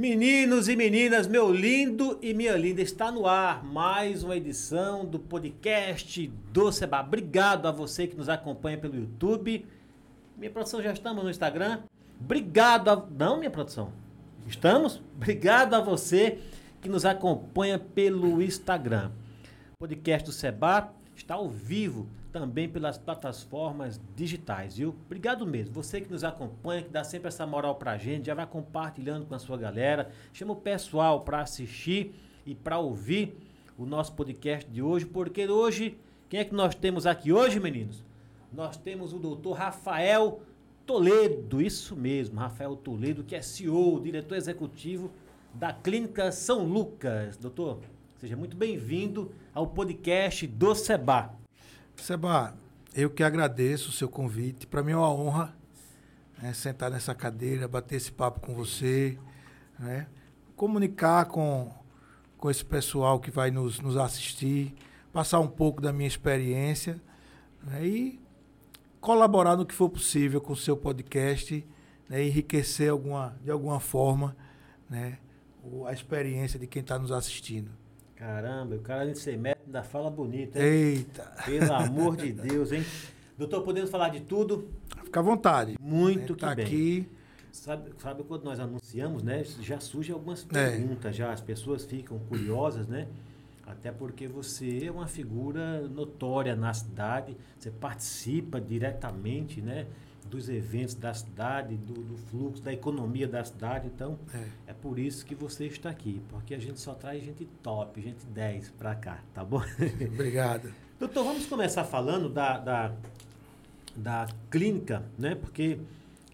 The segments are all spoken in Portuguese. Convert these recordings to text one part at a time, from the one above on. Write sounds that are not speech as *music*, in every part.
Meninos e meninas, meu lindo e minha linda, está no ar mais uma edição do podcast do Seba. Obrigado a você que nos acompanha pelo YouTube. Minha produção, já estamos no Instagram. Obrigado a... Não, minha produção. Estamos? Obrigado a você que nos acompanha pelo Instagram. O podcast do Seba está ao vivo também pelas plataformas digitais, viu? Obrigado mesmo. Você que nos acompanha, que dá sempre essa moral pra gente, já vai compartilhando com a sua galera. Chama o pessoal para assistir e para ouvir o nosso podcast de hoje, porque hoje, quem é que nós temos aqui hoje, meninos? Nós temos o doutor Rafael Toledo, isso mesmo, Rafael Toledo, que é CEO, diretor executivo da Clínica São Lucas. Doutor, seja muito bem-vindo ao podcast do Seba. Seba, eu que agradeço o seu convite. Para mim é uma honra né, sentar nessa cadeira, bater esse papo com você, né, comunicar com, com esse pessoal que vai nos, nos assistir, passar um pouco da minha experiência né, e colaborar no que for possível com o seu podcast, né, enriquecer alguma, de alguma forma né, a experiência de quem está nos assistindo. Caramba, o cara de ser médico ainda fala bonito, hein? Eita! Pelo amor de Deus, hein? Doutor, podemos falar de tudo? Fica à vontade. Muito tá que bem. aqui. Sabe, sabe quando nós anunciamos, né? Já surgem algumas perguntas, já as pessoas ficam curiosas, né? Até porque você é uma figura notória na cidade, você participa diretamente, né? Dos eventos da cidade, do, do, fluxo, da economia da cidade. Então, é. é. por isso que você está aqui, porque a gente só traz gente top, gente 10 para cá, tá bom? *laughs* Obrigado. Doutor, vamos começar falando da, da, da clínica, né? Porque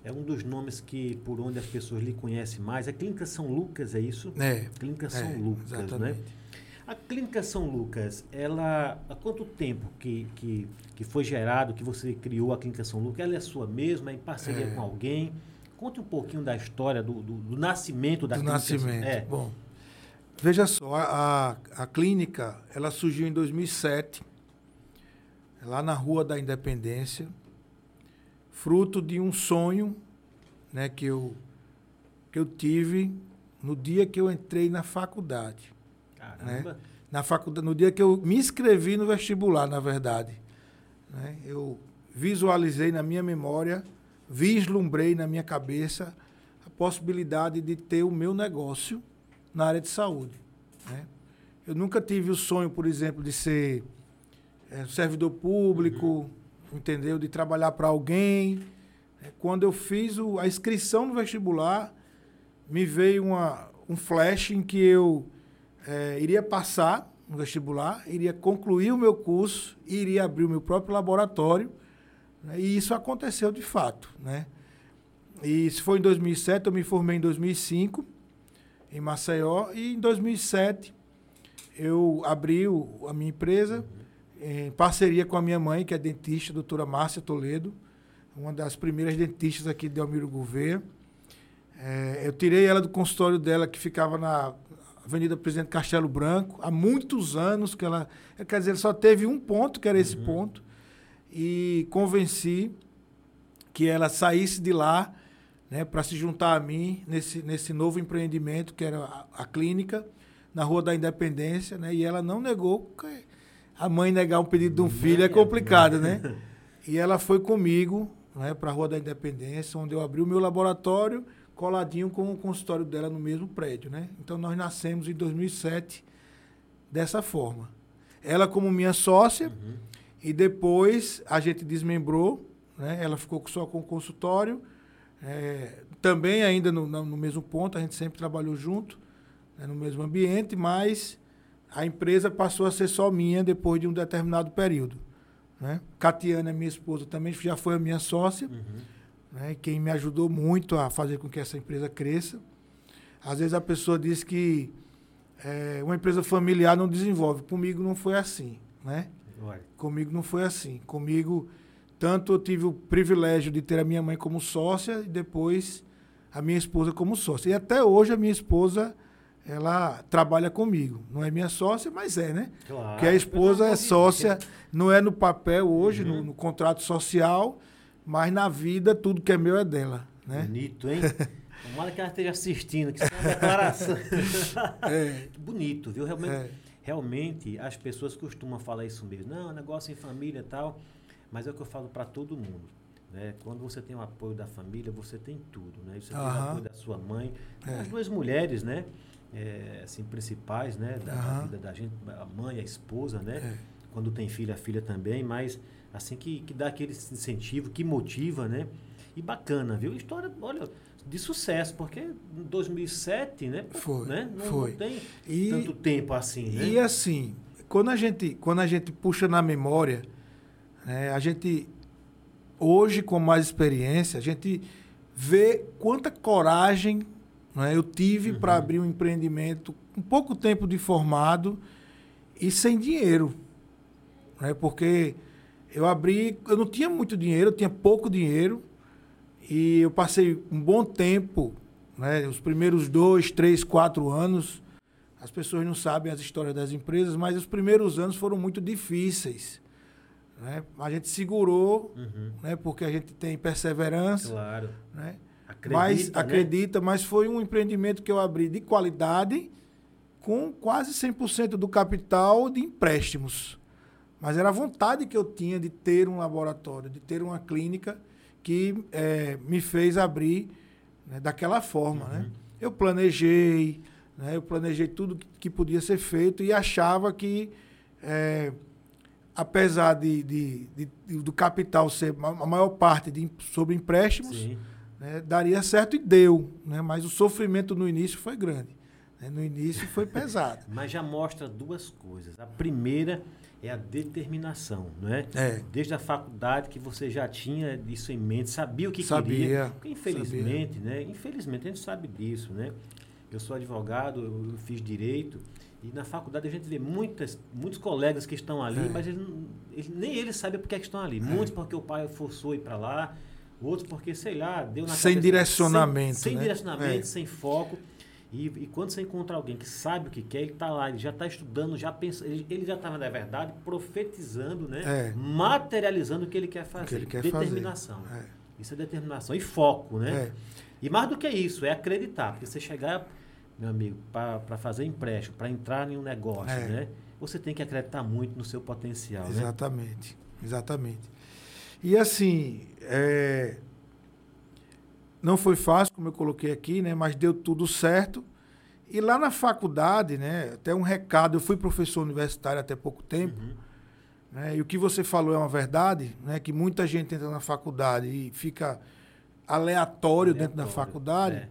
é um dos nomes que por onde as pessoas lhe conhecem mais. A Clínica São Lucas, é isso? É. Clínica São é, Lucas, né? exatamente. né? A Clínica São Lucas, ela há quanto tempo que, que, que foi gerado, que você criou a Clínica São Lucas? Ela é sua mesma, é em parceria é. com alguém? Conte um pouquinho da história do, do, do nascimento da do Clínica. nascimento. É. Bom, veja só, a, a clínica, ela surgiu em 2007, lá na Rua da Independência, fruto de um sonho né, que, eu, que eu tive no dia que eu entrei na faculdade. Né? Na faculdade, no dia que eu me inscrevi no vestibular, na verdade. Né? Eu visualizei na minha memória, vislumbrei na minha cabeça a possibilidade de ter o meu negócio na área de saúde. Né? Eu nunca tive o sonho, por exemplo, de ser é, servidor público, uhum. entendeu? De trabalhar para alguém. Quando eu fiz o, a inscrição no vestibular, me veio uma, um flash em que eu é, iria passar no vestibular, iria concluir o meu curso, iria abrir o meu próprio laboratório, né? e isso aconteceu de fato, né? E se foi em 2007, eu me formei em 2005, em Maceió, e em 2007 eu abri o, a minha empresa em parceria com a minha mãe, que é dentista, doutora Márcia Toledo, uma das primeiras dentistas aqui de Almiro Gouveia. É, eu tirei ela do consultório dela, que ficava na Avenida Presidente Castelo Branco, há muitos anos que ela. Quer dizer, só teve um ponto, que era esse uhum. ponto, e convenci que ela saísse de lá né, para se juntar a mim nesse, nesse novo empreendimento, que era a, a, clínica, na Rua da Independência, né, e ela não negou, a mãe negar um pedido de um filho é complicado, né? *laughs* E ela foi comigo né, para a Rua da Independência, onde eu abri o meu laboratório coladinho com o consultório dela no mesmo prédio, né? Então nós nascemos em 2007 dessa forma. Ela como minha sócia uhum. e depois a gente desmembrou, né? Ela ficou só com o consultório, é, também ainda no, no, mesmo ponto, a gente sempre trabalhou junto, né? no mesmo ambiente, mas a empresa passou a ser só minha depois de um determinado período. Né? Catiana, minha esposa, também já foi a minha sócia. Uhum né, quem me ajudou muito a fazer com que essa empresa cresça. Às vezes a pessoa diz que é, uma empresa familiar não desenvolve. Comigo não foi assim, né? Comigo não foi assim. Comigo, tanto eu tive o privilégio de ter a minha mãe como sócia e depois a minha esposa como sócia. E até hoje a minha esposa ela trabalha comigo. Não é minha sócia, mas é, né? Claro, Porque a esposa é sócia, não é no papel hoje, uhum. no, no, contrato social, mas na vida, tudo que é meu é dela. Né? Bonito, hein? *laughs* Tomara que ela esteja assistindo, que isso é uma declaração. *laughs* é. Bonito, viu? Realmente, é. realmente, as pessoas costumam falar isso mesmo. Não, negócio em família e tal. Mas é o que eu falo para todo mundo. Né? Quando você tem o apoio da família, você tem tudo. Né? Você tem o apoio da sua mãe. É. As duas mulheres, né? É, assim, principais né? da, da, vida da gente, a mãe, a esposa, né? É. Quando tem filha, a filha também, mas assim que, que dá aquele incentivo, que motiva, né? E bacana, viu? História, olha, de sucesso, porque em 2007, né? Foi, né? Não, foi. não tem e, tanto tempo assim, né? E assim, quando a gente, quando a gente puxa na memória, né, a gente, hoje com mais experiência, a gente vê quanta coragem né, eu tive uhum. para abrir um empreendimento com pouco tempo de formado e sem dinheiro. Né, porque eu abri, eu não tinha muito dinheiro, eu tinha pouco dinheiro, e eu passei um bom tempo, né, os primeiros dois, três, quatro anos. As pessoas não sabem as histórias das empresas, mas os primeiros anos foram muito difíceis. Né? A gente segurou, uhum. né, porque a gente tem perseverança. Claro. Né? Acredita, mas né? acredita, mas foi um empreendimento que eu abri de qualidade, com quase 100% do capital de empréstimos. Mas era a vontade que eu tinha de ter um laboratório, de ter uma clínica que é, me fez abrir né, daquela forma. Né? Uhum. Né? Eu planejei, né, eu planejei tudo que, que, podia ser feito e achava que, é, apesar de, de, de, do capital ser a maior parte de, sobre empréstimos, né, daria certo e deu. Né? Mas o sofrimento no início foi grande. Né? No início foi pesado. *laughs* Mas já mostra duas coisas. A primeira é a determinação, não é? é? Desde a faculdade que você já tinha isso em mente, sabia o que sabia, queria. Porque, infelizmente, sabia. né? Infelizmente a gente sabe disso, né? Eu sou advogado, eu fiz direito e na faculdade a gente vê muitas, muitos colegas que estão ali, é. mas eles, eles, nem eles sabem por que, é que estão ali. É. Muitos porque o pai forçou ir para lá, outros porque sei lá deu na sem cabeça, direcionamento, sem, sem né? direcionamento, é. sem foco. E, e, quando você encontra alguém que sabe o que quer, ele está lá, ele já está estudando, já pensa, ele, ele já está, na verdade, profetizando, né? É. materializando o que ele quer fazer. Que ele quer determinação. Fazer. É. Isso é determinação. E foco, né? É. E mais do que isso, é acreditar. Porque você chegar, meu amigo, para fazer empréstimo, para entrar em um negócio, é. né? Você tem que acreditar muito no seu potencial. Né? Exatamente. Né? Exatamente. E assim, é, não foi fácil, como eu coloquei aqui, né? Mas deu tudo certo. E lá na faculdade, né? Até um recado, eu fui professor universitário até pouco tempo. Uhum. Né, e o que você falou é uma verdade, né? Que muita gente entra na faculdade e fica aleatório, aleatório dentro da faculdade. É.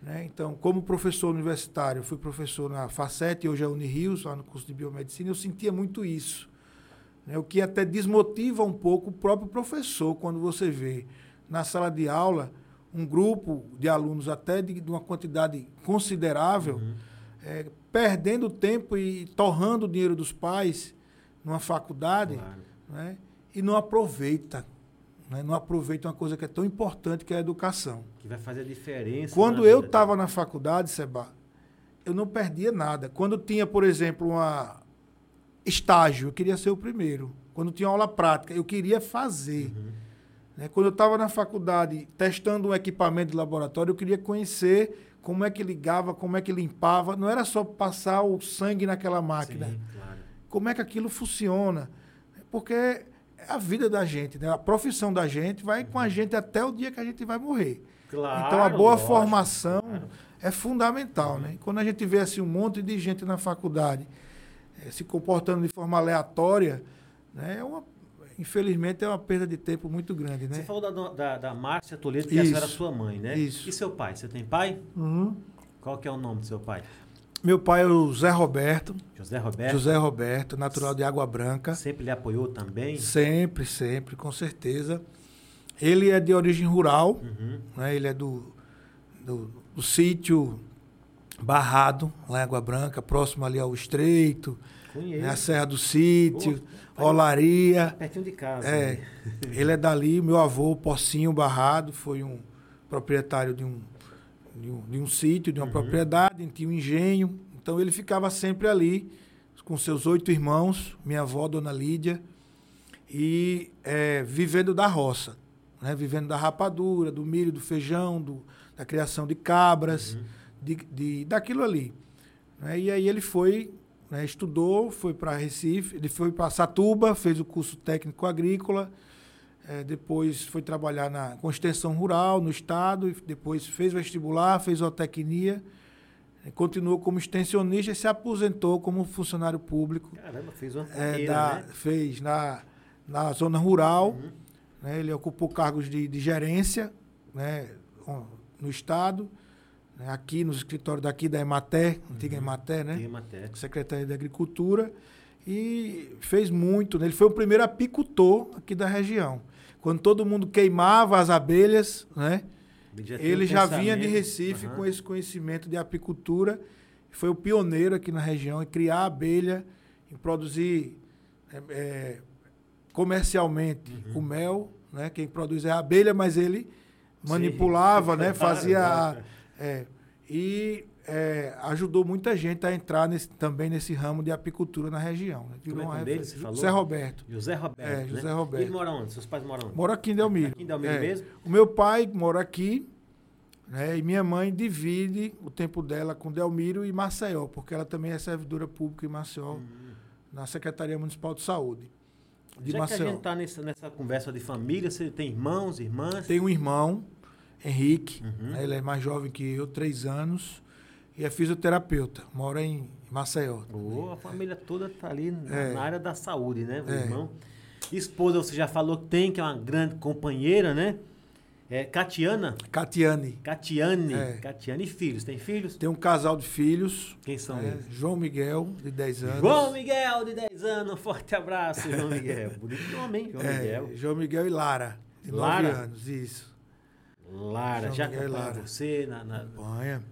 Né? Então, como professor universitário, eu fui professor na Facete, hoje é Unirios, lá no curso de biomedicina, eu sentia muito isso. Né? O que até desmotiva um pouco o próprio professor quando você vê na sala de aula um grupo de alunos até de, de uma quantidade considerável, uhum. é, perdendo tempo e torrando o dinheiro dos pais numa faculdade, claro. né, e não aproveita. Né, não aproveita uma coisa que é tão importante que é a educação. Que vai fazer a diferença. Quando eu estava na faculdade, Seba, eu não perdia nada. Quando tinha, por exemplo, uma estágio, eu queria ser o primeiro. Quando tinha aula prática, eu queria fazer. Uhum. Né? Quando eu estava na faculdade testando um equipamento de laboratório, eu queria conhecer como é que ligava, como é que limpava. Não era só passar o sangue naquela máquina. Sim, claro. Como é que aquilo funciona. Porque é a vida da gente, né? a profissão da gente vai com a uhum. gente até o dia que a gente vai morrer. Claro, então a boa lógico, formação claro. é fundamental. Uhum. Né? E quando a gente vê assim, um monte de gente na faculdade é, se comportando de forma aleatória, né? é uma infelizmente, é uma perda de tempo muito grande, né? Você falou da, da, da Márcia Toledo, que Isso. era sua mãe, né? Isso. E seu pai? Você tem pai? Uhum. Qual que é o nome do seu pai? Meu pai é o Zé Roberto. José Roberto? José Roberto, natural de Água Branca. Sempre lhe apoiou também? Sempre, sempre, com certeza. Ele é de origem rural, uhum. né? ele é do, do, do sítio Barrado, lá em Água Branca, próximo ali ao Estreito. Né? A Serra do Sítio. Pô Olaria. Pertinho de casa. É. Né? *laughs* Ele é dali, meu avô, Pocinho Barrado, foi um proprietário de um, de um, de um sítio, de uma uhum. propriedade, tinha um engenho. Então ele ficava sempre ali, com seus oito irmãos, minha avó, Dona Lídia, e é, vivendo da roça. né, vivendo da rapadura, do milho, do feijão, do, da criação de cabras, uhum. de, de, daquilo ali. Né? E aí ele foi, né, estudou, foi para Recife, ele foi para Satuba, fez o curso técnico agrícola, é, depois foi trabalhar na, com extensão rural no estado, depois fez vestibular, fez zootecnia, continuou como extensionista e se aposentou como funcionário público. Caramba, fez uma é, carreira, é, da, né? Fez na, na zona rural, uhum. né, ele ocupou cargos de, de gerência né, no estado, né, aqui nos escritórios daqui da Emater, antiga uhum. Emater, né? Emater. Secretaria de Agricultura, e fez muito. Né? Ele foi o primeiro apicultor aqui da região. Quando todo mundo queimava as abelhas, né? ele já vinha de Recife uhum. com esse conhecimento de apicultura. Foi o pioneiro aqui na região em criar abelha, em produzir é, é, comercialmente uhum. o mel. Né? Quem produz é a abelha, mas ele manipulava, Sim. né? *laughs* fazia. É, e é, ajudou muita gente a entrar nesse, também nesse ramo de apicultura na região. Né? Como é dele, você falou? José Roberto. José Roberto. É, né? José Roberto. E ele mora onde? Seus pais moram onde? Mora aqui em Delmiro. Aqui em Delmiro é. mesmo? O meu pai mora aqui, né? E minha mãe divide o tempo dela com Delmiro e Maceió, porque ela também é servidora pública em Maceió, hum. na Secretaria Municipal de Saúde. De Já Maceió. que a gente está nessa, nessa conversa de família, você tem irmãos, irmãs? Tem um irmão, Henrique, uhum. né? ele é mais jovem que eu, três anos e é fisioterapeuta, mora em Maceió. Oh, a família toda está ali na, é. na, área da saúde, né, meu é. irmão? Esposa, você já falou que tem, que é uma grande companheira, né? É Catiana? Catiane. Catiane. É. Catiane e filhos. Tem filhos? Tem um casal de filhos. Quem são é, eles? João Miguel, de 10 anos. João Miguel, de 10 anos. Forte abraço, João Miguel. *laughs* Bonito nome, hein, João é, Miguel? João Miguel e Lara, de Lara? 9 anos, isso. Lara, já acompanha você na, na, acompanha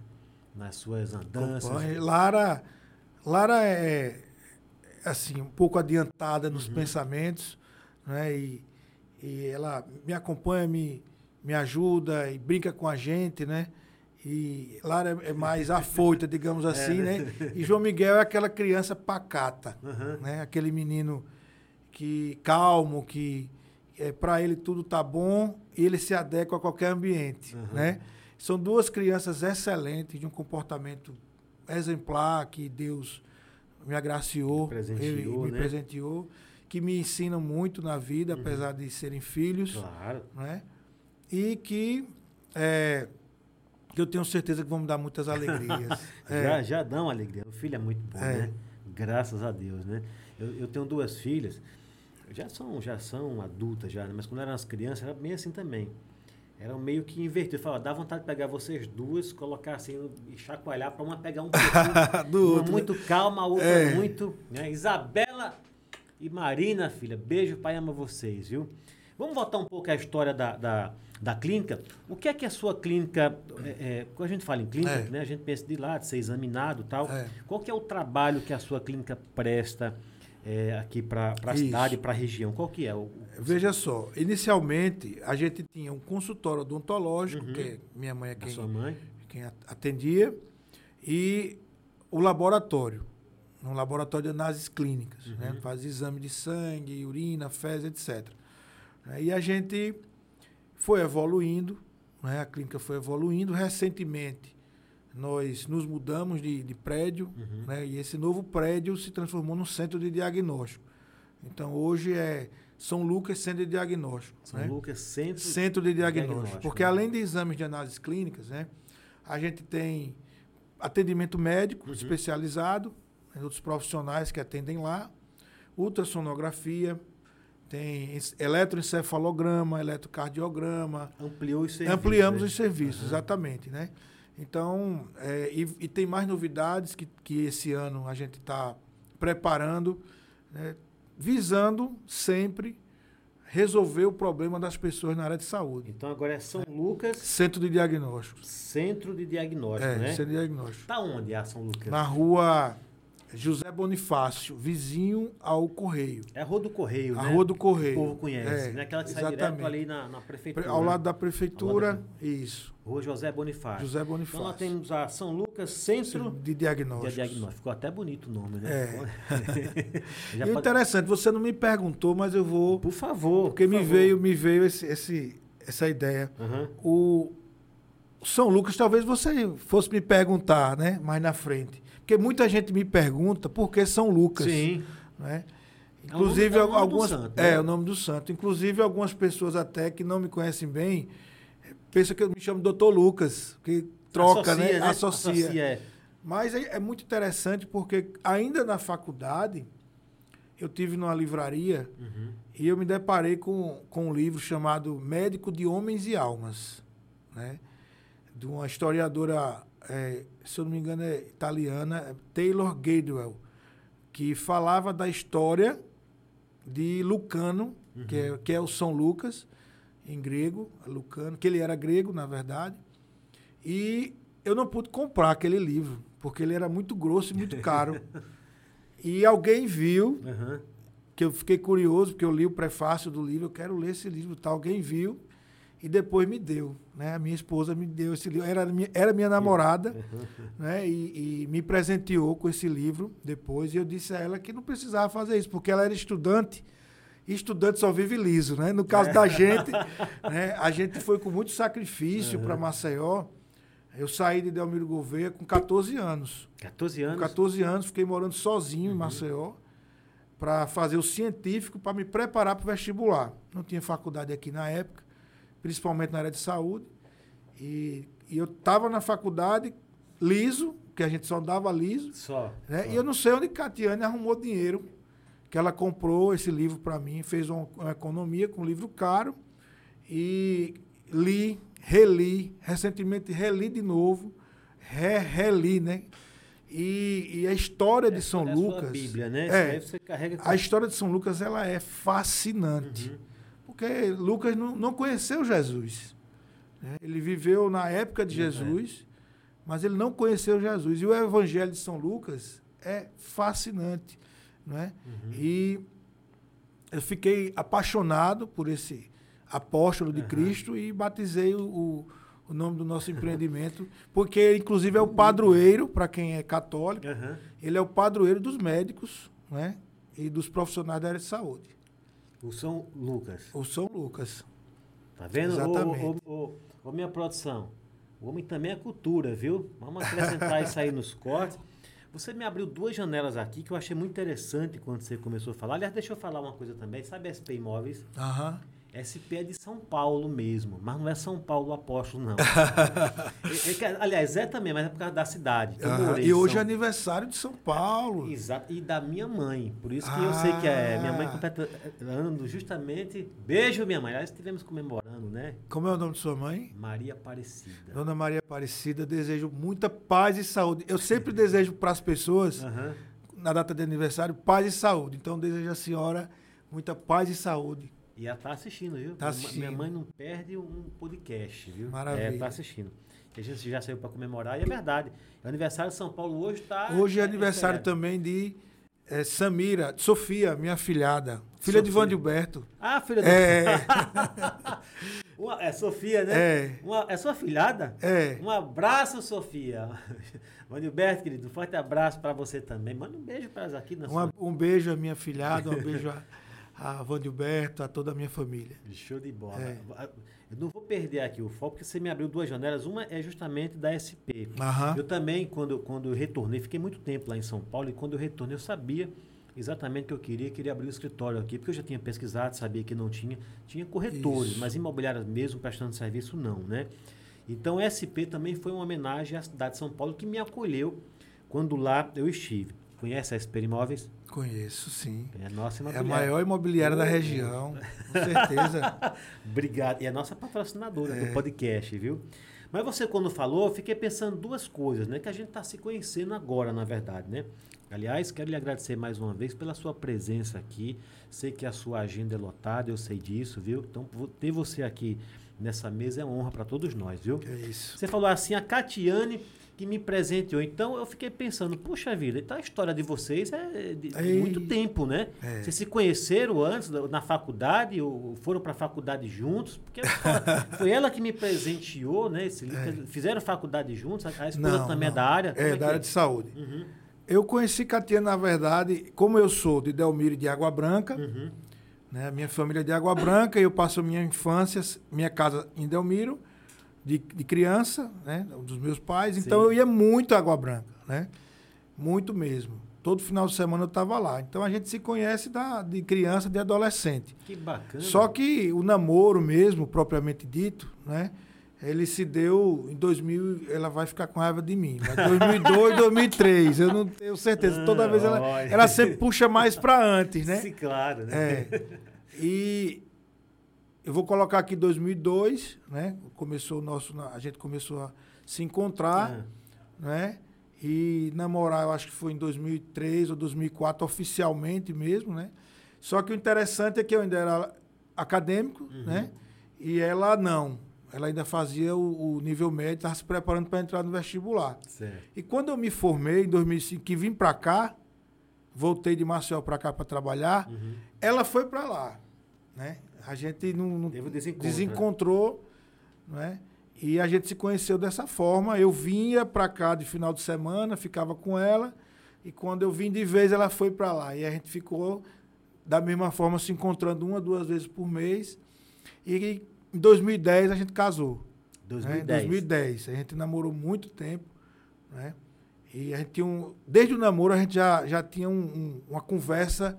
nas suas andanças? Lara, Lara é assim um pouco adiantada nos uhum. pensamentos, né? E, e ela me acompanha, me, me ajuda e brinca com a gente, né? E Lara é mais afoita, *laughs* digamos é, assim, é, né? né? E João Miguel é aquela criança pacata, uhum. né? Aquele menino que calmo, que é, para ele tudo tá bom e ele se adequa a qualquer ambiente, uhum. né? São duas crianças excelentes, de um comportamento exemplar que Deus me agraciou, me presenteou, me né? presenteou que me ensinam muito na vida, uhum. apesar de serem filhos. Claro. Né? E que é, eu tenho certeza que vão me dar muitas alegrias. *laughs* é. já, já dão alegria. O filho é muito bom, é. né? Graças a Deus, né? Eu, eu, tenho duas filhas, já são, já são adultas já, né? mas quando eram as crianças era bem assim também era meio que invertido. Falava, dá vontade de pegar vocês duas, colocar assim e chacoalhar para uma pegar um pouquinho. *laughs* Do uma outro. muito calma, a outra é. muito. Né? Isabela e Marina, filha, beijo, pai ama vocês, viu? Vamos voltar um pouco à história da, da, da clínica. O que é que a sua clínica. É, é, quando a gente fala em clínica, é. né, a gente pensa de lá, de ser examinado e tal. É. Qual que é o trabalho que a sua clínica presta? É, aqui para a cidade, para a região? Qual que é? O, Veja só, inicialmente a gente tinha um consultório odontológico, uhum. que minha mãe é quem, quem atendia, e o laboratório, um laboratório de análises clínicas, uhum. né? faz exame de sangue, urina, fezes, etc. Né? E a gente foi evoluindo, né? a clínica foi evoluindo recentemente nós nos mudamos de, de prédio, uhum. né? E esse novo prédio se transformou num centro de diagnóstico. Então hoje é São Lucas Centro de Diagnóstico. São né? Lucas Centro, centro de Diagnóstico. diagnóstico porque né? além de exames de análises clínicas, né? A gente tem atendimento médico uhum. especializado, né? outros profissionais que atendem lá, ultrassonografia, tem eletroencefalograma, eletrocardiograma. Ampliou os serviços. Ampliamos né? os serviços, uhum. exatamente, né? Então, é, e, e, tem mais novidades que, que esse ano a gente está preparando, né, visando sempre resolver o problema das pessoas na área de saúde. Então agora é São Lucas. Centro de diagnóstico. Centro de diagnóstico, é, né? Centro de diagnóstico. Está onde é São Lucas? Na rua José Bonifácio, vizinho ao Correio. É a Rua do Correio, a né? Rua do Correio. O povo conhece, é, né? Aquela que sai exatamente. direto ali na, na prefeitura. Ao lado da prefeitura, lado da... isso. Rua José Bonifácio. José Bonifácio. Então nós temos a São Lucas Centro de Diagnóstico. De diagnóstico. Ficou até bonito o nome, né? É. *laughs* e pode... interessante, você não me perguntou, mas eu vou. Por favor. Porque por me favor. veio, me veio esse, esse essa ideia. Aham. O São Lucas, talvez você fosse me perguntar, né? Mais na frente. Porque muita gente me pergunta por que São Lucas. Sim. Né? É o nome- Inclusive, é nome do algumas. santo, é, né? o nome do santo. Inclusive, algumas pessoas até que não me conhecem bem pensam que eu me chamo Doutor Lucas, que troca, né? Associa. é. Mas é, é muito interessante porque ainda na faculdade eu tive numa livraria Uhum. e eu me deparei com, com um livro chamado Médico de Homens e Almas, né? de uma historiadora, eh, se eu não me engano, é italiana, é Taylor Gadwell, que falava da história de Lucano, que, é, que é o São Lucas, em grego, Lucano, que ele era grego, na verdade. E eu não pude comprar aquele livro, porque ele era muito grosso e muito *laughs* caro. e alguém viu, Aham. que eu fiquei curioso, porque eu li o prefácio do livro, eu quero ler esse livro, tal. Alguém viu e depois me deu, né? A minha esposa me deu esse livro, era minha, era minha namorada, *laughs* né? E, e me presenteou com esse livro depois e eu disse a ela que não precisava fazer isso, porque ela era estudante. E estudante só vive liso, né? No caso da gente, *laughs* né? A gente foi com muito sacrifício para Maceió. Eu saí de Delmiro Gouveia com 14 anos. 14 Com anos. 14 anos, fiquei morando sozinho em Maceió para fazer o científico, para me preparar para o vestibular. Não tinha faculdade aqui na época, principalmente na área de saúde. E, e eu estava na faculdade liso, que a gente só andava liso, Só. né? só. E eu não sei onde Catiane arrumou dinheiro, que ela comprou esse livro para mim, fez uma, uma economia com um livro caro e li, reli, recentemente reli de novo, re, reli, né? E, e a história de São é a Lucas, Sua Bíblia, né? É. A história de São Lucas ela é fascinante, Uhum. Porque Lucas não, não conheceu Jesus. né? Ele viveu na época de Verdade. Jesus, mas ele não conheceu Jesus. E o Evangelho de São Lucas é fascinante. Não é? Uhum. E eu fiquei apaixonado por esse apóstolo de Aham. Cristo e batizei o, o, nome do nosso empreendimento, *laughs* porque ele, inclusive, é o padroeiro, para quem é católico, Aham. ele é o padroeiro dos médicos né? e dos profissionais da área de saúde. O São Lucas. O São Lucas. Tá vendo? Exatamente. ô, minha produção. O homem também é cultura, viu? Vamos acrescentar isso aí nos cortes. Você me abriu duas janelas aqui que eu achei muito interessante quando você começou a falar. Aliás, deixa eu falar uma coisa também. Sabe SP Imóveis? Aham. SP é de São Paulo mesmo, mas não é São Paulo apóstolo, não. *laughs* É- é aliás, é também, mas é por causa da cidade. Morei E hoje é São- aniversário de São Paulo. Exato, e da minha mãe. Por isso que eu sei que é. Minha mãe Ah. completa ano justamente. Beijo, minha mãe. Aliás, estivemos comemorando, né? Como é o nome de sua mãe? Maria Aparecida. Dona Maria Aparecida, desejo muita paz e saúde. Eu sempre desejo para as pessoas, Aham. na data de aniversário, paz e saúde. Então, desejo à senhora muita paz e saúde. E ela tá assistindo, viu? Tá Minha- assistindo. Minha mãe não perde um podcast, viu? Maravilha. É, tá assistindo. A gente já saiu para comemorar e é verdade. O aniversário de São Paulo hoje tá. Hoje é aniversário excelente. também de eh, Samira, Sofia, minha filhada. Filha de Sofia. Vandilberto. Ah, filha da. É, *laughs* Uma- é Sofia, né? É. Uma- é sua filhada? é. Um abraço, Sofia. *laughs* Vanilberto, querido, um forte abraço para você também. Manda um beijo para elas aqui na Uma- sua. um beijo à minha filhada, um beijo a, *laughs* a Vandilberto, a toda a minha família. Show de bola. É. Eu não vou perder aqui o foco, porque você me abriu duas janelas. Uma é justamente da SP. Aham. Eu também, quando, quando eu retornei, fiquei muito tempo lá em São Paulo, e quando eu retornei, eu sabia exatamente o que eu queria, queria abrir um escritório aqui, porque eu já tinha pesquisado, sabia que não tinha. Tinha corretores, Isso. mas imobiliárias mesmo, prestando serviço, não, né? Então, SP também foi uma homenagem à cidade de São Paulo, que me acolheu quando lá eu estive. Conhece a SP Imóveis? Conheço, sim. É a nossa É a imobiliária. maior imobiliária da região, com certeza. *laughs* Obrigado. E é a nossa patrocinadora É. do podcast, viu? Mas você, quando falou, eu fiquei pensando duas coisas, né? Que a gente está se conhecendo agora, na verdade, né? Aliás, quero lhe agradecer mais uma vez pela sua presença aqui. Sei que a sua agenda é lotada, eu sei disso, viu? Então, ter você aqui nessa mesa é uma honra para todos nós, viu? É isso. Você falou assim, a Catiane que me presenteou. Então eu fiquei pensando, puxa vida, então a história de vocês é de, de Ei. muito tempo, né? É. Vocês se conheceram antes, na faculdade, ou foram para a faculdade juntos? Porque *laughs* foi- ela que me presenteou, né? Esse livro. É. Fizeram faculdade juntos, a esposa Não, também é não. da área. É, que da área de saúde. Uhum, Eu conheci Catiana, na verdade, como eu sou de Delmiro e de Água Branca, uhum. Né? Minha família é de Água Branca, eu passo minha infância, minha casa em Delmiro, de, de criança, né? dos meus pais. Sim. Então eu ia muito a Água Branca, né? Muito mesmo. Todo final de semana eu estava lá. Então a gente se conhece da, de criança, de adolescente. Que bacana. Só que o namoro mesmo, propriamente dito, né? Ele se deu em 2000, ela vai ficar com raiva de mim. Mas 2002, 2003, *laughs* eu não tenho certeza. Toda vez ela, ela sempre puxa mais para antes, né? Sim, claro, né? É. E eu vou colocar aqui 2002, né? Começou o nosso, a gente começou a se encontrar, Ah, né? E namorar, eu acho que foi em 2003 ou 2004 oficialmente mesmo, né? Só que o interessante é que eu ainda era acadêmico, Uhum. né? E ela não. Ela ainda fazia o, o nível médio, estava se preparando para entrar no vestibular. certo. E quando eu me formei em 2005, que vim para cá, voltei de Maceió para cá para trabalhar, Uhum. ela foi para lá, né? A gente não, não Teve o desencontro, desencontrou, né? E a gente se conheceu dessa forma. Eu vinha para cá de final de semana, ficava com ela, e quando eu vim de vez, ela foi para lá. E a gente ficou da mesma forma se encontrando uma, duas vezes por mês. E em 2010 a gente casou. né? Em 2010. 2010. A gente namorou muito tempo, né? E a gente tinha um, desde o namoro a gente já, já tinha um- um- uma conversa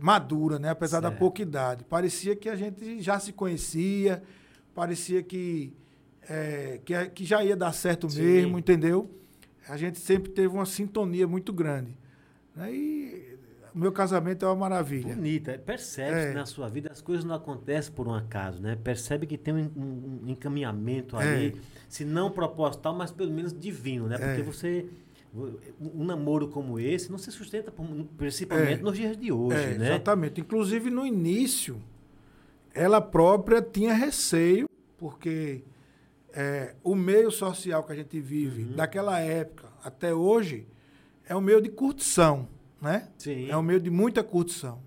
madura, né? Apesar da Certo. pouca idade. Parecia que a gente já se conhecia, parecia que, é, que, a- que já ia dar certo Sim. mesmo, entendeu? A gente sempre teve uma sintonia muito grande. Né? E o meu casamento é uma maravilha. Bonita. Percebe É. que na sua vida as coisas não acontecem por um acaso, né? Percebe que tem um, um- um encaminhamento É. ali, se não proposital, mas pelo menos divino, né? Porque É. você. Um namoro como esse não se sustenta principalmente É. nos dias de hoje, É, né? Exatamente. Inclusive, no início, ela própria tinha receio, porque é, o meio social que a gente vive, Uhum. daquela época até hoje, é um meio de curtição, né? Sim. É um meio de muita curtição.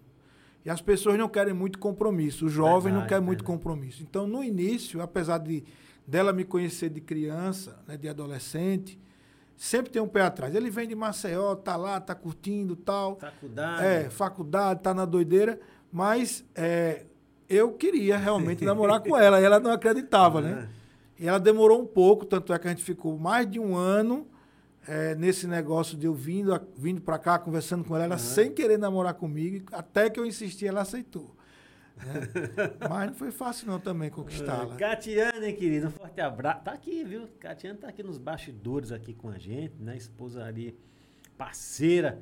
E as pessoas não querem muito compromisso. O jovem não Verdade, quer muito verdade. compromisso. Então, no início, apesar de dela me conhecer de criança, né, de adolescente, sempre tem um pé atrás. Ele vem de Maceió, tá lá, tá curtindo, tal. Faculdade. É, faculdade, tá na doideira, mas é, eu queria realmente *laughs* namorar com ela, e ela não acreditava, né? E ela demorou um pouco, tanto é que a gente ficou mais de um ano é, nesse negócio de eu vindo, vindo para cá, conversando com ela, ela sem querer namorar comigo, até que eu insisti, ela aceitou. né? *laughs* Mas não foi fácil não também conquistá-la. Catiane, querido, um forte abraço. Tá aqui, viu? Catiane tá aqui nos bastidores aqui com a gente, né? Esposa ali, parceira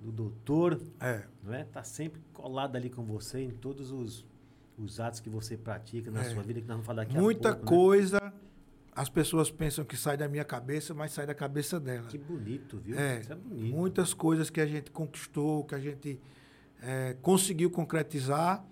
do doutor, É, não é? Tá sempre colada ali com você em todos os, os atos que você pratica na É. sua vida, que nós vamos falar aqui muita a pouco, né? coisa, as pessoas pensam que sai da minha cabeça, mas sai da cabeça dela. Que bonito, viu? É, Isso é bonito. muitas coisas que a gente conquistou, que a gente é, conseguiu concretizar,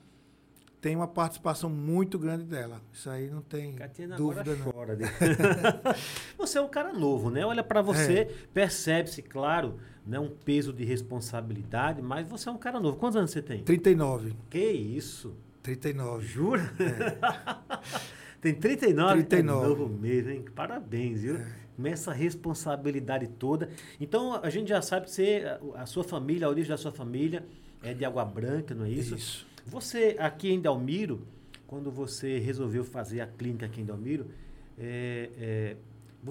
tem uma participação muito grande dela. Isso aí não tem Catiana agora dúvida, não. chora. né? *laughs* você é um cara novo, né? Olha pra você, É. percebe-se, claro, né, um peso de responsabilidade, mas você é um cara novo. Quantos anos você tem? 39. Que isso? 39. Jura? *laughs* Tem 39? 39. É novo mesmo, hein? Parabéns, viu? É. Com essa responsabilidade toda. Então, a gente já sabe que você, a, sua família, a origem da sua família é de Água Branca, não é isso? Isso. Você, aqui em Delmiro, quando você resolveu fazer a clínica aqui em Delmiro, é, é,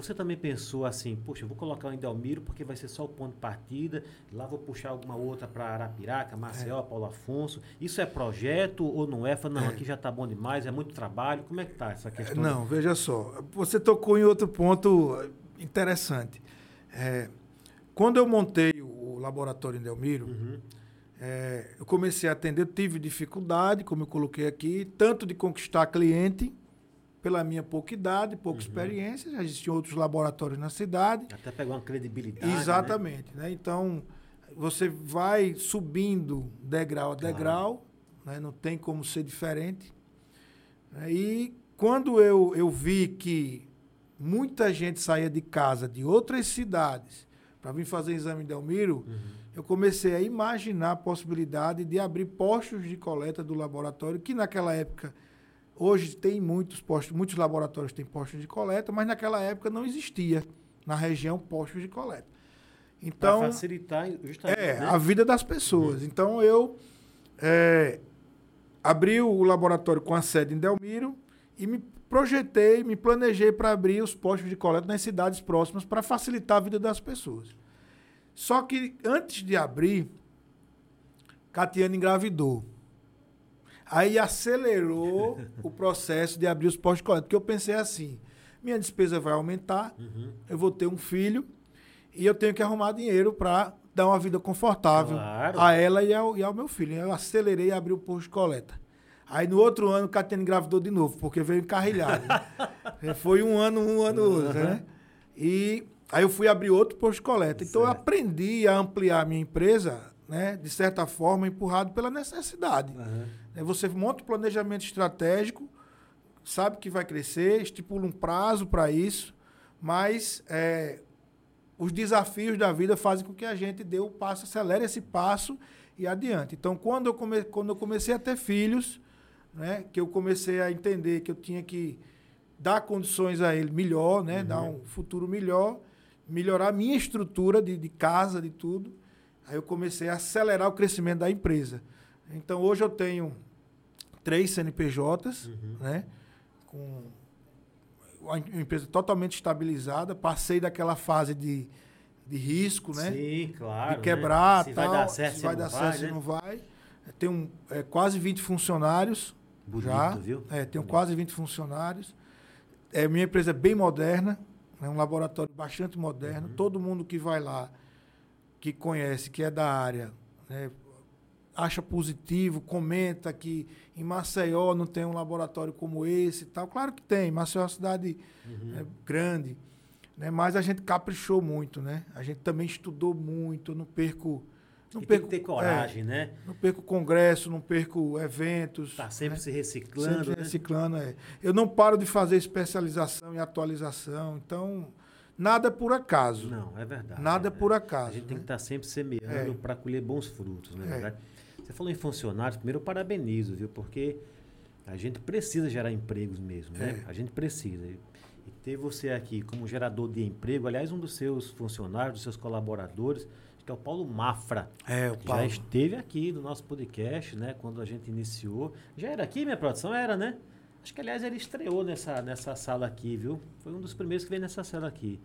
você também pensou assim, poxa, eu vou colocar em Delmiro porque vai ser só o ponto de partida, lá vou puxar alguma outra para Arapiraca, Maceió, Paulo Afonso. Isso é projeto ou não é? Fala, não, É. aqui já está bom demais, é muito trabalho. Como é que tá essa questão? Não, veja só. Você tocou em outro ponto interessante. É, quando eu montei o laboratório em Delmiro, Uhum. É, eu comecei a atender, tive dificuldade, como eu coloquei aqui, tanto de conquistar cliente, pela minha pouca idade, pouca experiência, já existiam outros laboratórios na cidade. Até pegar uma credibilidade. né? Exatamente. Né? Então, você vai subindo degrau a Claro. degrau, né? não tem como ser diferente. Né? E quando eu, eu vi que muita gente saía de casa de outras cidades para vir fazer exame em Delmiro, Uhum. eu comecei a imaginar a possibilidade de abrir postos de coleta do laboratório, que naquela época, hoje tem muitos postos, muitos laboratórios têm postos de coleta, mas naquela época não existia na região postos de coleta. Para Então, facilitar justamente. é, né? a vida das pessoas. Então eu é, abri o laboratório com a sede em Delmiro e me projetei, me planejei para abrir os postos de coleta nas cidades próximas para facilitar a vida das pessoas. Só que antes de abrir, Catiana engravidou. Aí acelerou o processo de abrir os postos de coleta, porque eu pensei assim, minha despesa vai aumentar, uhum. eu vou ter um filho e eu tenho que arrumar dinheiro para dar uma vida confortável claro. a ela e ao, e ao, meu filho. Eu acelerei e abri o posto de coleta. Aí no outro ano, Catiana engravidou de novo, porque veio encarrilhado. Né? *laughs* Foi um ano, um ano, uhum. outro, né? E aí eu fui abrir outro posto de coleta. Então certo. eu aprendi a ampliar a minha empresa, né? De certa forma, empurrado pela necessidade. Uhum. Você monta um planejamento estratégico, sabe que vai crescer, estipula um prazo para isso, mas é, os desafios da vida fazem com que a gente dê o passo, acelere esse passo e adiante. Então, quando eu, come, quando eu comecei a ter filhos, né, que eu comecei a entender que eu tinha que dar condições a ele melhor, né, uhum. dar um futuro melhor, melhorar a minha estrutura de, de casa, de tudo, aí eu comecei a acelerar o crescimento da empresa. Então, hoje eu tenho três CNPJs, uhum. né, com uma empresa totalmente estabilizada, passei daquela fase de, de risco, né? Sim, claro. De né? quebrar, né? se tal, vai dar certo, se vai dar vai, certo, né? se não vai. Tenho é, quase 20 funcionários Bonito, já. Viu? É, tenho Bonito. quase 20 funcionários. É, minha empresa é bem moderna, é né? um laboratório bastante moderno. Uhum. Todo mundo que vai lá, que conhece, que é da área, né? acha positivo, comenta que em Maceió não tem um laboratório como esse e tal. Claro que tem, Maceió é uma cidade uhum. é, grande, né? mas a gente caprichou muito, né? A gente também estudou muito, não perco... Não e perco, tem que ter coragem, é, né? Não perco congresso, não perco eventos. Está sempre né? se reciclando. Sempre né? reciclando, é. Eu não paro de fazer especialização e atualização, então nada é por acaso. Não, é verdade. Nada é, é por acaso. A gente né? tem que estar tá sempre semeando é. para colher bons frutos, não é, é. verdade? Você falou em funcionários, primeiro eu parabenizo, viu? Porque a gente precisa gerar empregos mesmo, né? É. A gente precisa. E ter você aqui como gerador de emprego, aliás, um dos seus funcionários, dos seus colaboradores, que é o Paulo Mafra. É, o Paulo. Já esteve aqui no nosso podcast, né? Quando a gente iniciou. Já era aqui, minha produção? Era, né? Acho que, aliás, ele estreou nessa, nessa sala aqui, viu? Foi um dos primeiros que veio nessa sala aqui.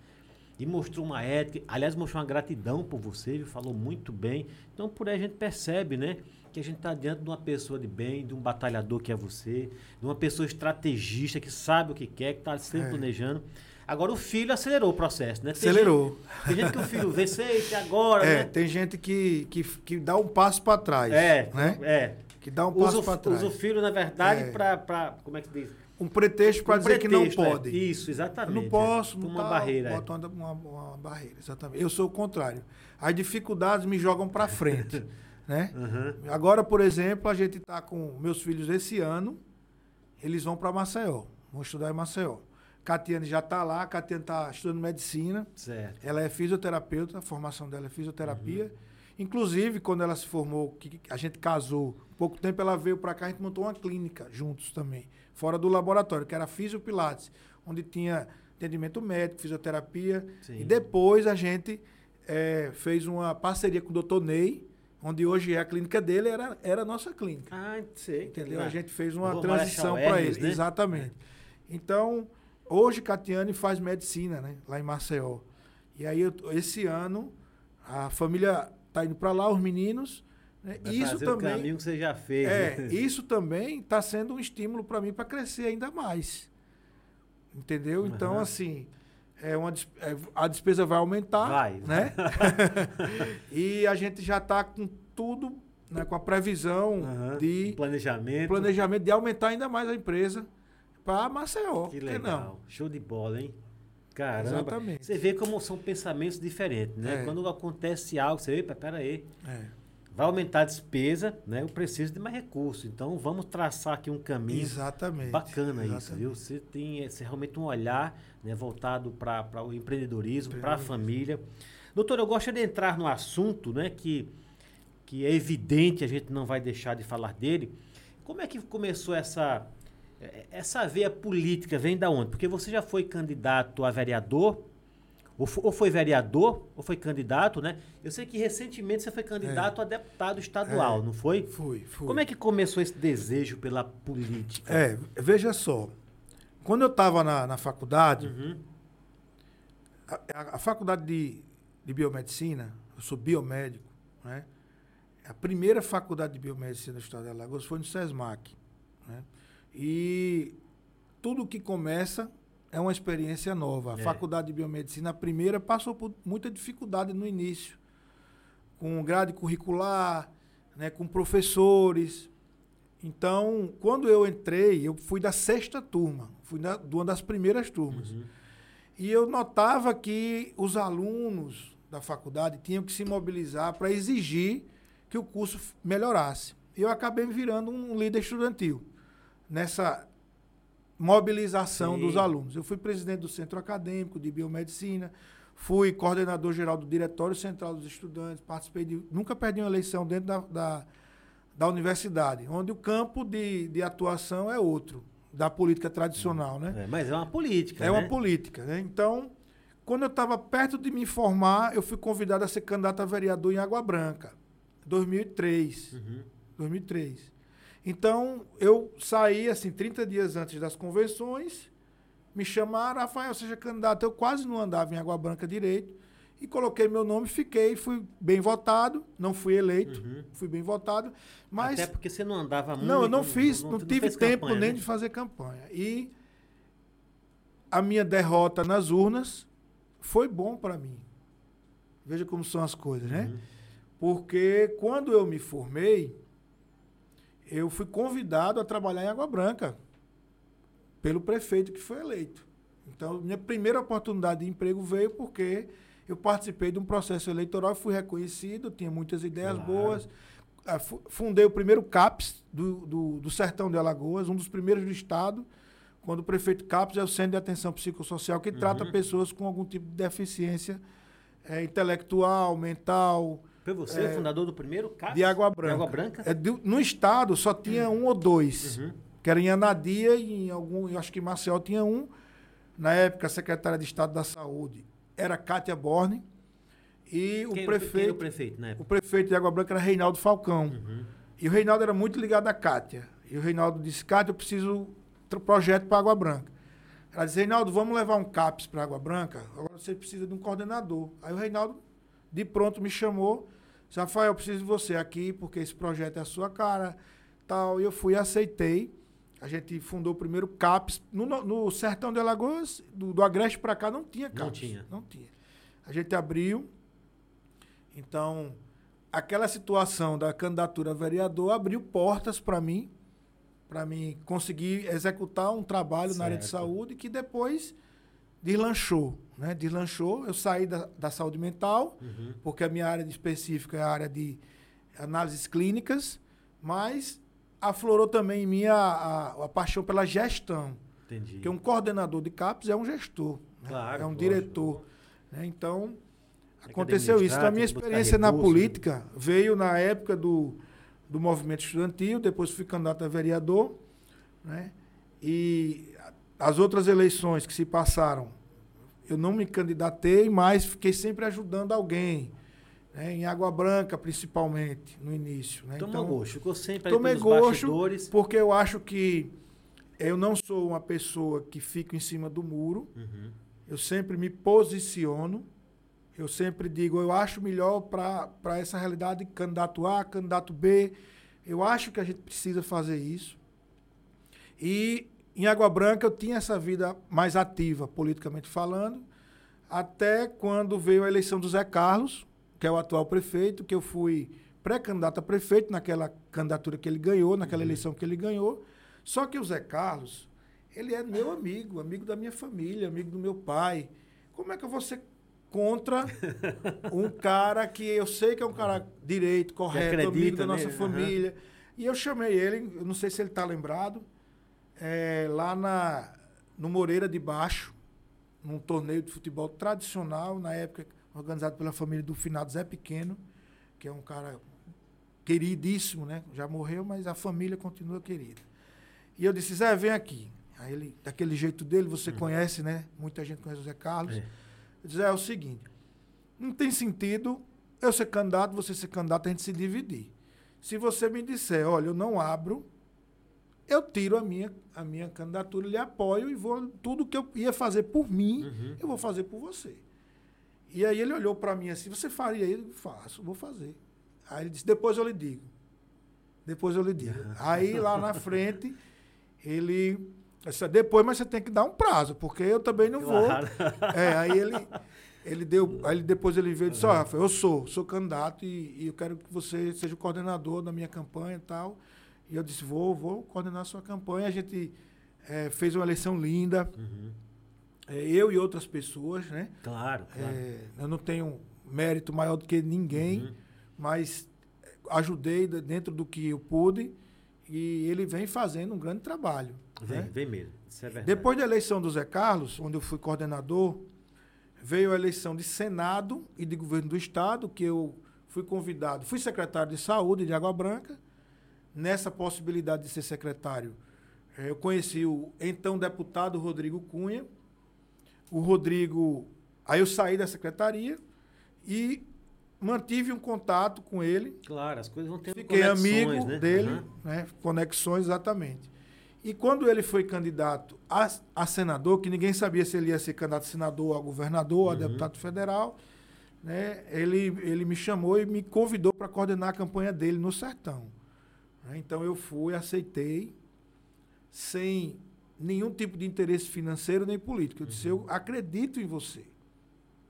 E mostrou uma ética, aliás, mostrou uma gratidão por você, viu? Falou muito bem. Então, por aí a gente percebe, né? Que a gente está diante de uma pessoa de bem, de um batalhador que é você, de uma pessoa estrategista que sabe o que quer, que está sempre é. planejando. Agora o filho acelerou o processo, né? Tem acelerou. Gente, tem gente que o filho vê, sei, agora, *laughs* é, né? Tem gente que, que, que dá um passo para trás. É, né? é. Que dá um passo para trás. Usa o filho, na verdade, é. para. Como é que diz? um pretexto para um dizer pretexto, que não pode. É. Isso, exatamente. Não posso, é. uma tá, barreira. É. Bota uma, uma, barreira, exatamente. Eu sou o contrário. As dificuldades me jogam para frente. *laughs* né? Uhum. Agora, por exemplo, a gente está com meus filhos esse ano, eles vão para Maceió, vão estudar em Maceió. Catiane já está lá, Catiane está estudando medicina. Certo. Ela é fisioterapeuta, a formação dela é fisioterapia. Uhum. Inclusive, quando ela se formou, que a gente casou, pouco tempo ela veio para cá, a gente montou uma clínica juntos também fora do laboratório, que era Fisiopilates, onde tinha atendimento médico, fisioterapia. Sim. E depois a gente é, fez uma parceria com o doutor Ney, onde hoje é a clínica dele, era, era a nossa clínica. Ah, sei. Entendeu? A gente fez uma transição para ele. Né? Exatamente. Então, hoje Catiane faz medicina, né? Lá em Maceió. E aí, eu, esse ano, a família está indo para lá, os meninos, né? isso também, o caminho que você já fez. É, né? isso também está sendo um estímulo para mim para crescer ainda mais. Entendeu? Uhum. Então, assim, é uma, é, a despesa vai aumentar. Vai. Né? *laughs* e a gente já está com tudo, né, com a previsão uhum. de. Planejamento. Planejamento de aumentar ainda mais a empresa para Maceió. Que legal. Que Show de bola, hein? Caramba. Exatamente. Você vê como são pensamentos diferentes, né? É. Quando acontece algo, você, epa, peraí. É vai aumentar a despesa, né? Eu preciso de mais recursos. Então vamos traçar aqui um caminho exatamente, bacana exatamente. isso, viu? Você tem esse, realmente um olhar né, voltado para o empreendedorismo, para a família. Doutor, eu gosto de entrar no assunto, né? Que, que é evidente, a gente não vai deixar de falar dele. Como é que começou essa essa veia política? Vem da onde? Porque você já foi candidato a vereador Ou, ou foi vereador, ou foi candidato, né? Eu sei que recentemente você foi candidato é. a deputado estadual, é. não foi? Fui, fui. Como é que começou esse desejo pela política? É, veja só. Quando eu estava na, na faculdade, uhum. a, a, a, faculdade de, de biomedicina, eu sou biomédico, né? A primeira faculdade de biomedicina do estado de Alagoas foi no SESMAC. Né? E tudo que começa é uma experiência nova. A é. faculdade de biomedicina, a primeira, passou por muita dificuldade no início, com grade curricular, né, com professores. Então, quando eu entrei, eu fui da sexta turma, fui da, de uma das primeiras turmas. Uhum. E eu notava que os alunos da faculdade tinham que se mobilizar para exigir que o curso melhorasse. E eu acabei virando um líder estudantil nessa mobilização Sim. dos alunos. Eu fui presidente do Centro Acadêmico de Biomedicina, fui coordenador geral do Diretório Central dos Estudantes, participei de. Nunca perdi uma eleição dentro da, da, da universidade, onde o campo de, de atuação é outro, da política tradicional, né? É, mas é uma política. É né? uma política, né? Então, quando eu estava perto de me formar, eu fui convidado a ser candidato a vereador em Água Branca. 2003. Uhum. 2003. Então, eu saí, assim, 30 dias antes das convenções, me chamaram, Rafael, seja candidato. Eu quase não andava em Água Branca direito. E coloquei meu nome, fiquei, fui bem votado, não fui eleito, uhum. fui bem votado. Mas, Até porque você não andava muito. Não, eu não fiz, não, não, não tive tempo campanha, nem né? de fazer campanha. E a minha derrota nas urnas foi bom para mim. Veja como são as coisas, né? Uhum. Porque quando eu me formei, eu fui convidado a trabalhar em Água Branca pelo prefeito que foi eleito. Então, minha primeira oportunidade de emprego veio porque eu participei de um processo eleitoral, fui reconhecido, tinha muitas ideias claro. boas. Ah, fundei o primeiro CAPS do, do, do, Sertão de Alagoas, um dos primeiros do estado, quando o prefeito CAPS é o Centro de Atenção Psicossocial, que uhum. trata pessoas com algum tipo de deficiência é, intelectual, mental, foi você, é, fundador do primeiro CAPS? De Água Branca. De Água Branca? É, de, no estado só tinha um ou dois. Uhum. Que era em Anadia e em algum, eu acho que em Marcel tinha um. Na época, a secretária de Estado da Saúde era Cátia Borne. E quem, o prefeito. o prefeito, né? O prefeito de Água Branca era Reinaldo Falcão. Uhum. E o Reinaldo era muito ligado à Cátia. E o Reinaldo disse: Cátia, eu preciso de projeto para Água Branca. Ela disse: Reinaldo, vamos levar um CAPS para Água Branca? Agora você precisa de um coordenador. Aí o Reinaldo, de pronto, me chamou Rafael, eu preciso de você aqui porque esse projeto é a sua cara. tal. E eu fui aceitei. A gente fundou o primeiro CAPS. No, no sertão de Alagoas, do, do Agreste para cá, não tinha CAPS. Não tinha. Não tinha. A gente abriu. Então, aquela situação da candidatura a vereador abriu portas para mim, para mim conseguir executar um trabalho certo. na área de saúde que depois deslanchou, né? Deslanchou. Eu saí da, da saúde mental, uhum. porque a minha área de específica é a área de análises clínicas, mas aflorou também em mim a, a, a paixão pela gestão. Entendi. Porque um coordenador de CAPES é um gestor, né? claro, é um diretor. Né? Então, aconteceu isso. Então, a minha experiência na recurso, política né? veio na época do, do movimento estudantil, depois fui candidato a vereador, né? E as outras eleições que se passaram, eu não me candidatei, mas fiquei sempre ajudando alguém. Né? Em Água Branca, principalmente, no início. Né? Tomou então, gosto, ficou sempre tomei gosto bastidores. porque eu acho que eu não sou uma pessoa que fica em cima do muro. Uhum. Eu sempre me posiciono. Eu sempre digo, eu acho melhor para essa realidade candidato A, candidato B. Eu acho que a gente precisa fazer isso. E em Água Branca eu tinha essa vida mais ativa, politicamente falando, até quando veio a eleição do Zé Carlos, que é o atual prefeito, que eu fui pré-candidato a prefeito naquela candidatura que ele ganhou, naquela uhum. eleição que ele ganhou. Só que o Zé Carlos, ele é meu amigo, amigo da minha família, amigo do meu pai. Como é que eu vou ser contra *laughs* um cara que eu sei que é um cara direito, correto, acredita, amigo da nossa né? família? Uhum. E eu chamei ele, eu não sei se ele está lembrado, é, lá na, no Moreira de Baixo, num torneio de futebol tradicional, na época organizado pela família do finado Zé Pequeno, que é um cara queridíssimo, né? Já morreu, mas a família continua querida. E eu disse, Zé, vem aqui. Aí ele, daquele jeito dele, você uhum. conhece, né? Muita gente conhece o Zé Carlos. É. Eu disse, é, é o seguinte, não tem sentido eu ser candidato, você ser candidato, a gente se dividir. Se você me disser, olha, eu não abro, eu tiro a minha, a minha candidatura, lhe apoio e vou. Tudo que eu ia fazer por mim, uhum. eu vou fazer por você. E aí ele olhou para mim assim, você faria isso? Faço, vou fazer. Aí ele disse, depois eu lhe digo. Depois eu lhe digo. Uhum. Aí lá na frente, ele. Disse, depois, mas você tem que dar um prazo, porque eu também não claro. vou. *laughs* É, aí ele. Ele deu, aí depois ele veio e disse, ó, oh, eu sou, sou candidato e, e, eu quero que você seja o coordenador da minha campanha e tal. E eu disse, vou, vou coordenar a sua campanha. A gente é, fez uma eleição linda. Uhum. É, eu e outras pessoas, né? Claro, claro. É, eu não tenho mérito maior do que ninguém, uhum. mas ajudei dentro do que eu pude e ele vem fazendo um grande trabalho. Vem, né? vem mesmo. Isso é verdade. Depois da eleição do Zé Carlos, onde eu fui coordenador, veio a eleição de Senado e de governo do Estado, que eu fui convidado, fui secretário de saúde de Água Branca. Nessa possibilidade de ser secretário, eh, eu conheci o então deputado Rodrigo Cunha. O Rodrigo. Aí eu saí da secretaria e mantive um contato com ele. Claro, as coisas vão ter Fiquei amigo né? dele, uhum. né? conexões exatamente. E quando ele foi candidato a, a, senador, que ninguém sabia se ele ia ser candidato a senador, a governador, a uhum. deputado federal, né, ele, ele me chamou e me convidou para coordenar a campanha dele no Sertão. Né, então eu fui, aceitei, sem nenhum tipo de interesse financeiro nem político. Eu disse: uhum. eu acredito em você,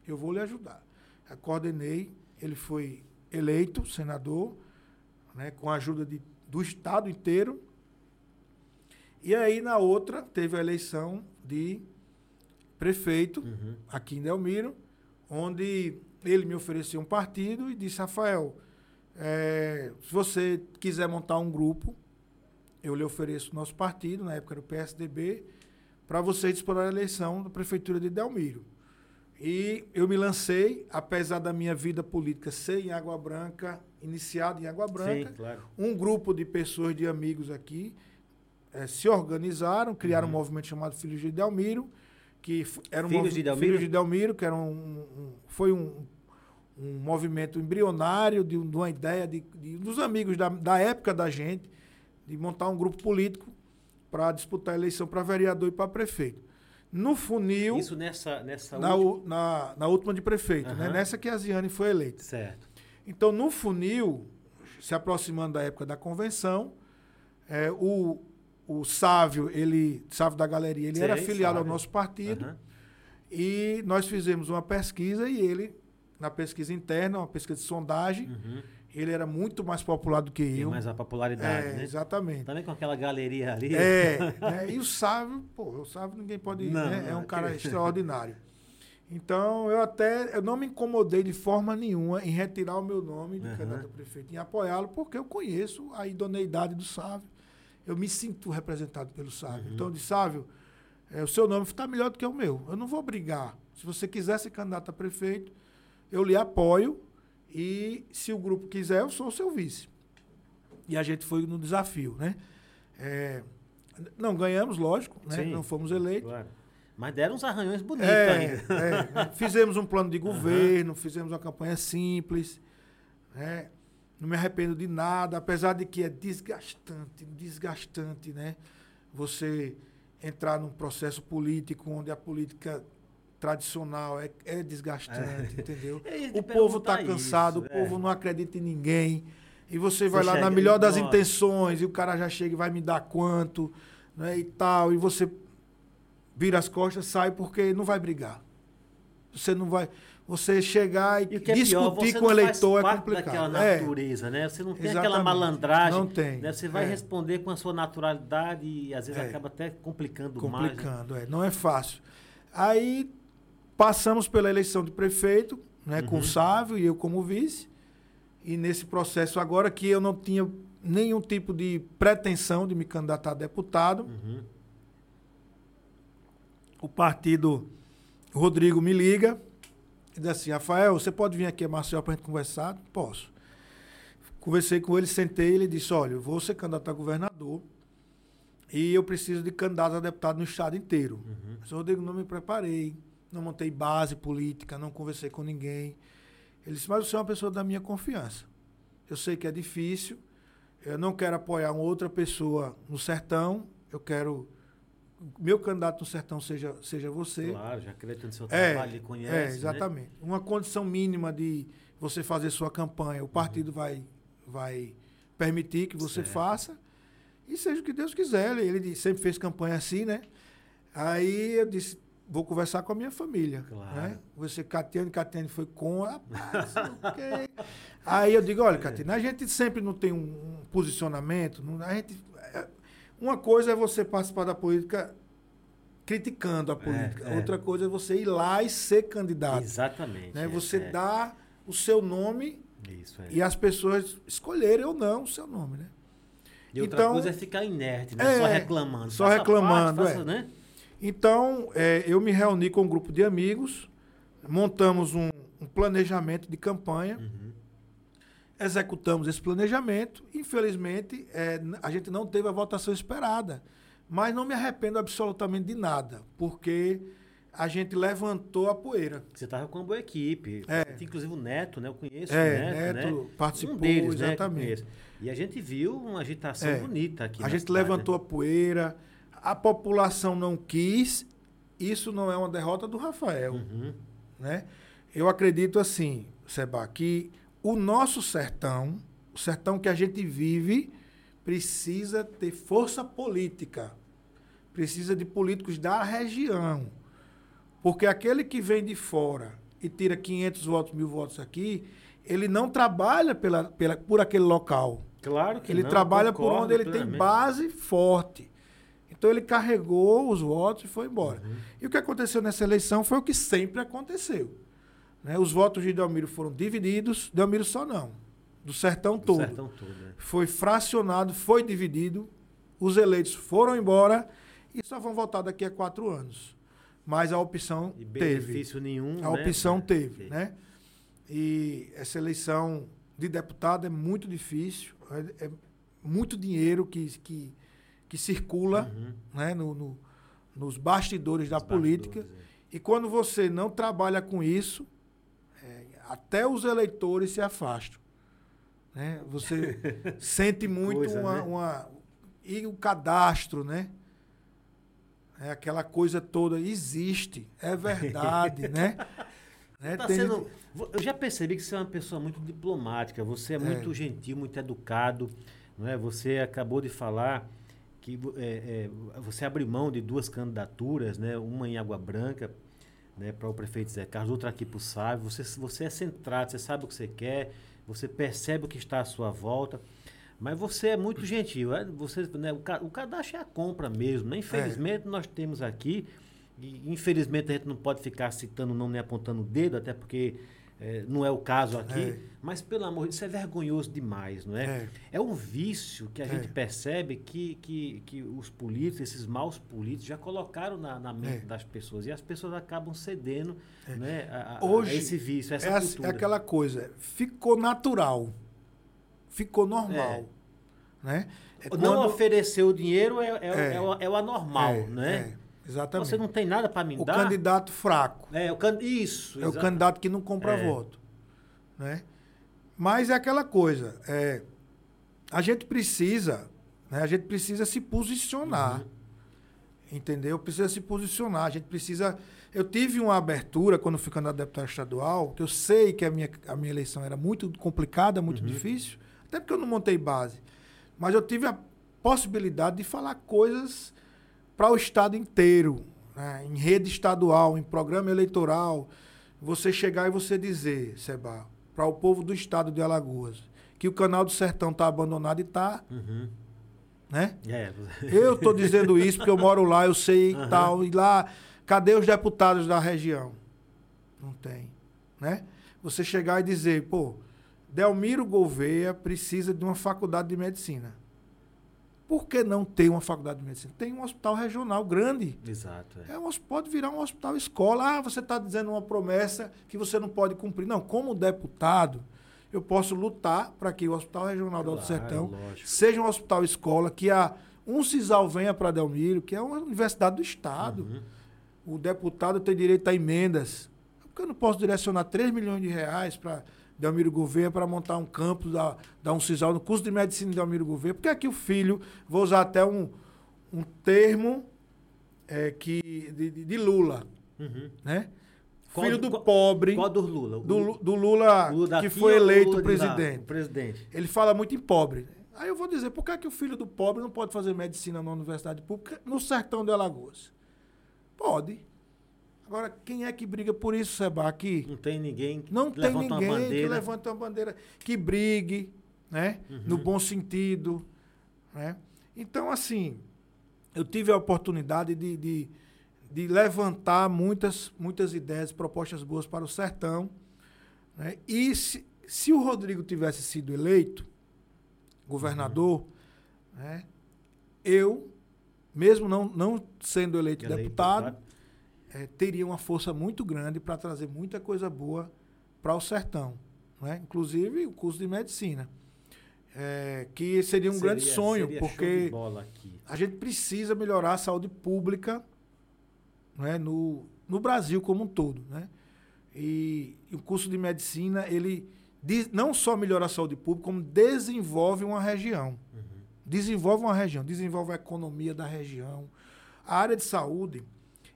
eu vou lhe ajudar. Eu coordenei, ele foi eleito senador, né, com a ajuda de, do Estado inteiro e aí, na outra, teve a eleição de prefeito, uhum. aqui em Delmiro, onde ele me ofereceu um partido e disse, Rafael, é, se você quiser montar um grupo, eu lhe ofereço o nosso partido, na época era o PSDB, para você disputar a eleição da prefeitura de Delmiro. E eu me lancei, apesar da minha vida política ser em Água Branca, iniciada em Água Branca, Sim, claro. um grupo de pessoas, de amigos aqui, é, se organizaram, criaram uhum. um movimento chamado Filhos de Delmiro, que era um Filhos de Delmiro, Filhos de Delmiro que era um, um foi um, um movimento embrionário de, de uma ideia de, de, dos amigos da, da época da gente de montar um grupo político para disputar a eleição para vereador e para prefeito. No funil. Isso nessa, nessa na, última... na, na última de prefeito, uhum. né? Nessa que a Ziane foi eleita. Certo. Então, no funil, se aproximando da época da convenção, é, o, o Sávio, ele, Sávio da Galeria, ele Sei, era filiado ao nosso partido. Uhum. E nós fizemos uma pesquisa e ele, na pesquisa interna, uma pesquisa de sondagem, uhum. ele era muito mais popular do que eu. mais a popularidade, é, né? Exatamente. Também com aquela galeria ali. É, *laughs* é e o Sávio, pô, o Sávio ninguém pode... Não, né? É um cara *laughs* extraordinário. Então, eu até eu não me incomodei de forma nenhuma em retirar o meu nome de uhum. candidato a prefeito, em apoiá-lo, porque eu conheço a idoneidade do Sávio eu me sinto representado pelo Sávio. Uhum. Então, de Sávio, é, o seu nome está melhor do que o meu. Eu não vou brigar. Se você quiser ser candidato a prefeito, eu lhe apoio. E se o grupo quiser, eu sou o seu vice. E a gente foi no desafio, né? É, não ganhamos, lógico, né? Sim, não fomos eleitos. Claro. Mas deram uns arranhões bonitos é, ainda. *laughs* É, fizemos um plano de governo, uhum. fizemos uma campanha simples. Né? Não me arrependo de nada, apesar de que é desgastante, desgastante, né? Você entrar num processo político onde a política tradicional é, é desgastante, é. entendeu? o povo está cansado, isso, o povo é. não acredita em ninguém. E você vai você lá chega, na melhor das nossa. intenções e o cara já chega e vai me dar quanto, né, e tal, e você vira as costas, sai porque não vai brigar. Você não vai você chegar e, e é discutir pior, com o eleitor é complicado. daquela é. natureza, é. né? Você não tem Exatamente. aquela malandragem. Não tem. Né? Você vai é. responder com a sua naturalidade e às vezes é. acaba até complicando, complicando mais. Né? Complicando, é. Não é fácil. Aí passamos pela eleição de prefeito, né, uhum. com o Sávio e eu como vice. E nesse processo agora que eu não tinha nenhum tipo de pretensão de me candidatar a deputado. Uhum. O partido Rodrigo me liga e disse assim, Rafael, você pode vir aqui a Marcel para a gente conversar? Posso. Conversei com ele, sentei, ele disse, olha, eu vou ser candidato a governador e eu preciso de candidato a deputado no estado inteiro. Uhum. Mas, Rodrigo, não me preparei, não montei base política, não conversei com ninguém. Ele disse, mas você é uma pessoa da minha confiança. Eu sei que é difícil, eu não quero apoiar uma outra pessoa no sertão, eu quero meu candidato no sertão seja, seja você. Claro, já acredita no seu é, trabalho, ele conhece. É, exatamente. Né? Uma condição mínima de você fazer sua campanha, o partido uhum. vai, vai permitir que você certo. faça. E seja o que Deus quiser. Ele, ele sempre fez campanha assim, né? Aí eu disse, vou conversar com a minha família. Claro. Né? Você, Catiane, Catiane foi com, rapaz, okay. *laughs* Aí eu digo, olha, Catiane, a gente sempre não tem um, um posicionamento, não, a gente uma coisa é você participar da política criticando a política. É, é. Outra coisa é você ir lá e ser candidato. Exatamente. Né? É, você é. dá o seu nome Isso, é. e as pessoas escolherem ou não o seu nome, né? E outra então, coisa é ficar inerte, né? só reclamando. Só faça reclamando, parte, faça, né? Então, eu me reuni com um grupo de amigos, montamos um, um planejamento de campanha. Uhum executamos esse planejamento. Infelizmente, é, a gente não teve a votação esperada. Mas não me arrependo absolutamente de nada, porque a gente levantou a poeira. Você estava com uma boa equipe. É. Inclusive o Neto, né? Eu conheço é, o Neto, Neto né? participou, um deles, né, exatamente. Né, e a gente viu uma agitação é. bonita aqui. A gente cidade, levantou né? a poeira, a população não quis. Isso não é uma derrota do Rafael. Uhum. Né? Eu acredito assim, Seba, que o nosso sertão, o sertão que a gente vive, precisa ter força política. Precisa de políticos da região. Porque aquele que vem de fora e tira 500 votos, mil votos aqui, ele não trabalha pela, pela, por aquele local. Claro que Ele não, trabalha por onde ele tem base forte. Então ele carregou os votos e foi embora. Uhum. E o que aconteceu nessa eleição foi o que sempre aconteceu. Né? Os votos de Delmiro foram divididos, Delmiro só não, do sertão do todo. Sertão todo é. Foi fracionado, foi dividido, os eleitos foram embora e só vão votar daqui a quatro anos. Mas a opção e benefício teve. nenhum. A né? opção teve, né? E essa eleição de deputado é muito difícil, é, é muito dinheiro que, que, que circula uhum. né? no, no, nos bastidores da política. é. E quando você não trabalha com isso, até os eleitores se afastam. Né? Você *laughs* sente muito coisa, uma, né? uma, E o cadastro, né? É aquela coisa toda existe, é verdade, né? *laughs* né? Tá Tem... sendo, eu já percebi que você é uma pessoa muito diplomática, você é, é. muito gentil, muito educado. Não é? Você acabou de falar que é, é, você abriu mão de duas candidaturas, né? uma em Água Branca né, para o prefeito Zé Carlos, outra aqui para o Sábio. Você, você é centrado, você sabe o que você quer, você percebe o que está à sua volta. Mas você é muito gentil. É? Você, né, o, o cadastro é a compra mesmo. Né? Infelizmente, é. nós temos aqui, e infelizmente a gente não pode ficar citando o nome nem apontando o dedo, até porque é, não é o caso aqui, é. mas pelo amor de Deus, isso é vergonhoso demais, não é? É, é um vício que a gente é. percebe que, que, que os políticos, esses maus políticos, já colocaram na, na mente é. das pessoas e as pessoas acabam cedendo é. né, a, Hoje, a esse vício, a essa é, cultura. É aquela coisa, ficou natural, ficou normal, né? não quando... oferecer o dinheiro é, é, o, é o anormal, né? Exatamente. Você não tem nada para me o dar. O candidato fraco. É, o can... isso. É o candidato que não compra é. voto. Né? Mas é aquela coisa. É, a gente precisa, né, a gente precisa se posicionar. Uhum. Entendeu? Precisa se posicionar. A gente precisa. Eu tive uma abertura quando fui candidato a deputado estadual, que eu sei que a minha, a minha eleição era muito complicada, muito uhum. difícil, até porque eu não montei base. Mas eu tive a possibilidade de falar coisas para o estado inteiro, né? em rede estadual, em programa eleitoral, você chegar e você dizer, Seba, para o povo do estado de Alagoas, que o canal do Sertão está abandonado e está. Uhum. Né? É. Eu estou dizendo isso porque eu moro lá, eu sei uhum. tal. E lá, cadê os deputados da região? Não tem. Né? Você chegar e dizer, pô, Delmiro Gouveia precisa de uma faculdade de medicina. Por que não ter uma faculdade de medicina? Tem um hospital regional grande. Exato. É. É um, pode virar um hospital escola. Ah, você está dizendo uma promessa que você não pode cumprir. Não, como deputado, eu posso lutar para que o Hospital Regional claro, do Alto Sertão lógico. seja um hospital escola, que a um CISAL venha para Delmiro, que é uma universidade do Estado. Uhum. o deputado tem direito a emendas. Por que eu não posso direcionar 3 milhões de reais para Delmiro Gouveia para montar um campus da, da Uncisal no curso de medicina de Delmiro Gouveia? Porque aqui o filho, vou usar até um, um termo é, que, de, de Lula, Uhum. né? Qual filho do- qual- pobre, Qual do Lula? Do, do Lula, Lula que foi eleito Lula de lá? presidente. O presidente. Ele fala muito em pobre. Aí eu vou dizer, por que, é que o filho do pobre não pode fazer medicina na universidade pública no sertão de Alagoas? Pode. Agora, quem é que briga por isso, Seba? Aqui Não tem ninguém que não tem levanta ninguém que levante uma bandeira que brigue, né? No bom sentido, né? Então, assim, eu tive a oportunidade de, de, de levantar muitas, muitas ideias, propostas boas para o sertão, né? E se, se o Rodrigo tivesse sido eleito governador, né? Eu, mesmo não, não sendo eleito, Eleito, deputado, claro. Eh, teria uma força muito grande para trazer muita coisa boa para o sertão. Né? Inclusive o curso de medicina. Eh, que seria um grande Seria- sonho, seria show de porque a gente precisa melhorar a saúde pública né, no, no Brasil como um todo. Né? E, e o curso de medicina, ele diz- não só melhora a saúde pública, como desenvolve uma região. Desenvolve uma região, desenvolve a economia da região. A área de saúde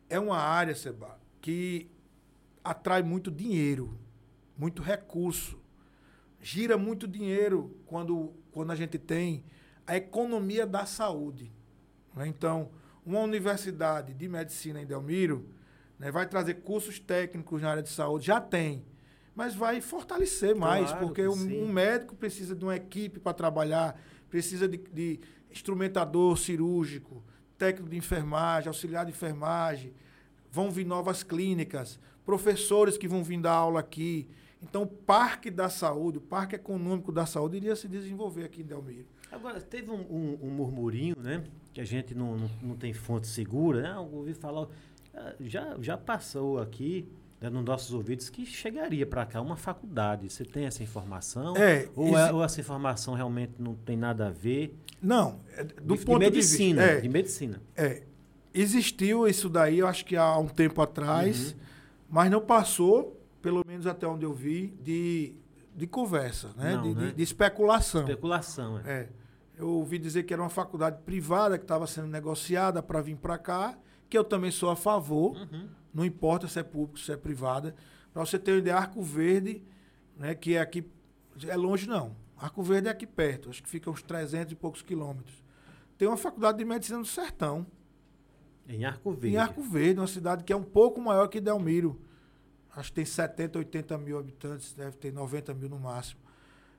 é uma área, Seba, que atrai muito dinheiro, muito recurso. Gira muito dinheiro quando, quando a gente tem a economia da saúde. né? Então, uma universidade de medicina em Delmiro né, vai trazer cursos técnicos na área de saúde, já tem, mas vai fortalecer mais, Claro porque que um, um médico precisa de uma equipe para trabalhar, precisa de, de instrumentador cirúrgico, técnico de enfermagem, auxiliar de enfermagem, vão vir novas clínicas, professores que vão vir dar aula aqui. Então, o parque da saúde, o parque econômico da saúde iria se desenvolver aqui em Delmiro. Agora, teve um, um- um murmurinho, né? Que a gente não, não, não tem fonte segura, né? Eu ouvi falar. ah, Já, já passou aqui, né, nos nossos ouvidos, que chegaria para cá uma faculdade. Você tem essa informação? É, ou, exi- é- ou essa informação realmente não tem nada a ver? Não, é, do de, ponto de medicina. de vista. De medicina. É, é, existiu isso daí, eu acho que há um tempo atrás, mas não passou, pelo menos até onde eu vi, de, de conversa, né? Não, de, né? de especulação. Especulação, é. É. Eu ouvi dizer que era uma faculdade privada que estava sendo negociada para vir para cá, que eu também sou a favor, Uhum. Não importa se é público, se é privada. Para você ter uma ideia, Arco Verde, né, que é aqui, é longe não. Arco Verde é aqui perto, acho que fica uns 300 e poucos quilômetros. Tem uma faculdade de medicina no Sertão, Em Arco Verde. em Arco Verde, uma cidade que é um pouco maior que Delmiro. Acho que tem 70, 80 mil habitantes, deve ter 90 mil no máximo.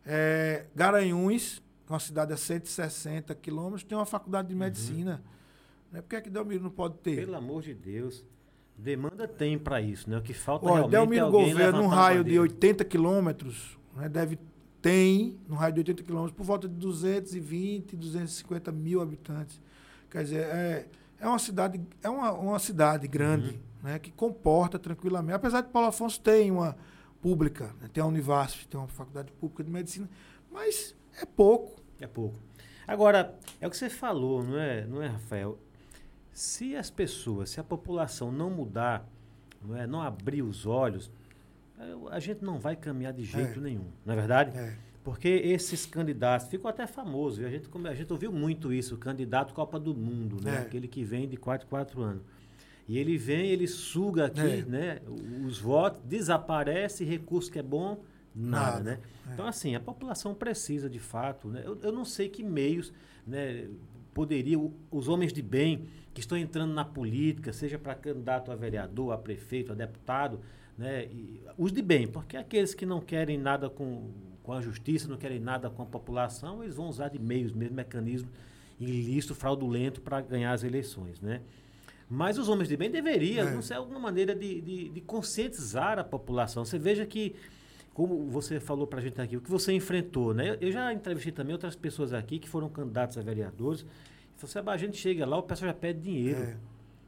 É, Garanhuns, uma cidade a 160 quilômetros, tem uma faculdade de medicina. Né? Por que, é que Delmiro não pode ter? Pelo amor de Deus. Demanda tem para isso, né? O que falta Olha, realmente é Delmiro alguém Gouveia, num raio de bandeira. 80 quilômetros, né, deve tem, no raio de 80 quilômetros, por volta de 220, 250 mil habitantes. Quer dizer, é, é uma cidade, é uma, uma cidade grande, Uhum. né, que comporta tranquilamente. Apesar de Paulo Afonso ter uma pública, né, tem a Univasf, tem uma faculdade pública de medicina, mas é pouco. É pouco. Agora, é o que você falou, não é, não é, Rafael? Se as pessoas, se a população não mudar, não é, não abrir os olhos, eh, a gente não vai caminhar de jeito É. nenhum, não é verdade? É. Porque esses candidatos ficam até famosos. A gente, a gente ouviu muito isso, o candidato Copa do Mundo, né? É. Aquele que vem de 4 em 4 anos. E ele vem, ele suga aqui, É. né? Os votos, desaparece, recurso que é bom, nada, Nada, né? é. Então, assim, a população precisa de fato, né? Eu, eu não sei que meios, né? Poderiam, os homens de bem que estão entrando na política, seja para candidato a vereador, a prefeito, a deputado, né? E os de bem, porque aqueles que não querem nada com, com a justiça, não querem nada com a população, eles vão usar de meios, mesmo mecanismo ilícito, fraudulento para ganhar as eleições, né? Mas os homens de bem deveriam, É. não sei, alguma maneira de, de, de conscientizar a população. Você veja que, como você falou para a gente aqui, o que você enfrentou, né? Eu, já entrevistei também outras pessoas aqui que foram candidatos a vereadores. E falou assim, "Ah, a gente chega lá, o pessoal já pede dinheiro. É.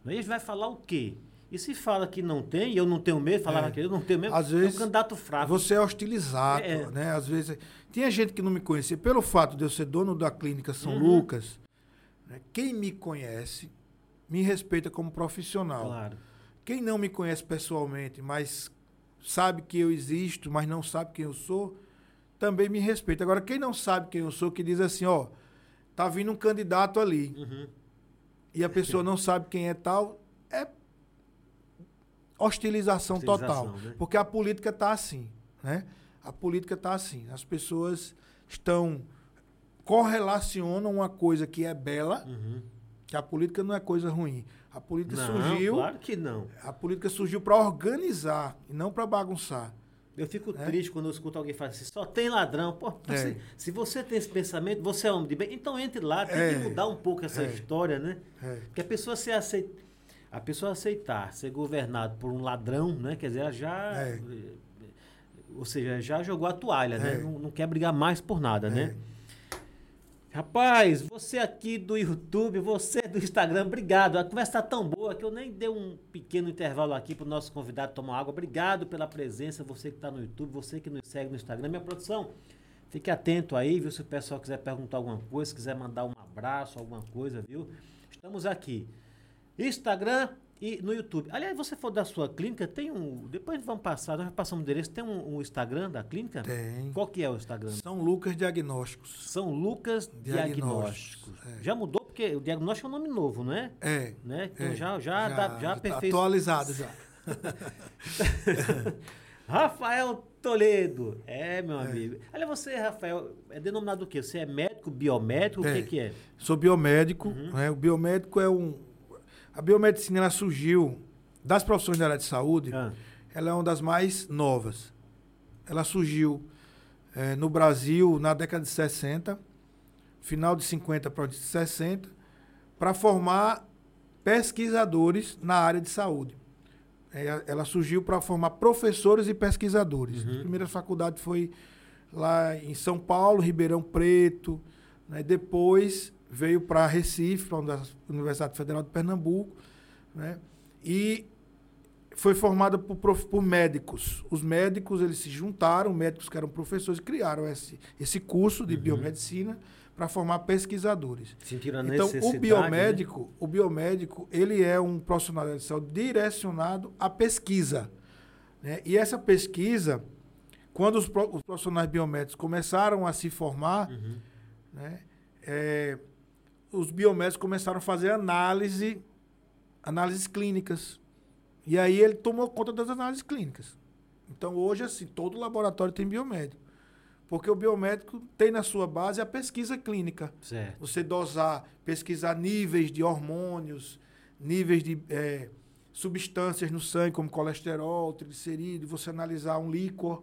Aí a gente vai falar o quê? E se fala que não tem, e eu não tenho medo, falava É. que eu não tenho medo, Às é vezes, um candidato fraco. Você é hostilizado, É. né? Às vezes. Tinha gente que não me conhecia. Pelo fato de eu ser dono da clínica São Uhum. Lucas, né, quem me conhece me respeita como profissional. Claro. Quem não me conhece pessoalmente, mas sabe que eu existo, mas não sabe quem eu sou, também me respeita. Agora, quem não sabe quem eu sou, que diz assim, ó, tá vindo um candidato ali, Uhum. e a pessoa não sabe quem é tal, é hostilização, Hostilização, total. né? Porque a política tá assim, né? A política tá assim. As pessoas estão correlacionam uma coisa que é bela, Uhum. que a política não é coisa ruim. A política Não, surgiu, claro que não. a política surgiu para organizar e não para bagunçar. Eu fico É? triste quando eu escuto alguém falar assim, só tem ladrão. Pô, É. se, se você tem esse pensamento, você é homem de bem, então entre lá, tem É. que mudar um pouco essa É. história, né? É. Porque a pessoa se aceita, a pessoa aceitar ser governado por um ladrão, né? Quer dizer, ela já É. ou seja, já jogou a toalha, né? É. Não, não quer brigar mais por nada, né? Rapaz, você aqui do YouTube, você do Instagram, obrigado. A conversa tá tão boa que eu nem dei um pequeno intervalo aqui para o nosso convidado tomar água. Obrigado pela presença, você que está no YouTube, você que nos segue no Instagram. Minha produção, fique atento aí, viu? Se o pessoal quiser perguntar alguma coisa, se quiser mandar um abraço, alguma coisa, viu? Estamos aqui. Instagram e no YouTube. Aliás, você for da sua clínica, tem um. Depois vamos passar, nós passamos o endereço. Tem um, um Instagram da clínica? Tem. Qual que é o Instagram? São Lucas Diagnósticos. São Lucas Diagnósticos. Diagnósticos, é. Já mudou, porque o diagnóstico é um nome novo, não é? É. Né? Então é. já, já, já, já tá atualizado já. *laughs* Rafael Toledo. É, meu amigo. Olha, você, Rafael, é denominado o quê? Você é médico, biomédico? O É. que, que é? Sou biomédico, Uhum. né? O biomédico é um a biomedicina ela surgiu das profissões da área de saúde. Ah, Ela é uma das mais novas. Ela surgiu eh, no Brasil na década de 60, final de 50 para de 60, para formar pesquisadores na área de saúde. Eh, ela surgiu para formar professores e pesquisadores. Uhum. A primeira faculdade foi lá em São Paulo, Ribeirão Preto. né? Depois veio para Recife, para a Universidade Federal de Pernambuco. Né? E foi formada por, prof- por médicos. Os médicos eles se juntaram, médicos que eram professores, e criaram esse, esse curso de Uhum. biomedicina para formar pesquisadores. sentiram a Então, necessidade. o biomédico, o biomédico, ele é um profissional de saúde direcionado à pesquisa. né? E essa pesquisa, quando os, os profissionais biomédicos começaram a se formar, Né? Uhum. né, é, os biomédicos começaram a fazer análise, análises clínicas. E aí ele tomou conta das análises clínicas. Então hoje, assim, todo laboratório tem biomédico. Porque o biomédico tem na sua base a pesquisa clínica. Certo. Você dosar, pesquisar níveis de hormônios, níveis de eh, substâncias no sangue, como colesterol, triglicerídeo, você analisar um líquor,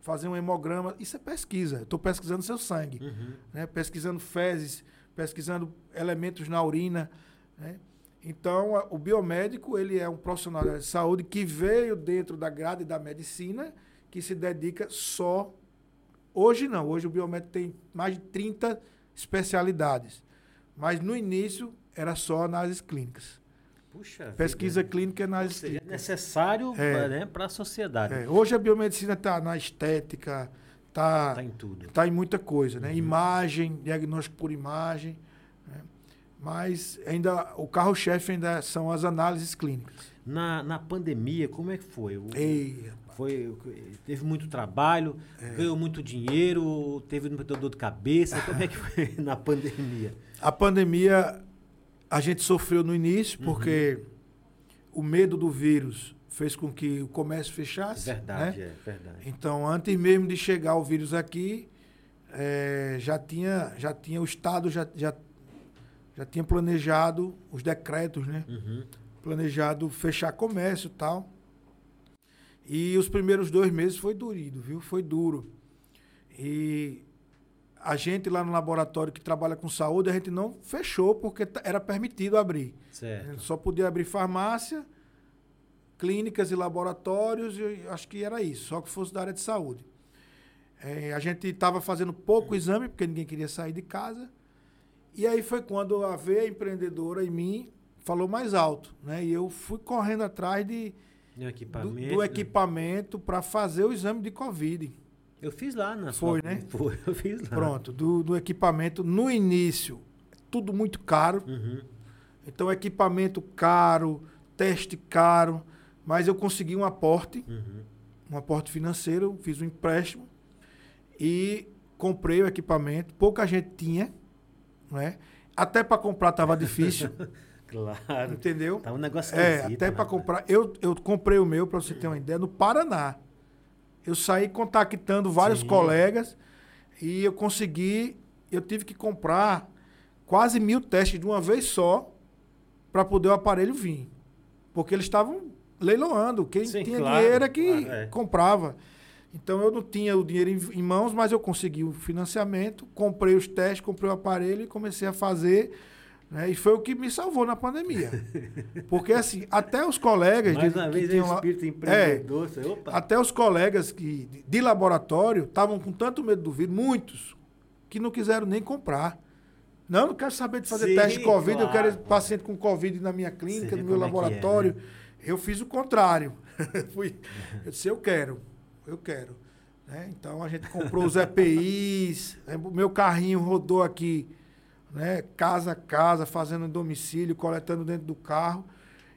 fazer um hemograma. Isso é pesquisa. Estou pesquisando seu sangue Uhum. né, pesquisando fezes, pesquisando elementos na urina. né. Então, a- o biomédico ele é um profissional de saúde que veio dentro da grade da medicina, que se dedica só. Hoje não, hoje o biomédico tem mais de 30 especialidades. Mas no início era só análises clínicas. Puxa. Pesquisa vida. clínica e análise seja, é necessário É. né, para a sociedade. É, hoje a biomedicina está na estética, está Tá em tudo. Está em muita coisa, né? Uhum. Imagem, diagnóstico por imagem. né? Mas ainda o carro-chefe ainda são as análises clínicas. Na, na pandemia, como é que foi? O- Ei, Foi, teve muito trabalho, É. ganhou muito dinheiro, teve muita dor de cabeça. Como é que foi *laughs* na pandemia? a pandemia a gente sofreu no início Uhum. porque o medo do vírus fez com que o comércio fechasse. Verdade, né? é verdade. Então, antes mesmo de chegar o vírus aqui, eh, já, tinha, já tinha o Estado já, já, já tinha planejado os decretos, né? Uhum. planejado fechar comércio e tal. E os primeiros dois meses foi durido, viu? Foi duro. E a gente lá no laboratório que trabalha com saúde, a gente não fechou porque era permitido abrir. Certo. só podia abrir farmácia, clínicas e laboratórios, e acho que era isso, só que fosse da área de saúde. Eh, a gente estava fazendo pouco exame, porque ninguém queria sair de casa. E aí foi quando a veia empreendedora em mim falou mais alto, né? E eu fui correndo atrás de, do, equipamento. do né? equipamento para fazer o exame de Covid. Eu fiz lá na Foi, sua- né? *laughs* Foi, eu fiz lá. Pronto, do, do equipamento. No início, tudo muito caro. Uhum. Então, equipamento caro, teste caro, mas eu consegui um aporte, Uhum. um aporte financeiro, fiz um empréstimo e comprei o equipamento. Pouca gente tinha, né? Até para comprar estava difícil, *laughs* Claro. entendeu? Tá um negócio É, até né, para rapaz? comprar. Eu, eu comprei o meu, para você ter uma ideia, no Paraná. Eu saí contactando vários Sim. colegas e eu consegui. Eu tive que comprar quase mil testes de uma vez só para poder o aparelho vir. Porque eles estavam leiloando. Quem Sim, tinha claro, dinheiro é que claro, é. comprava. Então eu não tinha o dinheiro em, em mãos, mas eu consegui o financiamento, comprei os testes, comprei o aparelho e comecei a fazer. né? E foi o que me salvou na pandemia. *laughs* Porque assim, até os colegas. Mais de- uma que vez é tinham lá- espírito empreendedor. você- Opa. até os colegas que, de- de laboratório estavam com tanto medo do vírus, muitos, que não quiseram nem comprar. Não, eu não quero saber de fazer Sim, teste de Covid, eu claro. quero paciente com Covid na minha clínica, no meu como é é, laboratório. né? Eu fiz o contrário. *laughs* Fui, eu disse, eu quero, eu quero. né? Então a gente comprou os EPIs, né? o meu carrinho rodou aqui, né? casa a casa, fazendo domicílio, coletando dentro do carro.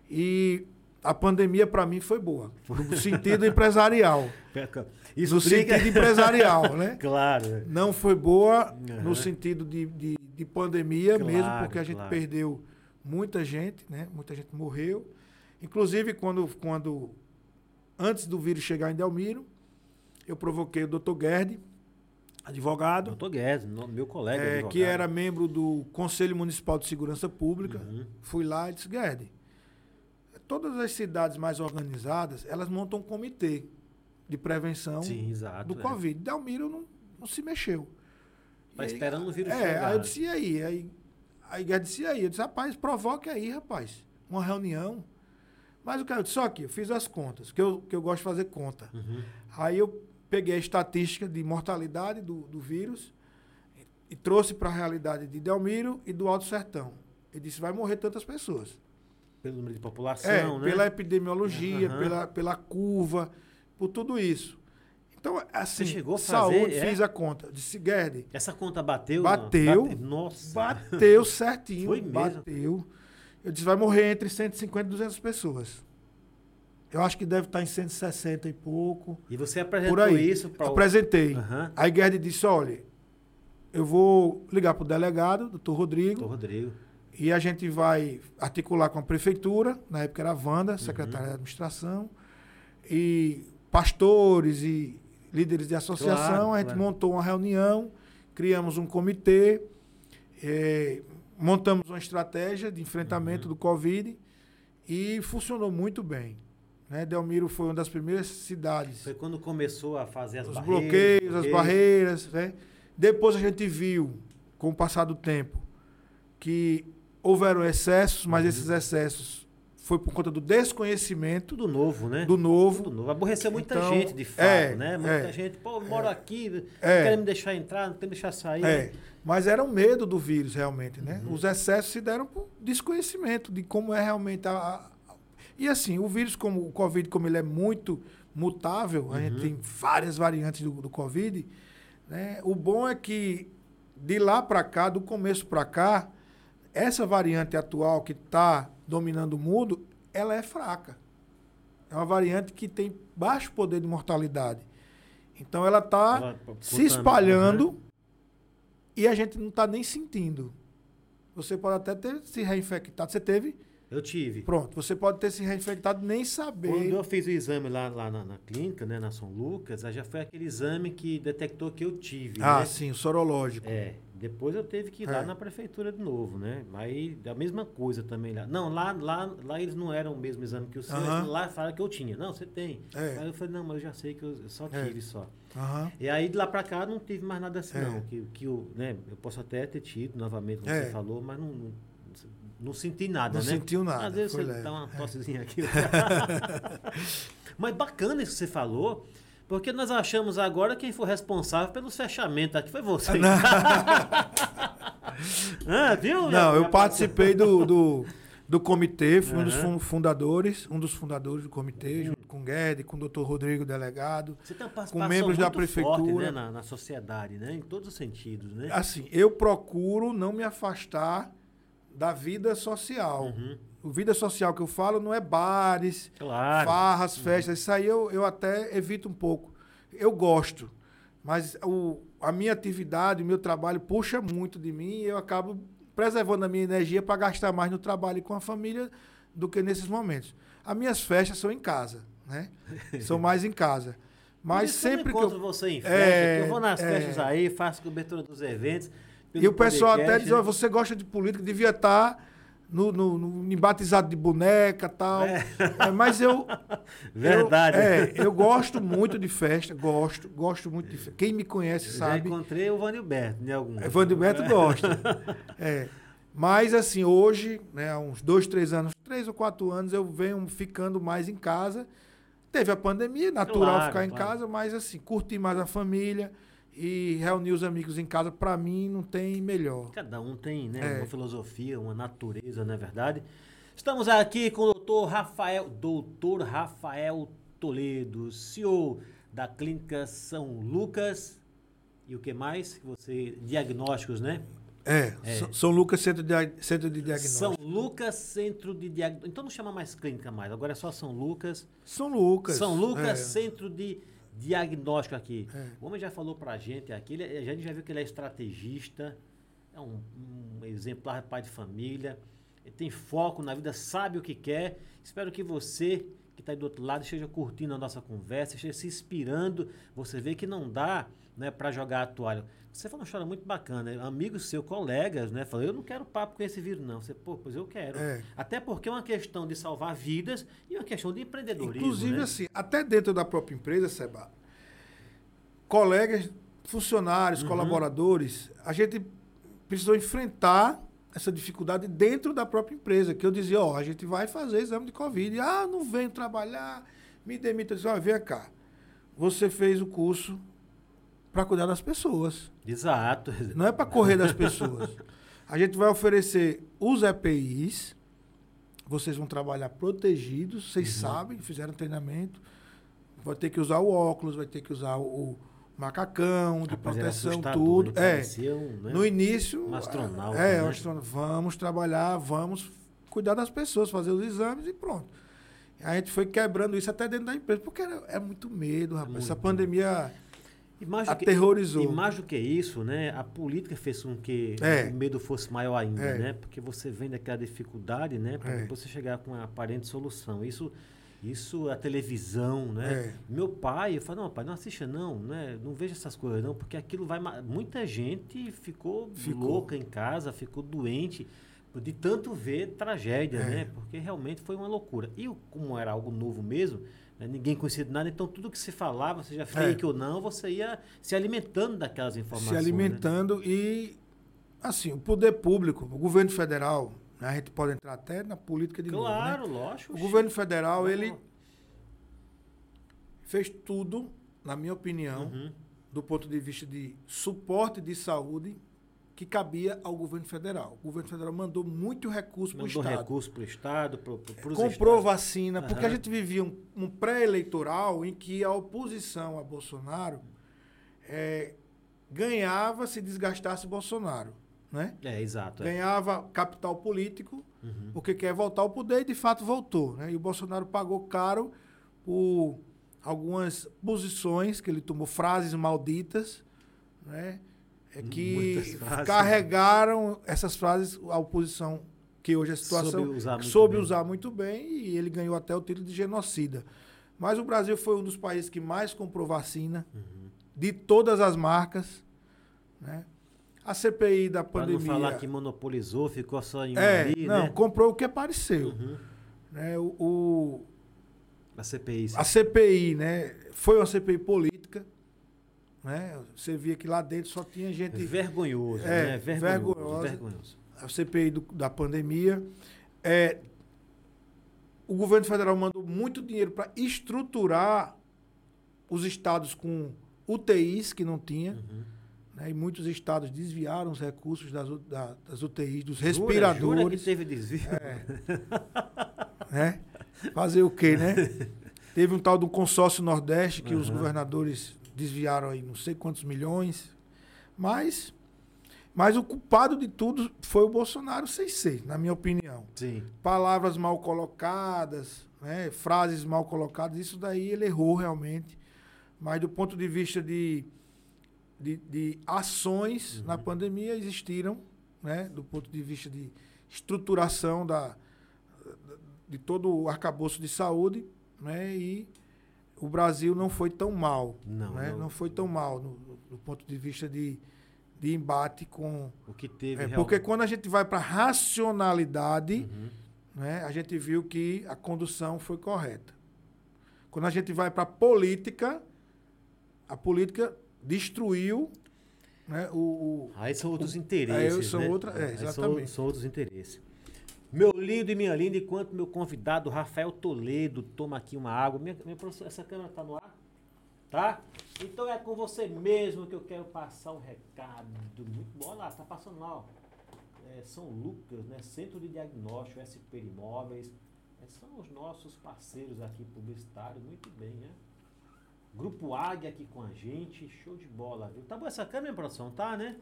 E a pandemia para mim foi boa, no *laughs* sentido empresarial. Isso no sentido empresarial, né? *laughs* Claro. Não foi boa Aham. no sentido de, de, de pandemia Claro, mesmo, porque a gente claro. perdeu muita gente, né? Muita gente morreu. Inclusive, quando, quando antes do vírus chegar em Delmiro, eu provoquei o Dr. Gerd, advogado, Doutor no- meu colega. é, que era membro do Conselho Municipal de Segurança Pública. Uhum. Fui lá e disse, Gerd, todas as cidades mais organizadas, elas montam um comitê de prevenção Sim, exato. do é. Covid. Delmiro não, não se mexeu. Tá E aí- esperando o vírus É, chegar. aí eu disse, e aí? Aí, aí disse, e aí? Eu disse, rapaz, provoque aí, rapaz. Uma reunião. Mas o cara disse, só que eu fiz as contas, que eu, que eu gosto de fazer conta. Uhum. Aí eu peguei a estatística de mortalidade do, do vírus e, e trouxe para a realidade de Delmiro e do Alto Sertão. Ele disse, vai morrer tantas pessoas. Pelo número de população, É, né? pela epidemiologia, Aham. pela, pela curva, por tudo isso. Então, assim, chegou a saúde, fazer, é? fiz a conta. Disse, Guedes, Essa conta bateu? Bateu. Bate- Nossa. Bateu certinho. Foi mesmo? Bateu. Eu disse, vai morrer entre 150 e 200 pessoas. Eu acho que deve estar em 160 e pouco. E você apresentou isso para. Apresentei. Aham. Aí Guedes disse, olha, eu vou ligar para o delegado, doutor Rodrigo, Doutor Rodrigo. e a gente vai articular com a prefeitura, na época era a Uhum. Wanda, secretária de administração, e pastores e líderes de associação, Claro, a gente claro. montou uma reunião, criamos um comitê, eh, montamos uma estratégia de enfrentamento Uhum. do Covid e funcionou muito bem. Né? Delmiro foi uma das primeiras cidades Foi quando começou a fazer as os barreiras. bloqueios, as barreiras. Né? Depois a gente viu, com o passar do tempo, que houveram excessos, mas Uhum. esses excessos foi por conta do desconhecimento Tudo novo, né? do novo. Tudo novo. Aborreceu muita Então, gente, de fato, é, né? Muita é. gente, pô, eu moro aqui, É. não querem me deixar entrar, não querem me deixar sair. É, mas era um medo do vírus, realmente, né? Uhum. Os excessos se deram por desconhecimento de como é realmente a... a- E assim, o vírus, como o Covid, como ele é muito mutável, a gente Uhum. tem várias variantes do, do Covid, né? O bom é que de lá para cá, do começo para cá, essa variante atual que está dominando o mundo, ela é fraca. É uma variante que tem baixo poder de mortalidade. Então ela está Ela, se espalhando aham. E a gente não está nem sentindo. Você pode até ter se reinfectado. Você teve? Eu tive. Pronto. Você pode ter se reinfectado nem Quando saber. eu fiz o exame lá, lá na, na clínica, né, na São Lucas, já foi aquele exame que detectou que eu tive, Ah, né? sim, o sorológico. É, depois eu teve que ir lá É. na prefeitura de novo, né? Aí a mesma coisa também lá. Não, lá, lá, lá eles não eram o mesmo exame que o seu, lá falaram que eu tinha. Não, você tem. É. Aí eu falei, não, mas eu já sei que eu só É. tive só. Aham. E aí de lá pra cá não tive mais nada assim, É. não. Que, que eu, né, eu posso até ter tido novamente, como É. você falou, mas não, não, não senti nada, Não né? sentiu nada, Às vezes foi você leve. dá uma tossezinha aqui. *laughs* mas bacana isso que você falou. Porque nós achamos agora quem foi responsável pelos fechamentos aqui foi você. *laughs* ah, *laughs* viu? Não, eu participei do, *laughs* do, do comitê, fui um dos fundadores, um dos fundadores do comitê, junto com o Guedes, com o doutor Rodrigo, delegado. Você tem uma participação com membros da prefeitura. forte, né, na, na sociedade, né? Em todos os sentidos, né? Assim, eu procuro não me afastar da vida social. Uhum. O vida social que eu falo não é bares, Claro. farras, festas. Isso aí eu, eu até evito um pouco. Eu gosto, mas o, a minha atividade, o meu trabalho puxa muito de mim e eu acabo preservando a minha energia para gastar mais no trabalho e com a família do que nesses momentos. As minhas festas são em casa, né? *laughs* São mais em casa. Mas isso eu sempre que eu... você em festa, É, eu vou nas é. festas aí, faço cobertura dos eventos. E o pessoal até podcast, diz, ó, né? você gosta de política, devia estar no, no, no, em batizado de boneca tal. É, mas eu. *laughs* Verdade. Eu, é, eu gosto muito de festa, gosto, gosto muito de festa. Quem me conhece Eu Já sabe. encontrei o Vanilberto, né? Algum. Evandro Beto gosta. *laughs* É. Mas assim, hoje, né, há uns dois, três anos, três ou quatro anos, eu venho ficando mais em casa. Teve a pandemia, natural Claro, ficar em claro. casa, mas assim, curtir mais a família e reunir os amigos em casa, pra mim, não tem melhor. Cada um tem né, É. uma filosofia, uma natureza, não é verdade? Estamos aqui com o doutor Rafael, doutor Rafael Toledo, CEO da Clínica São Lucas. E o que mais? Você, diagnósticos, né? É, É. São- São Lucas Centro de, Centro de São Diagnóstico. Lucas Centro de Diagnóstico. Então não chama mais clínica mais, agora é só São Lucas. São Lucas. São Lucas é. Centro de Diagnóstico aqui. É. O homem já falou pra gente aqui, ele, é- a gente já viu que ele é estrategista, é um, um exemplar pai de família, ele tem foco na vida, sabe o que quer. Espero que você que está aí do outro lado esteja curtindo a nossa conversa, esteja se inspirando. Você vê que não dá né, para jogar a toalha. Você falou uma história muito bacana, né? amigos seus, colegas, né? Falou, eu não quero papo com esse vírus, não. Você, pô, pois eu quero. É. Até porque é uma questão de salvar vidas e uma questão de empreendedorismo. Inclusive, né? assim, até dentro da própria empresa, Seba, colegas, funcionários, Uhum. colaboradores, a gente precisou enfrentar essa dificuldade dentro da própria empresa. Que eu dizia, ó, a gente vai fazer exame de Covid. Ah, não venho trabalhar, me demito. Eu disse, ó, vem cá. Você fez o curso para cuidar das pessoas. Exato. Não é para correr das pessoas. *laughs* A gente vai oferecer os EPIs. Vocês vão trabalhar protegidos, vocês Uhum. sabem, fizeram treinamento. Vai ter que usar o óculos, vai ter que usar o, macacão de Rapaz, era proteção, tudo. né? É. Um, né? No início. Um astronauta, É, né? um astronauta. vamos trabalhar, vamos cuidar das pessoas, fazer os exames e pronto. A gente foi quebrando isso até dentro da empresa, porque era, é muito medo, rapaz. Essa muito. pandemia E mais do que- aterrorizou. E mais do que isso, né? A política fez com que É. o medo fosse maior ainda, É. né? Porque você vem daquela dificuldade, né? Para É. depois você chegar com uma aparente solução. Isso, isso a televisão, né? É. Meu pai, eu falo, não, pai, não assista não, né? Não veja essas coisas não, porque aquilo vai... Muita gente ficou, Ficou. louca em casa, ficou doente de tanto ver tragédia, É. né? Porque realmente foi uma loucura. E como era algo novo mesmo, né, ninguém conhecia de nada, então tudo que se falava, seja fake ou não, você ia se alimentando daquelas informações. É. se né? alimentando e assim o poder público o governo federal né, a gente pode entrar até na política de novo, né? Claro, lógico. o governo federal Não, ele fez tudo na minha opinião Uhum. do ponto de vista de suporte de saúde que cabia ao governo federal o governo federal mandou muito recurso para o Mandou estado recurso para o Estado, para comprou vacina, porque a gente vivia um, um pré-eleitoral em que a oposição a Bolsonaro eh, ganhava se desgastasse Bolsonaro, né? É, exato. É. Ganhava capital político, Uhum. porque quer voltar ao poder e de fato voltou, né? E o Bolsonaro pagou caro por algumas posições que ele tomou, frases malditas, né? É que frases. carregaram essas frases a oposição que hoje a situação Soube usar muito soube bem. usar muito bem e ele ganhou até o título de genocida. Mas o Brasil foi um dos países que mais comprou vacina Uhum. de todas as marcas, né? A CPI da Para não pandemia falar que monopolizou, ficou só em uma é, ali, não, né? comprou o que apareceu, Uhum. né? O, o- A CPI. sim. a CPI, né? Foi uma CPI política, né? Você via que lá dentro só tinha gente Vergonhoso, É, né? Vergonhoso. vergonhosa. vergonhoso. a CPI do- da pandemia. É, o governo federal mandou muito dinheiro para estruturar os estados com UTIs que não tinha. Uhum. né, e muitos estados desviaram os recursos das, da- das UTIs, dos Jura- Jura que respiradores. teve desvio? né? Fazer o quê, né? *laughs* Teve um tal do consórcio Nordeste que os Aham. governadores desviaram aí não sei quantos milhões. Mas, Mas o culpado de tudo foi o Bolsonaro sem ser, na minha opinião. Sim. Palavras mal colocadas, né? frases mal colocadas, isso daí ele errou realmente. Mas do ponto de vista de, de, de ações na pandemia existiram, né? do ponto de vista de estruturação da, de todo o arcabouço de saúde, né? E o Brasil não foi tão mal, Não, né? não. não, foi tão mal no, do ponto de vista de, de embate com O que teve é, porque quando a gente vai para racionalidade, Uhum. né, a gente viu que a condução foi correta. Quando a gente vai para política, a política destruiu né, o, o- Aí são outros Aí interesses. são né? outra- é, Aí são- exatamente. São, outros interesses. Meu lindo e minha linda, enquanto meu convidado Rafael Toledo toma aqui uma água. Minha, minha essa câmera tá no ar? Tá? Então é com você mesmo que eu quero passar um recado. Muito bom. Olha lá, tá passando lá. É, São Lucas, né? Centro de Diagnóstico, SP Imóveis. É, são os nossos parceiros aqui publicitários. Muito bem, né? Grupo Águia aqui com a gente. Show de bola, viu? Tá boa essa câmera, produção? Tá, né?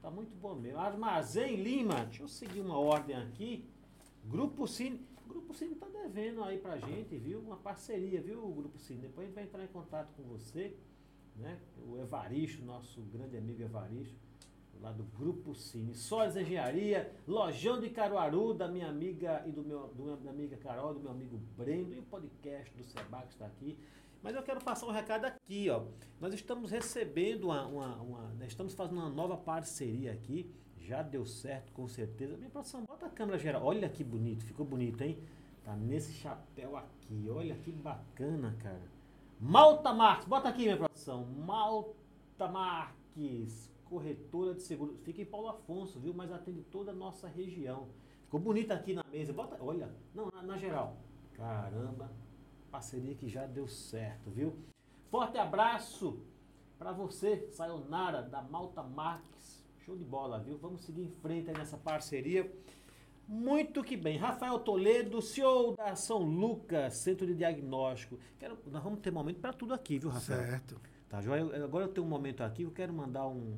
Tá muito bom mesmo. Armazém Lima. Deixa eu seguir uma ordem aqui. Grupo Cine. Grupo Cine tá devendo aí pra gente, viu? Uma parceria, viu, Grupo Cine? Depois a gente vai entrar em contato com você, né? O Evaristo, nosso grande amigo Evaristo, lá do Grupo Cine. Sólides Engenharia, Lojão de Caruaru, da minha amiga e do meu, do da minha amiga Carol, do meu amigo Brendo, e o podcast do Seba que está aqui. Mas eu quero passar um recado aqui, ó. Nós estamos recebendo uma, uma, uma- nós estamos fazendo uma nova parceria aqui. Já deu certo, com certeza. Minha produção, bota a câmera geral. Olha que bonito, ficou bonito, hein? Tá nesse chapéu aqui. Olha que bacana, cara. Malta Marques, bota aqui, minha produção. Malta Marques, corretora de seguros. Fica em Paulo Afonso, viu? Mas atende toda a nossa região. Ficou bonito aqui na mesa. Bota, olha, não, na, na geral. Caramba, parceria que já deu certo, viu? Forte abraço para você, Sayonara, da Malta Marques. Show de bola, viu? Vamos seguir em frente aí nessa parceria. Muito que bem. Rafael Toledo, CEO da São Lucas, Centro de Diagnóstico. Quero, nós vamos ter momento para tudo aqui, viu, Rafael? certo. Tá, joia? Eu- Agora eu tenho um momento aqui eu quero mandar um.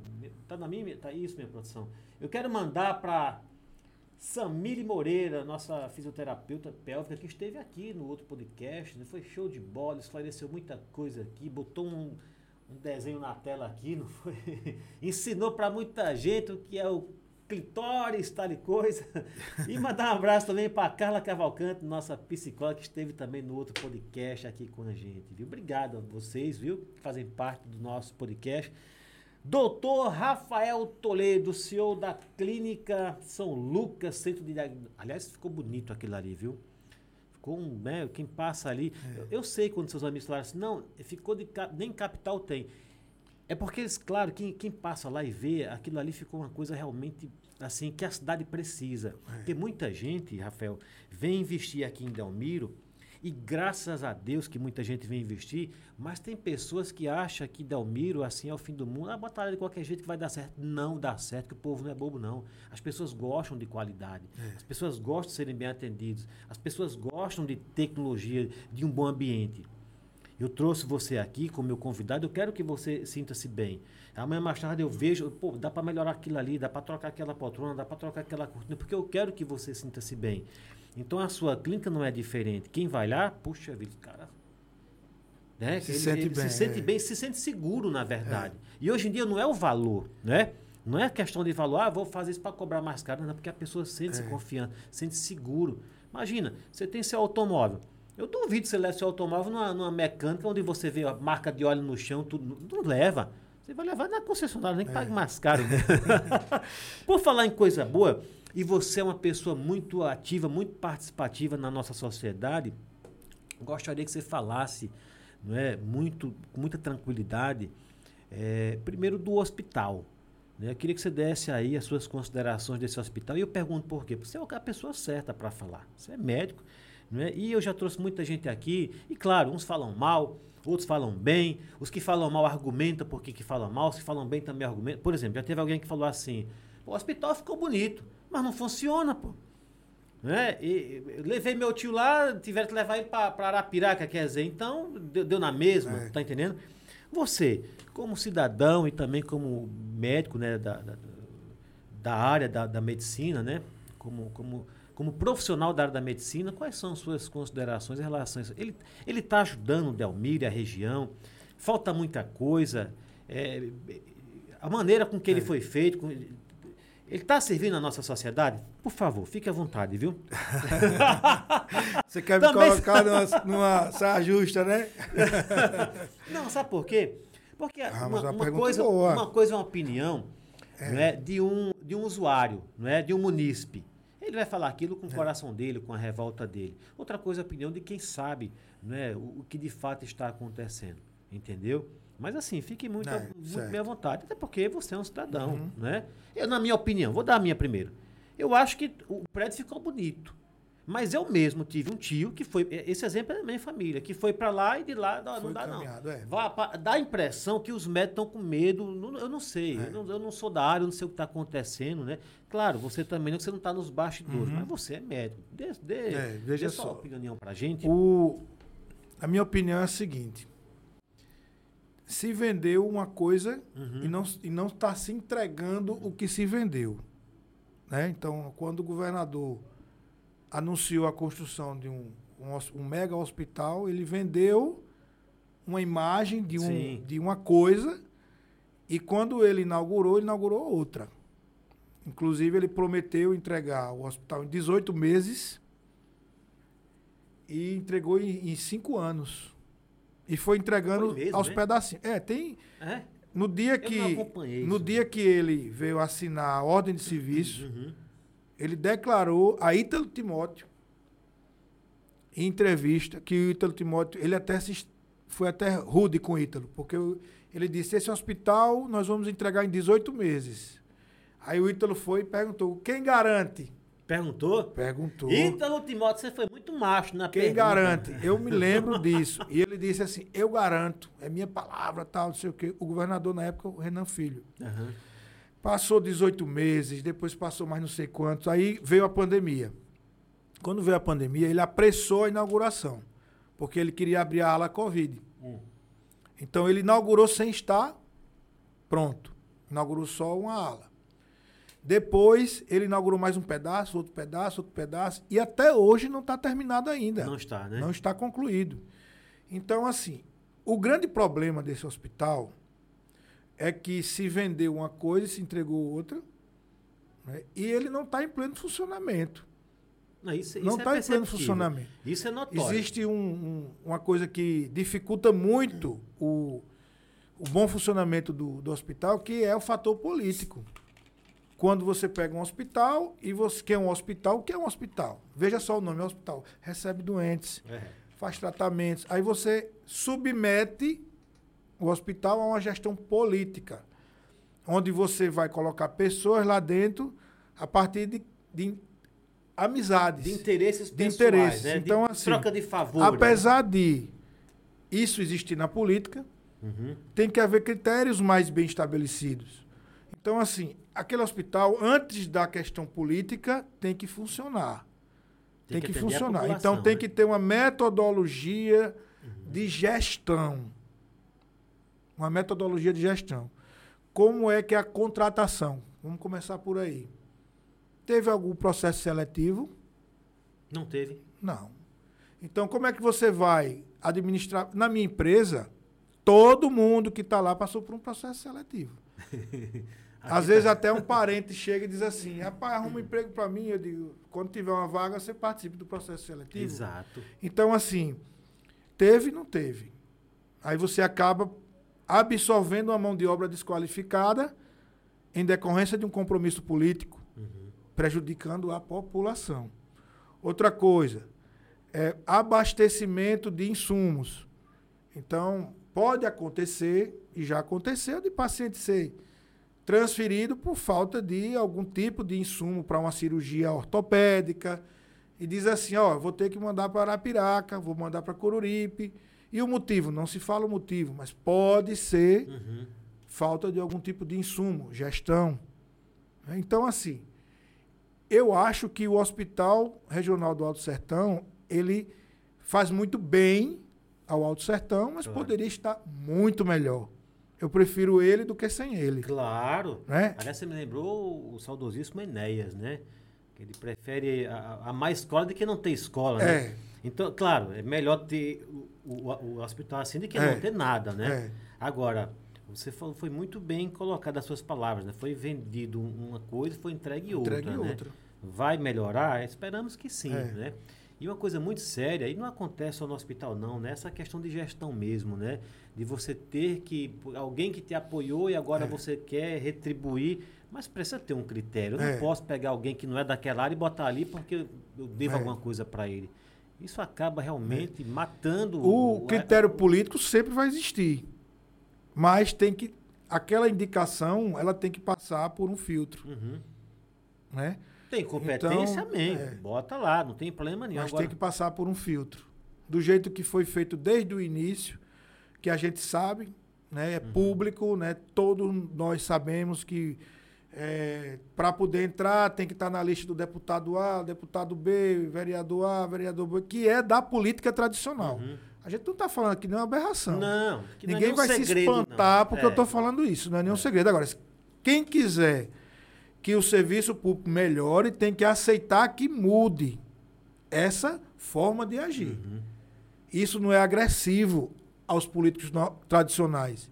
Tá na minha. Tá isso, minha produção. Eu quero mandar para Samile Moreira, nossa fisioterapeuta pélvica, que esteve aqui no outro podcast. Né? Foi show de bola, esclareceu muita coisa aqui, botou um, um desenho na tela aqui, não foi? *laughs* Ensinou para muita gente o que é o clitóris, tal e coisa. *laughs* E mandar um abraço também para Carla Cavalcante, nossa psicóloga, que esteve também no outro podcast aqui com a gente, viu? Obrigado a vocês, viu? Que fazem parte do nosso podcast. Doutor Rafael Toledo, CEO da Clínica São Lucas, Centro de Diagnóstico. Aliás, ficou bonito aquilo ali, viu? Ficou um, né, quem passa ali. Eu, eu sei quando seus amigos falaram assim, não, ficou de nem capital tem. É porque eles, claro, quem, quem passa lá e vê, aquilo ali ficou uma coisa realmente assim que a cidade precisa. Porque muita gente, Rafael, vem investir aqui em Delmiro e graças a Deus que muita gente vem investir, mas tem pessoas que acham que Delmiro assim é o fim do mundo. Ah, bota de qualquer jeito que vai dar certo. Não dá certo, que o povo não é bobo não. As pessoas gostam de qualidade. As pessoas gostam de serem bem atendidos. As pessoas gostam de tecnologia, de um bom ambiente. Eu trouxe você aqui como meu convidado, eu quero que você sinta-se bem. Amanhã mais tarde eu vejo, pô, dá para melhorar aquilo ali, dá para trocar aquela poltrona, dá para trocar aquela cortina, porque eu quero que você sinta-se bem. Então a sua clínica não é diferente. Quem vai lá, puxa vida, cara. Né? Se sente bem, Se sente é. bem, se sente seguro, na verdade. E hoje em dia não é o valor, né? Não é questão de valor, ah, vou fazer isso para cobrar mais caro, não, é porque a pessoa sente-se É. confiante, sente seguro. Imagina, você tem seu automóvel. Eu duvido que você leve seu automóvel numa, numa mecânica onde você vê a marca de óleo no chão, tudo. Não leva. Você vai levar na concessionária, nem que pague mais caro. *laughs* Por falar em coisa boa, e você é uma pessoa muito ativa, muito participativa na nossa sociedade, gostaria que você falasse, não é, muito, com muita tranquilidade, é, primeiro do hospital. né? Eu queria que você desse aí as suas considerações desse hospital. E eu pergunto por quê? Porque você é a pessoa certa para falar. Você é médico. Né? E eu já trouxe muita gente aqui. E claro, uns falam mal, outros falam bem. Os que falam mal argumentam por que falam mal. Os que falam bem também argumentam. Por exemplo, já teve alguém que falou assim: "Pô, o hospital ficou bonito, mas não funciona, pô. Né? E, levei meu tio lá, tiveram que levar ele para Arapiraca, quer dizer, então deu, deu na mesma, É. tá entendendo? Você, como cidadão e também como médico, né, da, da- da área da, da medicina, né? Como, como, como profissional da área da medicina, quais são suas considerações em relação a isso? Ele está ajudando o Delmir, a região? Falta muita coisa? É, a maneira com que ele é. foi feito, com, ele está servindo a nossa sociedade? Por favor, fique à vontade, viu? *laughs* Você quer me Também... colocar numa, numa saia justa, né? *laughs* Não, sabe por quê? Porque ah, uma, uma, coisa, uma coisa é uma opinião é. Não é, de, um, de um usuário, não é, de um munícipe. Ele vai falar aquilo com o é. coração dele, com a revolta dele. Outra coisa é a opinião de quem sabe não é, o, o que de fato está acontecendo. Entendeu? Mas assim, fique muito, é, muito bem à vontade. Até porque você é um cidadão, uhum. né? Eu, na minha opinião, vou dar a minha primeiro. Eu acho que o prédio ficou bonito. Mas eu mesmo tive um tio que foi. Esse exemplo é da minha família, que foi para lá e de lá não, não dá, não. É. dá a impressão que os médicos estão com medo. eu não sei. É. Eu, não, eu, não, sou da área, eu não sei o que está acontecendo, né? Claro, você também, você não está nos bastidores, uhum. mas você é médico. Dê, dê, é, veja dê só, só opinião para gente. O, a minha opinião é a seguinte. Se vendeu uma coisa uhum. e não está se entregando o que se vendeu. Né? Então, quando o governador anunciou a construção de um, um, um mega hospital, ele vendeu uma imagem de, um, de uma coisa e quando ele inaugurou, ele inaugurou outra. Inclusive, ele prometeu entregar o hospital em 18 meses e entregou em, em cinco anos. E foi entregando foi mesmo, aos né? pedacinhos. É, tem. É? No dia que no dia que ele veio assinar a ordem de serviço, uhum ele declarou a Ítalo Timóteo, em entrevista, que o Ítalo Timóteo, ele até se, foi até rude com o Ítalo, porque ele disse, esse hospital nós vamos entregar em 18 meses. Aí o Ítalo foi e perguntou, quem garante? Perguntou? Perguntou. Ítalo Timóteo, você foi muito macho na Quem pergunta. garante? Eu me *laughs* lembro disso. E ele disse assim, eu garanto, é minha palavra, tal, não sei o quê. O governador na época, o Renan Filho. Uhum. Passou 18 meses, depois passou mais não sei quantos, aí veio a pandemia. Quando veio a pandemia, ele apressou a inauguração, porque ele queria abrir a ala Covid. Hum. Então ele inaugurou sem estar pronto. Inaugurou só uma ala. Depois ele inaugurou mais um pedaço, outro pedaço, outro pedaço, e até hoje não está terminado ainda. Não está, né? Não está concluído. Então, assim, o grande problema desse hospital é que se vendeu uma coisa e se entregou outra, né? e ele não está em pleno funcionamento. Não, isso, não está é em pleno funcionamento. Isso é notório. Existe um, um, uma coisa que dificulta muito o, o bom funcionamento do, do hospital, que é o fator político. Quando você pega um hospital e você quer um hospital, o que é um hospital? Veja só o nome, é um hospital. Recebe doentes, é. faz tratamentos. Aí você submete o hospital é uma gestão política, onde você vai colocar pessoas lá dentro a partir de, de amizades. De interesses de pessoais, interesses. Né? Então, de assim, troca de favor. Apesar né? de isso existir na política, uhum. tem que haver critérios mais bem estabelecidos. Então, assim, aquele hospital, antes da questão política, tem que funcionar. Tem, tem que, que funcionar. Então, tem né? que ter uma metodologia uhum. de gestão uma metodologia de gestão. Como é que é a contratação? Vamos começar por aí. Teve algum processo seletivo? Não teve. Não. Então, como é que você vai administrar? Na minha empresa, todo mundo que está lá passou por um processo seletivo. *laughs* Às vezes tá. até um parente chega e diz assim, rapaz, arruma um emprego para mim. Eu digo, quando tiver uma vaga, você participe do processo seletivo. Exato. Então, assim, teve, não teve. Aí você acaba absorvendo uma mão de obra desqualificada em decorrência de um compromisso político, uhum. prejudicando a população. Outra coisa, é abastecimento de insumos. Então, pode acontecer, e já aconteceu, de paciente ser transferido por falta de algum tipo de insumo para uma cirurgia ortopédica, e diz assim, ó, vou ter que mandar para Arapiraca, vou mandar para Coruripe, e o motivo? Não se fala o motivo, mas pode ser uhum. falta de algum tipo de insumo, gestão. Então, assim, eu acho que o Hospital Regional do Alto Sertão, ele faz muito bem ao Alto Sertão, mas claro. poderia estar muito melhor. Eu prefiro ele do que sem ele. Claro. Né? Aliás, você me lembrou o saudosíssimo Enéas, né? Que ele prefere a, a mais escola do que não ter escola, né? É. Então, claro, é melhor ter o, o, o hospital assim do que É. não ter nada, né? É. Agora, você falou, foi muito bem colocado as suas palavras, né? Foi vendido um- uma coisa, foi entregue outra, Entregue né? outra. Vai melhorar? Esperamos que sim, É. né? E uma coisa muito séria, e não acontece só no hospital não, né? Essa questão de gestão mesmo, né? De você ter que, alguém que te apoiou e agora É. você quer retribuir, mas precisa ter um critério. Eu não É. posso pegar alguém que não é daquela área e botar ali porque eu devo É. alguma coisa para ele. Isso acaba realmente matando O a- critério político sempre vai existir. Mas tem que. Aquela indicação, ela tem que passar por um filtro. Uhum. Né? Tem competência, Então, amém. é. Bota lá, não tem problema nenhum. Mas Agora, tem que passar por um filtro. Do jeito que foi feito desde o início, que a gente sabe, né? é Uhum. público, né? todos nós sabemos que para poder entrar tem que estar na lista do deputado A, deputado B, vereador A, vereador B, que é da política tradicional. Uhum. A gente não está falando aqui nenhuma aberração. Não, que não é Ninguém vai se segredo, espantar não. porque É. eu estou falando isso, não é nenhum segredo. Agora, quem quiser que o serviço público melhore, tem que aceitar que mude essa forma de agir. Uhum. Isso não é agressivo aos políticos no- tradicionais.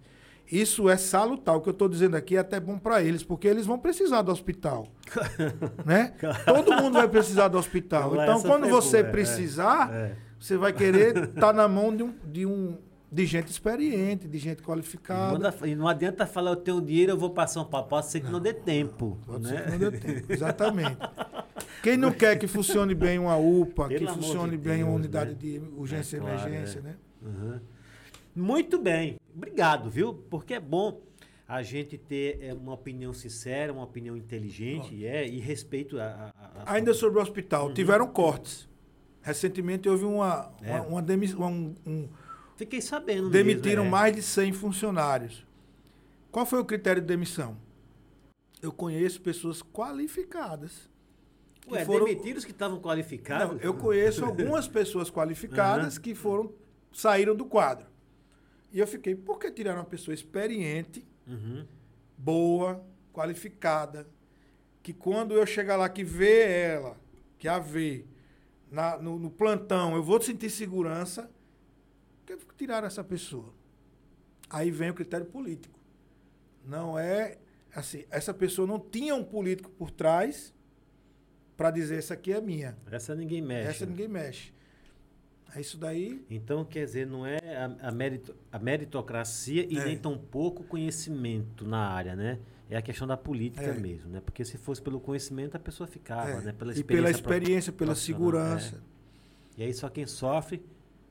Isso é salutar. O que eu estou dizendo aqui é até bom para eles, porque eles vão precisar do hospital. *laughs* né? Todo mundo vai precisar do hospital. Então, Então, quando você boa, é. precisar, É. você vai querer estar na mão de um, de um de gente experiente, de gente qualificada. não, e não adianta falar, eu tenho dinheiro, eu vou para São Paulo. Pode ser que não, dê tempo. Pode né? ser que não dê tempo. Exatamente. *laughs* Quem não quer que funcione bem uma UPA, Pelo que funcione de bem uma Deus, unidade né? de urgência É e claro, emergência, é. né? Uhum. Muito bem. Obrigado, viu? Porque é bom a gente ter é, uma opinião sincera, uma opinião inteligente e é, e respeito a. a- a- Ainda sobre o hospital, tiveram cortes. Recentemente houve uma, Uhum. É. uma, uma demi- um- um- Fiquei sabendo. demitiram mesmo, é. mais de 100 funcionários. Qual foi o critério de demissão? Eu conheço pessoas qualificadas. que Ué, foram- demitiram os que estavam qualificados? Não, eu conheço *laughs* algumas pessoas qualificadas que foram saíram do quadro. E eu fiquei, por que tiraram uma pessoa experiente, Uhum. boa, qualificada, que quando eu chegar lá que vê ela, que a vê na- no, no plantão, eu vou sentir segurança, que tiraram essa pessoa? Aí vem o critério político. Não é assim, essa pessoa não tinha um político por trás para dizer essa aqui é minha. Essa ninguém mexe. Essa né? ninguém mexe. É isso daí. Então, quer dizer, não é a, a merito- a meritocracia e É. nem tão pouco conhecimento na área, né? É a questão da política É. mesmo, né? Porque se fosse pelo conhecimento, a pessoa ficava, é. né? Pela e pela experiência, pela profissional, segurança. é. E aí só quem sofre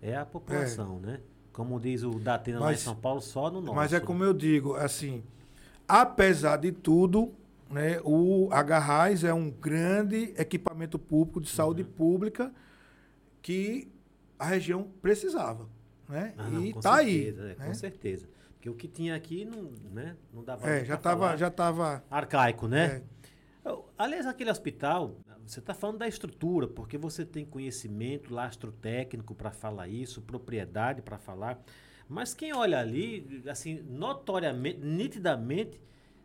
é a população, né? Como diz o Datena lá em Mas- São Paulo, só no nosso. Mas é como eu digo, assim, apesar de tudo, né, o Agarrais é um grande equipamento público de saúde Uhum. pública que a região precisava. Né? Ah, não, e com tá certeza, aí. é, né? Com certeza. Porque o que tinha aqui não, né, não dava É, já estava já tava, arcaico, né? é, Aliás, aquele hospital, você está falando da estrutura, porque você tem conhecimento, lastro técnico para falar isso, propriedade para falar. Mas quem olha ali, assim, notoriamente, nitidamente,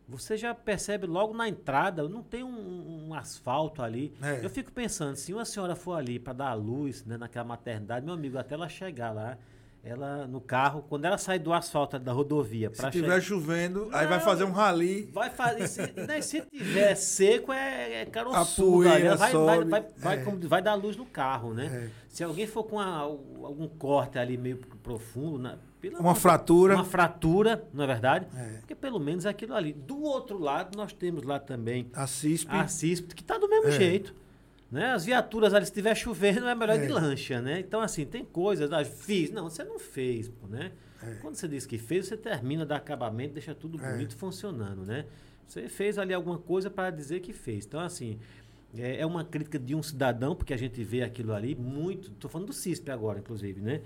você já percebe logo na entrada, não tem um, um asfalto ali. É. Eu fico pensando, se uma senhora for ali para dar a luz né, naquela maternidade, meu amigo, até ela chegar lá, ela no carro, quando ela sai do asfalto da rodovia se para tiver chegar. chovendo, aí vai Não. fazer um rali. Vai fazer. Se, né, se tiver seco, é, é caroçudo. Vai, vai, vai, vai, é. como vai dar luz no carro, né? É. Se alguém for com a- algum corte ali meio profundo, na- pelo Uma fratura. Uma fratura, não é verdade? É. Porque pelo menos é aquilo ali. Do outro lado, nós temos lá também A CISP. a CISP, que está do mesmo É. jeito. Né? As viaturas ali, se estiver chovendo, é melhor É. de lancha, né? Então, assim, tem coisas. Ah, fiz. Não, você não fez, pô, né? É. Quando você diz que fez, você termina, dá acabamento, deixa tudo É. bonito funcionando, né? Você fez ali alguma coisa para dizer que fez. Então, assim, é, é uma crítica de um cidadão, porque a gente vê aquilo ali muito. Estou falando do CISP agora, inclusive, né?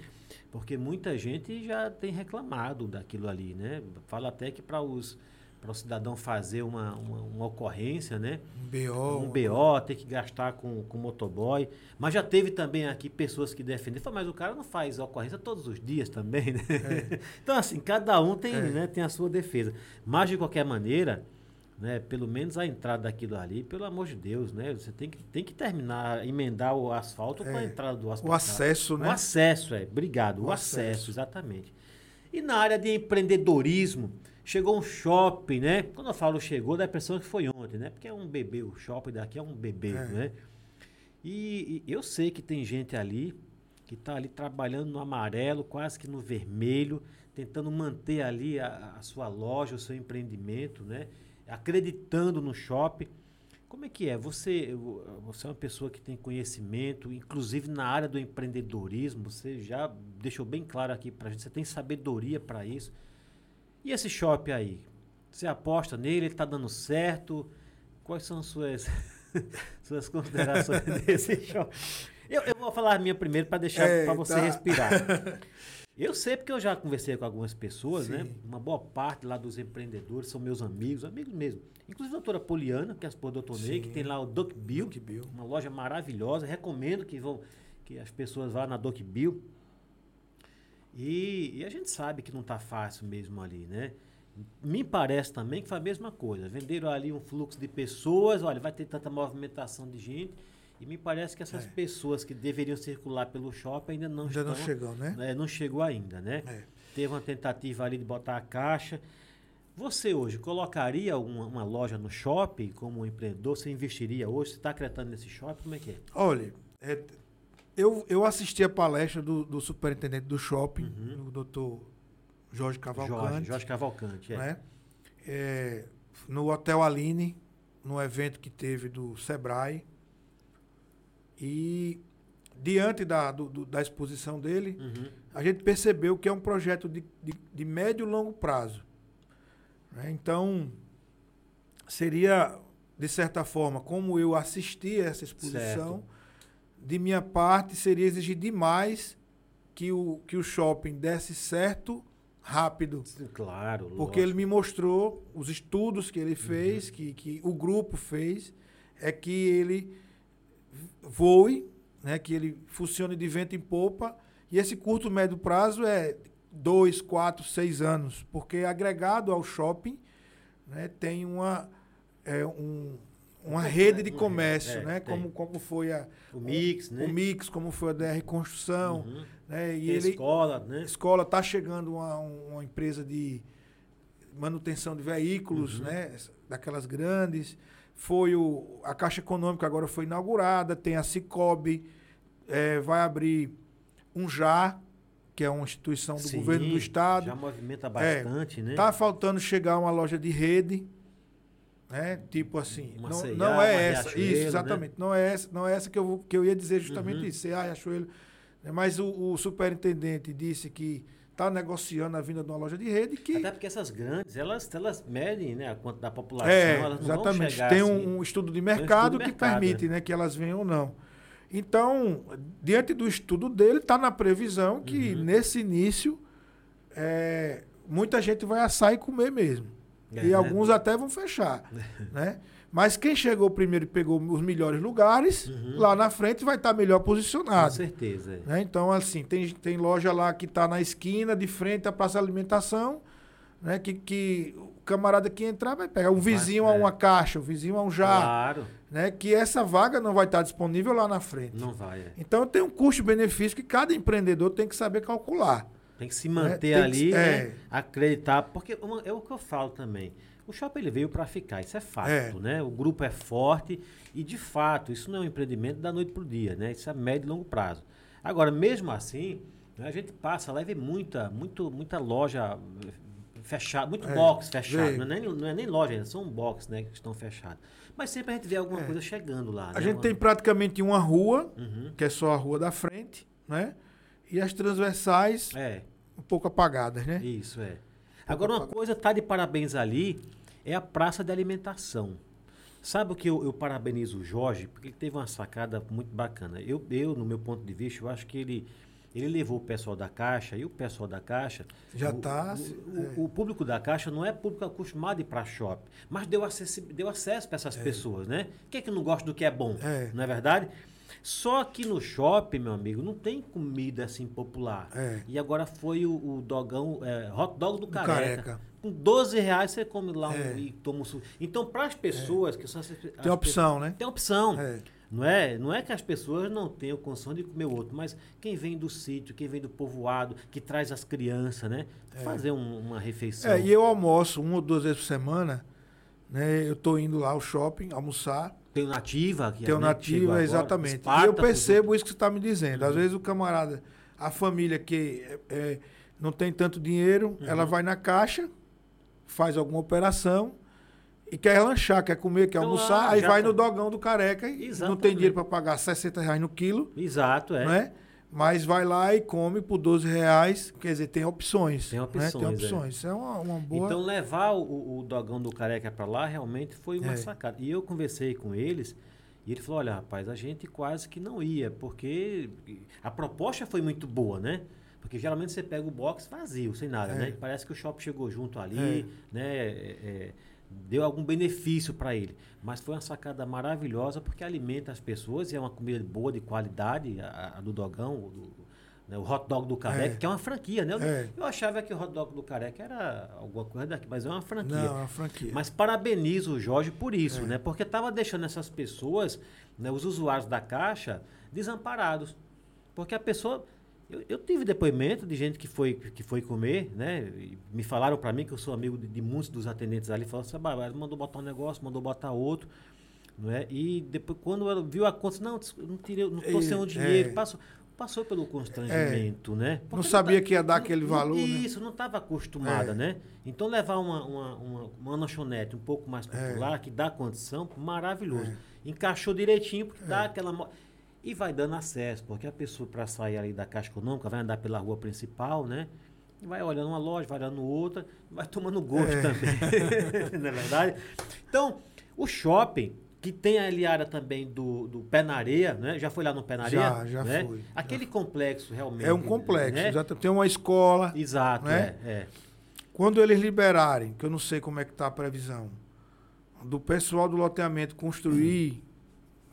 Porque muita gente já tem reclamado daquilo ali, né? Fala até que para os para o cidadão fazer uma, uma, uma, ocorrência, né? Um BO. Um BO, ter que gastar com, com motoboy. Mas já teve também aqui pessoas que defendem. Mas o cara não faz ocorrência todos os dias também, né? É. *laughs* então, assim, cada um tem, é. né, tem a sua defesa. Mas, de qualquer maneira, né, pelo menos a entrada daquilo ali, pelo amor de Deus, né? Você tem que, tem que terminar, emendar o asfalto é. com a entrada do asfalto. O acesso, né? O acesso, é. Obrigado. O, o acesso. acesso, exatamente. E na área de empreendedorismo, chegou um shopping, né? Quando eu falo chegou, dá a impressão que foi ontem, né? Porque é um bebê, o shopping daqui é um bebê, é. né? E, e, eu sei que tem gente ali que está ali trabalhando no amarelo, quase que no vermelho, tentando manter ali a, a sua loja, o seu empreendimento, né? Acreditando no shopping. Como é que é? Você, você é uma pessoa que tem conhecimento, inclusive na área do empreendedorismo, você já deixou bem claro aqui para a gente, você tem sabedoria para isso. E esse shopping aí? Você aposta nele? Ele está dando certo? Quais são suas, *laughs* suas considerações *laughs* desse shopping? Eu, eu, vou falar a minha primeiro para deixar para você respirar. *laughs* Eu sei porque eu já conversei com algumas pessoas, né? Sim. né? Uma boa parte lá dos empreendedores são meus amigos, amigos mesmo. Inclusive a doutora Poliana, que é a esposa do Dr. Ney, que tem lá o Duck Bill, Duck Bill, uma loja maravilhosa. Recomendo que vão que as pessoas vá na Duck Bill. E, e, a gente sabe que não está fácil mesmo ali, né? Me parece também que foi a mesma coisa. Venderam ali um fluxo de pessoas, olha, vai ter tanta movimentação de gente e me parece que essas é. pessoas que deveriam circular pelo shopping ainda não ainda estão. não chegou, né? né? Não chegou ainda, né? É. Teve uma tentativa ali de botar a caixa. Você hoje colocaria uma, uma loja no shopping como um empreendedor? Você investiria hoje? Você está acreditando nesse shopping? Como é que é? Olha, é, eu, eu assisti a palestra do, do superintendente do shopping, uhum. o doutor Jorge Cavalcante. Jorge, Jorge Cavalcante, é. Né? é. No Hotel Aline, no evento que teve do Sebrae. E diante da, do, do, da exposição dele, uhum. a gente percebeu que é um projeto de, de, de médio e longo prazo. Né? Então, seria, de certa forma, como eu assisti a essa exposição, certo. De minha parte, seria exigir demais que o, que o shopping desse certo rápido. Claro. Porque lógico. ele me mostrou os estudos que ele fez, uhum. que, que o grupo fez, é que ele voe, né, que ele funcione de vento em popa, e esse curto médio prazo é dois, quatro, seis anos, porque agregado ao shopping né, tem uma, é, um, uma rede de comércio, é, né? Como, como foi a, o Mix, né? O Mix, como foi a DR Construção. Uhum. Né? E ele, escola, né? Escola, está chegando uma, uma empresa de manutenção de veículos, uhum. né? Daquelas grandes foi o, a Caixa Econômica agora foi inaugurada, tem a Cicobi, é, vai abrir um JA, que é uma instituição do Sim, governo do estado. Já movimenta bastante, é, né? Tá faltando chegar uma loja de rede, né? Tipo assim, uma não, não é essa, isso, né? exatamente, né? não é essa, não é essa que eu, que eu ia dizer justamente uhum. isso, CA Riachuelo. Né? Mas o, o superintendente disse que está negociando a vinda de uma loja de rede que... Até porque essas grandes, elas, elas medem né, a quanto da população, é, exatamente. Tem assim, um, um, estudo de mercado um estudo que mercado, permite né? né? que elas venham ou não. Então, diante do estudo dele, está na previsão que uhum. nesse início é, muita gente vai assar e comer mesmo. É, e né? alguns até vão fechar. *laughs* né? Mas quem chegou primeiro e pegou os melhores lugares, uhum. lá na frente vai estar tá melhor posicionado. Com certeza. É. Né? Então, assim, tem, tem loja lá que está na esquina, de frente à praça de alimentação, né? que, que o camarada que entrar vai pegar. Um vizinho Mas, é. a uma caixa, o um vizinho a um jarro. Claro. Né? Que essa vaga não vai estar tá disponível lá na frente. Não vai. É. Então, tem um custo-benefício que cada empreendedor tem que saber calcular. Tem que se manter né? ali, que, né? é. acreditar. Porque é o que eu falo também. O shopping ele veio para ficar, isso é fato, é. né? O grupo é forte e, de fato, isso não é um empreendimento da noite para o dia, né? Isso é médio e longo prazo. Agora, mesmo assim, né, a gente passa lá e vê muita, muito, muita loja fechada, muito é. box fechado. Não é, nem, não é nem loja ainda, são box né, que estão fechados. Mas sempre a gente vê alguma é. coisa chegando lá. A né? gente uma... tem praticamente uma rua, uhum. que é só a rua da frente, né? E as transversais é. Um pouco apagadas, né? Isso, é. Agora, uma coisa tá de parabéns ali, é a praça de alimentação. Sabe o que eu, eu, parabenizo o Jorge? Porque ele teve uma sacada muito bacana. Eu, eu, no meu ponto de vista, eu acho que ele, Ele levou o pessoal da Caixa e o pessoal da Caixa. Já o- tá, O, é. o- público da Caixa não é público acostumado a ir para shopping, mas deu, acessi- deu acesso para essas pessoas, né? Quem é que não gosta do que é bom? É. Não é verdade? Só que no shopping, meu amigo, não tem comida assim popular. É. E agora foi o, o dogão, é, hot dog do careca. Careca. Com 12 reais você come lá um- É. e toma um suco. Então, para as pessoas que são. as- as Tem opção, né? Tem opção. É. Não é, não é que as pessoas não tenham condição de comer outro, mas quem vem do sítio, quem vem do povoado, que traz as crianças, né? Fazer um- uma refeição. É, e eu almoço uma ou duas vezes por semana, né? Eu tô indo lá ao shopping almoçar. Tem o Nativa. Que Tem é, o nativa, agora, exatamente. E eu percebo isso que você está me dizendo. Às vezes o camarada, a família que é, é, não tem tanto dinheiro, Uhum. ela vai na caixa, faz alguma operação e quer lanchar, quer comer, quer Claro, almoçar, aí vai tá. no dogão do careca e não Exatamente. tem dinheiro para pagar 60 reais no quilo, Exato, é. né? Mas vai lá e come por 12 reais, quer dizer, tem opções. Tem né? opções, Tem é. opções. Isso é uma, uma boa. Então, levar o, o dogão do careca para lá realmente foi uma É. sacada. E eu conversei com eles e ele falou: olha, rapaz, a gente quase que não ia, porque a proposta foi muito boa, né? Porque geralmente você pega o box vazio, sem nada, É. né? Parece que o shopping chegou junto ali, É. né? Deu algum benefício para ele. Mas foi uma sacada maravilhosa porque alimenta as pessoas e é uma comida boa, de qualidade, a, a do dogão, o, do- né, o hot dog do careca, É. que é uma franquia, né? Eu, É. eu achava que o hot dog do careca era alguma coisa daqui, mas é uma franquia. Não, é uma franquia. Mas parabenizo o Jorge por isso, É. né? Porque estava deixando essas pessoas, né, os usuários da Caixa, desamparados. Porque a pessoa. Eu, eu tive depoimento de gente que foi, que foi comer, né? E me falaram para mim que eu sou amigo de, de muitos dos atendentes ali. Falaram assim, "Ah, mandou botar um negócio, mandou botar outro. Não é? E depois, quando ela viu a conta, não, não tirei, não tô E- sem o dinheiro. é. Passou, passou pelo constrangimento, né? Não Porque sabia tá- que ia dar aquele não- valor, né? Isso, não estava acostumada, É. né? Então levar uma, uma, uma, uma lanchonete um pouco mais popular, que dá condição, maravilhoso. Encaixou direitinho, porque dá aquela. E vai dando acesso, porque a pessoa, para sair ali da Caixa Econômica, vai andar pela rua principal, né? Vai olhando uma loja, vai olhando outra, vai tomando gosto É. também. *laughs* não é verdade? Então, o shopping, que tem ali a área também do, do Pé na Areia, né? Já foi lá no Pé na Areia? Já, já né? fui, já Aquele complexo realmente. É um complexo. né? Já tem uma escola. Exato, né? é, é. Quando eles liberarem, que eu não sei como é que está a previsão, do pessoal do loteamento construir,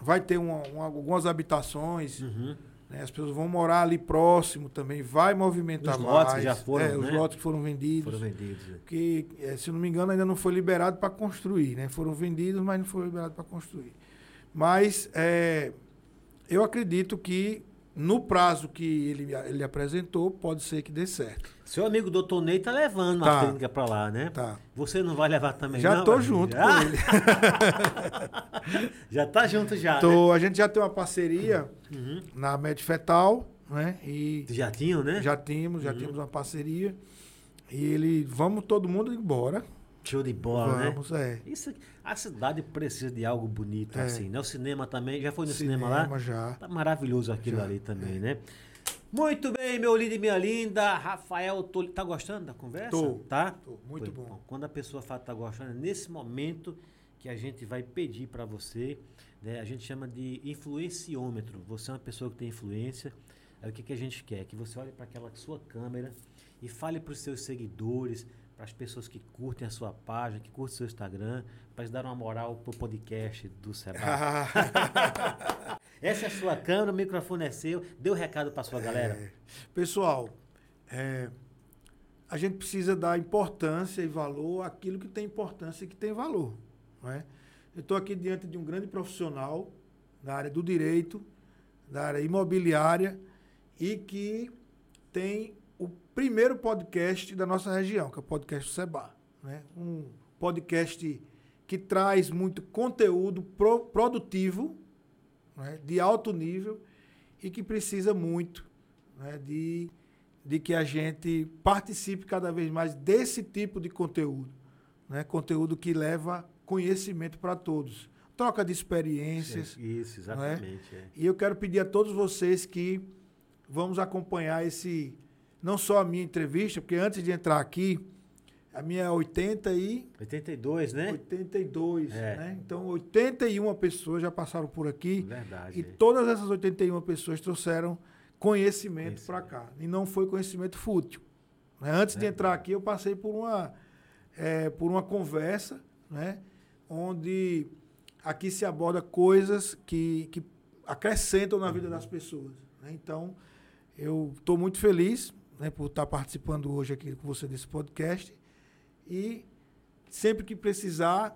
vai ter uma- uma- algumas habitações, Uhum. né? as pessoas vão morar ali próximo também, vai movimentar Os mais. lotes que já foram, é, Os né? lotes que foram vendidos. Foram vendidos. né? que, eh, se não me engano, ainda não foi liberado para construir, né? Foram vendidos, mas não foi liberado para construir. Mas eh, eu acredito que no prazo que ele, ele apresentou, pode ser que dê certo. Seu amigo doutor Ney tá levando Tá. a clínica pra lá, né? Tá. Você não vai levar também, Já não? tô Brasil? junto já? com ele. *laughs* já tá junto já, né? Tô- a gente já tem uma parceria Uhum. na Medfetal, né? E Já tinham, né? já tínhamos, já Uhum. tínhamos uma parceria. E ele, vamos todo mundo embora. Show de bola, né? vamos, é. Isso, a cidade precisa de algo bonito É. assim, né? O cinema também, já foi no cinema, lá? já. Tá maravilhoso aquilo Já, ali também, né? Muito bem, meu lindo e minha linda. Rafael, tô, tá gostando da conversa? Tô, Tá? tô, muito Pois, bom. Quando a pessoa fala que tá gostando, é nesse momento que a gente vai pedir para você, né? A gente chama de influenciômetro. Você é uma pessoa que tem influência. Aí o que, que a gente quer? Que você olhe para aquela sua câmera e fale para os seus seguidores, para as pessoas que curtem a sua página, que curtem o seu Instagram, para eles dar uma moral pro podcast do Seba. *laughs* Essa é a sua câmera, o microfone é seu. Dê o recado para sua galera. É. Pessoal, é, a gente precisa dar importância e valor àquilo que tem importância e que tem valor. Não é? Eu estou aqui diante de um grande profissional da área do direito, da área imobiliária e que tem primeiro podcast da nossa região, que é o podcast do Seba. Né? Um podcast que traz muito conteúdo pro- produtivo, né? de alto nível e que precisa muito né, de, de que a gente participe cada vez mais desse tipo de conteúdo. Né? Conteúdo que leva conhecimento para todos. Troca de experiências. Isso, exatamente. é. E eu quero pedir a todos vocês que vamos acompanhar esse, não só a minha entrevista, porque antes de entrar aqui, a minha é 80 e 82, né? 82, É. né? Então 81 pessoas já passaram por aqui. Verdade. E é. todas essas 81 pessoas trouxeram conhecimento para cá. E não foi conhecimento fútil. Né? Antes de entrar aqui, eu passei por uma, é, por uma conversa, né? onde aqui se aborda coisas que, que acrescentam na vida das pessoas. Né? Então, eu estou muito feliz né, por estar participando hoje aqui com você desse podcast. E sempre que precisar,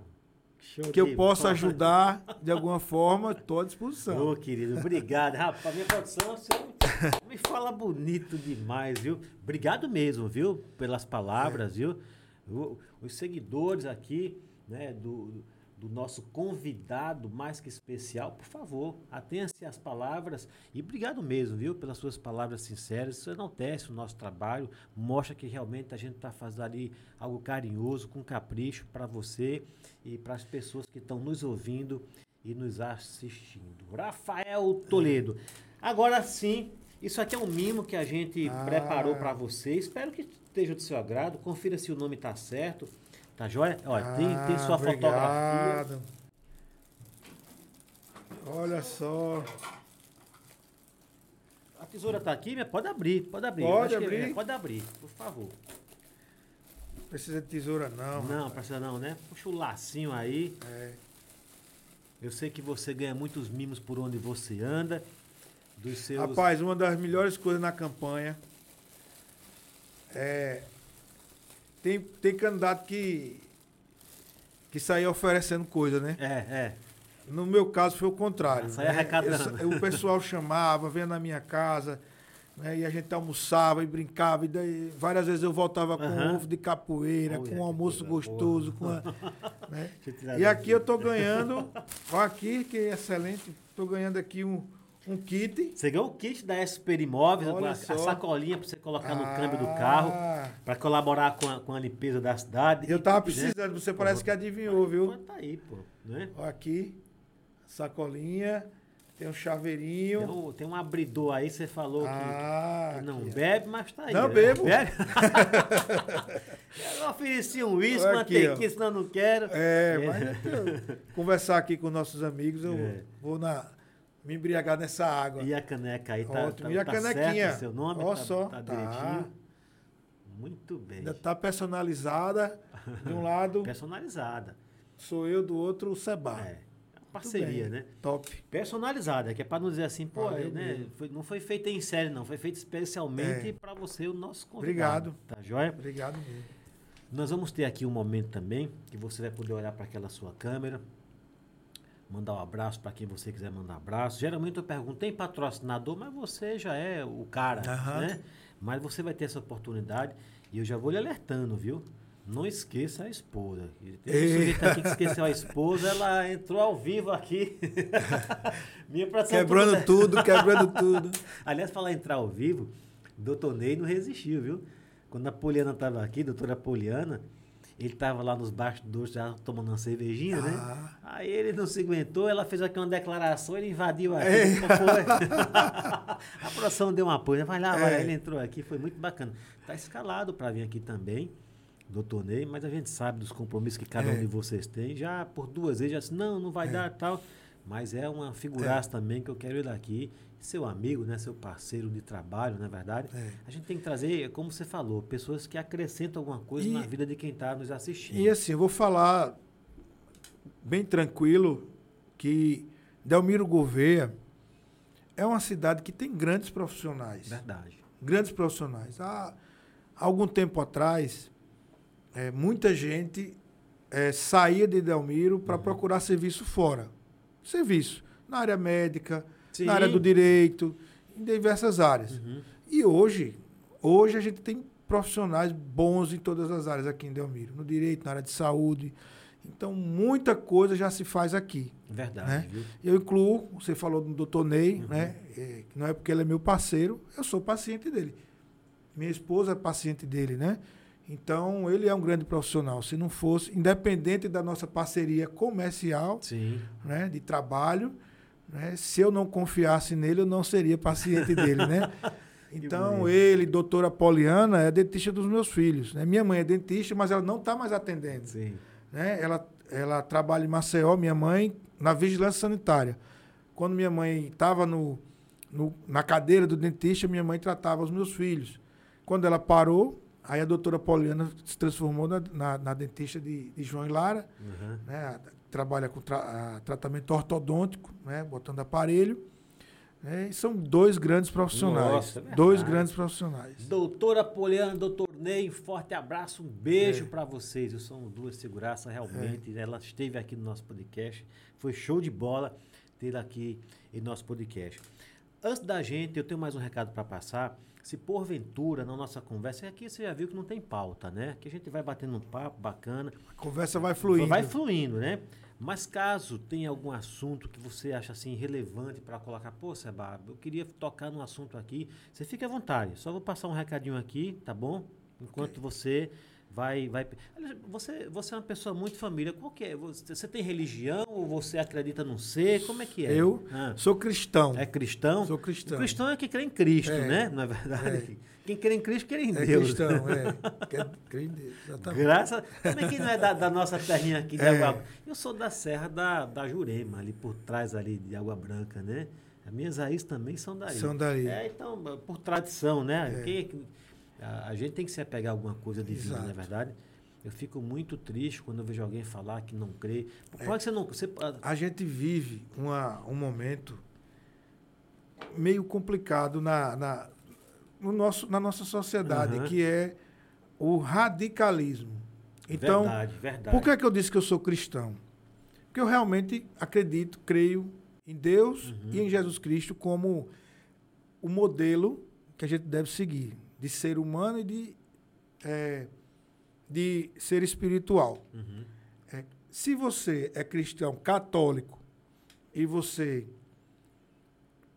Show que eu possa ajudar de alguma forma, estou à disposição. Ô, querido, obrigado. Rapaz, minha produção, você *laughs* me fala bonito demais, viu? Obrigado mesmo, viu? Pelas palavras, é. viu? Os seguidores aqui, né, do, do nosso convidado mais que especial, por favor, atenha-se às palavras e obrigado mesmo, viu, pelas suas palavras sinceras. Isso enaltece o nosso trabalho, mostra que realmente a gente está fazendo ali algo carinhoso, com capricho para você e para as pessoas que estão nos ouvindo e nos assistindo. Rafael Toledo. Agora sim, isso aqui é um mimo que a gente ah. preparou para você. Espero que esteja do seu agrado. Confira se o nome está certo. Tá joia? Olha, ah, tem, tem sua obrigado. fotografia. Olha só. A tesoura tá aqui, pode abrir, pode abrir. Pode abrir? É, pode abrir, por favor. Precisa de tesoura não. Não, rapaz. precisa não, né? Puxa o lacinho aí. É. Eu sei que você ganha muitos mimos por onde você anda. Dos seus... Rapaz, uma das melhores coisas na campanha é tem, tem candidato que, que saía oferecendo coisa, né? É, é. No meu caso foi o contrário. Saia né? arrecadando. Eu, o pessoal chamava, vinha na minha casa, né? e a gente almoçava e brincava. E daí, várias vezes eu voltava com uhum. ovo de capoeira, com um almoço gostoso. Com a, *laughs* né? E aqui eu tô ganhando, olha aqui, que é excelente, tô ganhando aqui um um kit. Você ganhou o kit da Super Imóveis, a, a, sacolinha para você colocar ah, no câmbio do carro, para colaborar com a, com a limpeza da cidade. Eu tava precisando, né? você parece que adivinhou, viu? Tá aí, pô. Né? Aqui, sacolinha, tem um chaveirinho. Tem um, tem um abridor aí, você falou ah, que, não aqui, bebe, mas tá aí. Não né? bebo. Bebe? *laughs* eu ofereci um uísque, mantequinha, senão eu não quero. É, é. mas conversar aqui com nossos amigos, eu é. vou na me embriagar nessa água. E a caneca aí tá, Ótimo. Tá, e a tá canequinha? Certo, seu nome? Ó tá, só. Tá direitinho. Tá. Muito bem. Ainda tá personalizada. De um lado. *laughs* personalizada. Sou eu, do outro, o Seba. É. Parceria, né? Top. Personalizada, que é para não dizer assim, pô, né? Foi, não foi feita em série, não. Foi feita especialmente é. para você, o nosso convidado. Obrigado. Tá joia? Obrigado mesmo. Nós vamos ter aqui um momento também que você vai poder olhar para aquela sua câmera mandar um abraço para quem você quiser mandar um abraço. Geralmente eu pergunto, tem patrocinador, mas você já é o cara, uhum. né? Mas você vai ter essa oportunidade e eu já vou lhe alertando, viu? Não esqueça a esposa. Tem um sujeito aqui que esqueceu a *laughs* esposa, ela entrou ao vivo aqui. *laughs* Minha quebrando tudo, quebrando tudo. *laughs* Aliás, falar entrar ao vivo, doutor Ney não resistiu, viu? Quando a Poliana estava aqui, doutora Poliana, ele estava lá nos bastidores já tomando uma cervejinha, né? ah. né? Aí ele não se aguentou, ela fez aqui uma declaração, ele invadiu aqui. É. *laughs* a produção deu um apoio. Vai lá, vai. É. Ele entrou aqui, foi muito bacana. Está escalado para vir aqui também, doutor Ney, mas a gente sabe dos compromissos que cada é. um de vocês tem. Já por duas vezes já disse, não, não vai é. dar tal. Mas é uma figuraça é. também que eu quero ir daqui seu amigo, né, seu parceiro de trabalho, na é verdade. É. A gente tem que trazer, como você falou, pessoas que acrescentam alguma coisa e, na vida de quem está nos assistindo. E assim, eu vou falar bem tranquilo que Delmiro Gouveia é uma cidade que tem grandes profissionais. Verdade. Grandes profissionais. Há algum tempo atrás, é, muita gente é, saía de Delmiro para uhum. procurar serviço fora. Serviço na área médica, Sim. na área do direito, em diversas áreas. Uhum. E hoje, hoje a gente tem profissionais bons em todas as áreas aqui em Delmiro, no direito, na área de saúde. Então, muita coisa já se faz aqui. Verdade. Né? Eu incluo, você falou do doutor Ney, uhum. né? É, não é porque ele é meu parceiro, eu sou paciente dele. Minha esposa é paciente dele, né? Então, ele é um grande profissional. Se não fosse, independente da nossa parceria comercial, Sim. Né, de trabalho, né? Se eu não confiasse nele, eu não seria paciente dele, né? *laughs* Então, ele, doutora Poliana, é dentista dos meus filhos. Né? Minha mãe é dentista, mas ela não está mais atendendo. Sim. Né? Ela, ela trabalha em Maceió, minha mãe, na vigilância sanitária. Quando minha mãe estava no, no, na cadeira do dentista, minha mãe tratava os meus filhos. Quando ela parou, aí a doutora Poliana se transformou na, na, na dentista de, de, João e Lara, uhum. né? Trabalha com tra, tratamento ortodôntico, né? botando aparelho. Né? E são dois grandes profissionais. Nossa, é dois grandes profissionais. Doutora Poliana, doutor Ney, forte abraço, um beijo é. para vocês. São duas seguranças, realmente. É. Ela esteve aqui no nosso podcast. Foi show de bola ter aqui em nosso podcast. Antes da gente, eu tenho mais um recado para passar. Se porventura, na nossa conversa, aqui você já viu que não tem pauta, né? Que a gente vai batendo um papo bacana. A conversa vai fluindo. Vai fluindo, né? Mas caso tenha algum assunto que você acha assim relevante para colocar, pô, Seba, eu queria tocar num assunto aqui, você fica à vontade. Só vou passar um recadinho aqui, tá bom? Enquanto okay. você vai vai você você é uma pessoa muito família qual que é? Você, você tem religião ou você acredita num ser? Como é que é? Eu ah. sou cristão. É cristão? Sou cristão. O cristão é que crê em Cristo é. né? Na é verdade? é. quem crê em Cristo crê em é Deus. cristão *laughs* é. Crê em Deus exatamente. graças também quem não é da, da nossa terrinha aqui de é. Água eu sou da Serra da, da Jurema ali por trás ali de Água Branca né? As minhas raízes também são daí são daí é então por tradição né? É. quem a, a, gente tem que se apegar a alguma coisa divina, não é verdade? Eu fico muito triste quando eu vejo alguém falar que não crê. Por é, que você não. Você, a, a gente vive uma, um momento meio complicado na, na, no nosso, na nossa sociedade, uhum. que é o radicalismo. Então, verdade, verdade. por que, é que eu disse que eu sou cristão? Porque eu realmente acredito, creio em Deus uhum. e em Jesus Cristo como o modelo que a gente deve seguir de ser humano e de, é, de ser espiritual. Uhum. É, se você é cristão católico e você,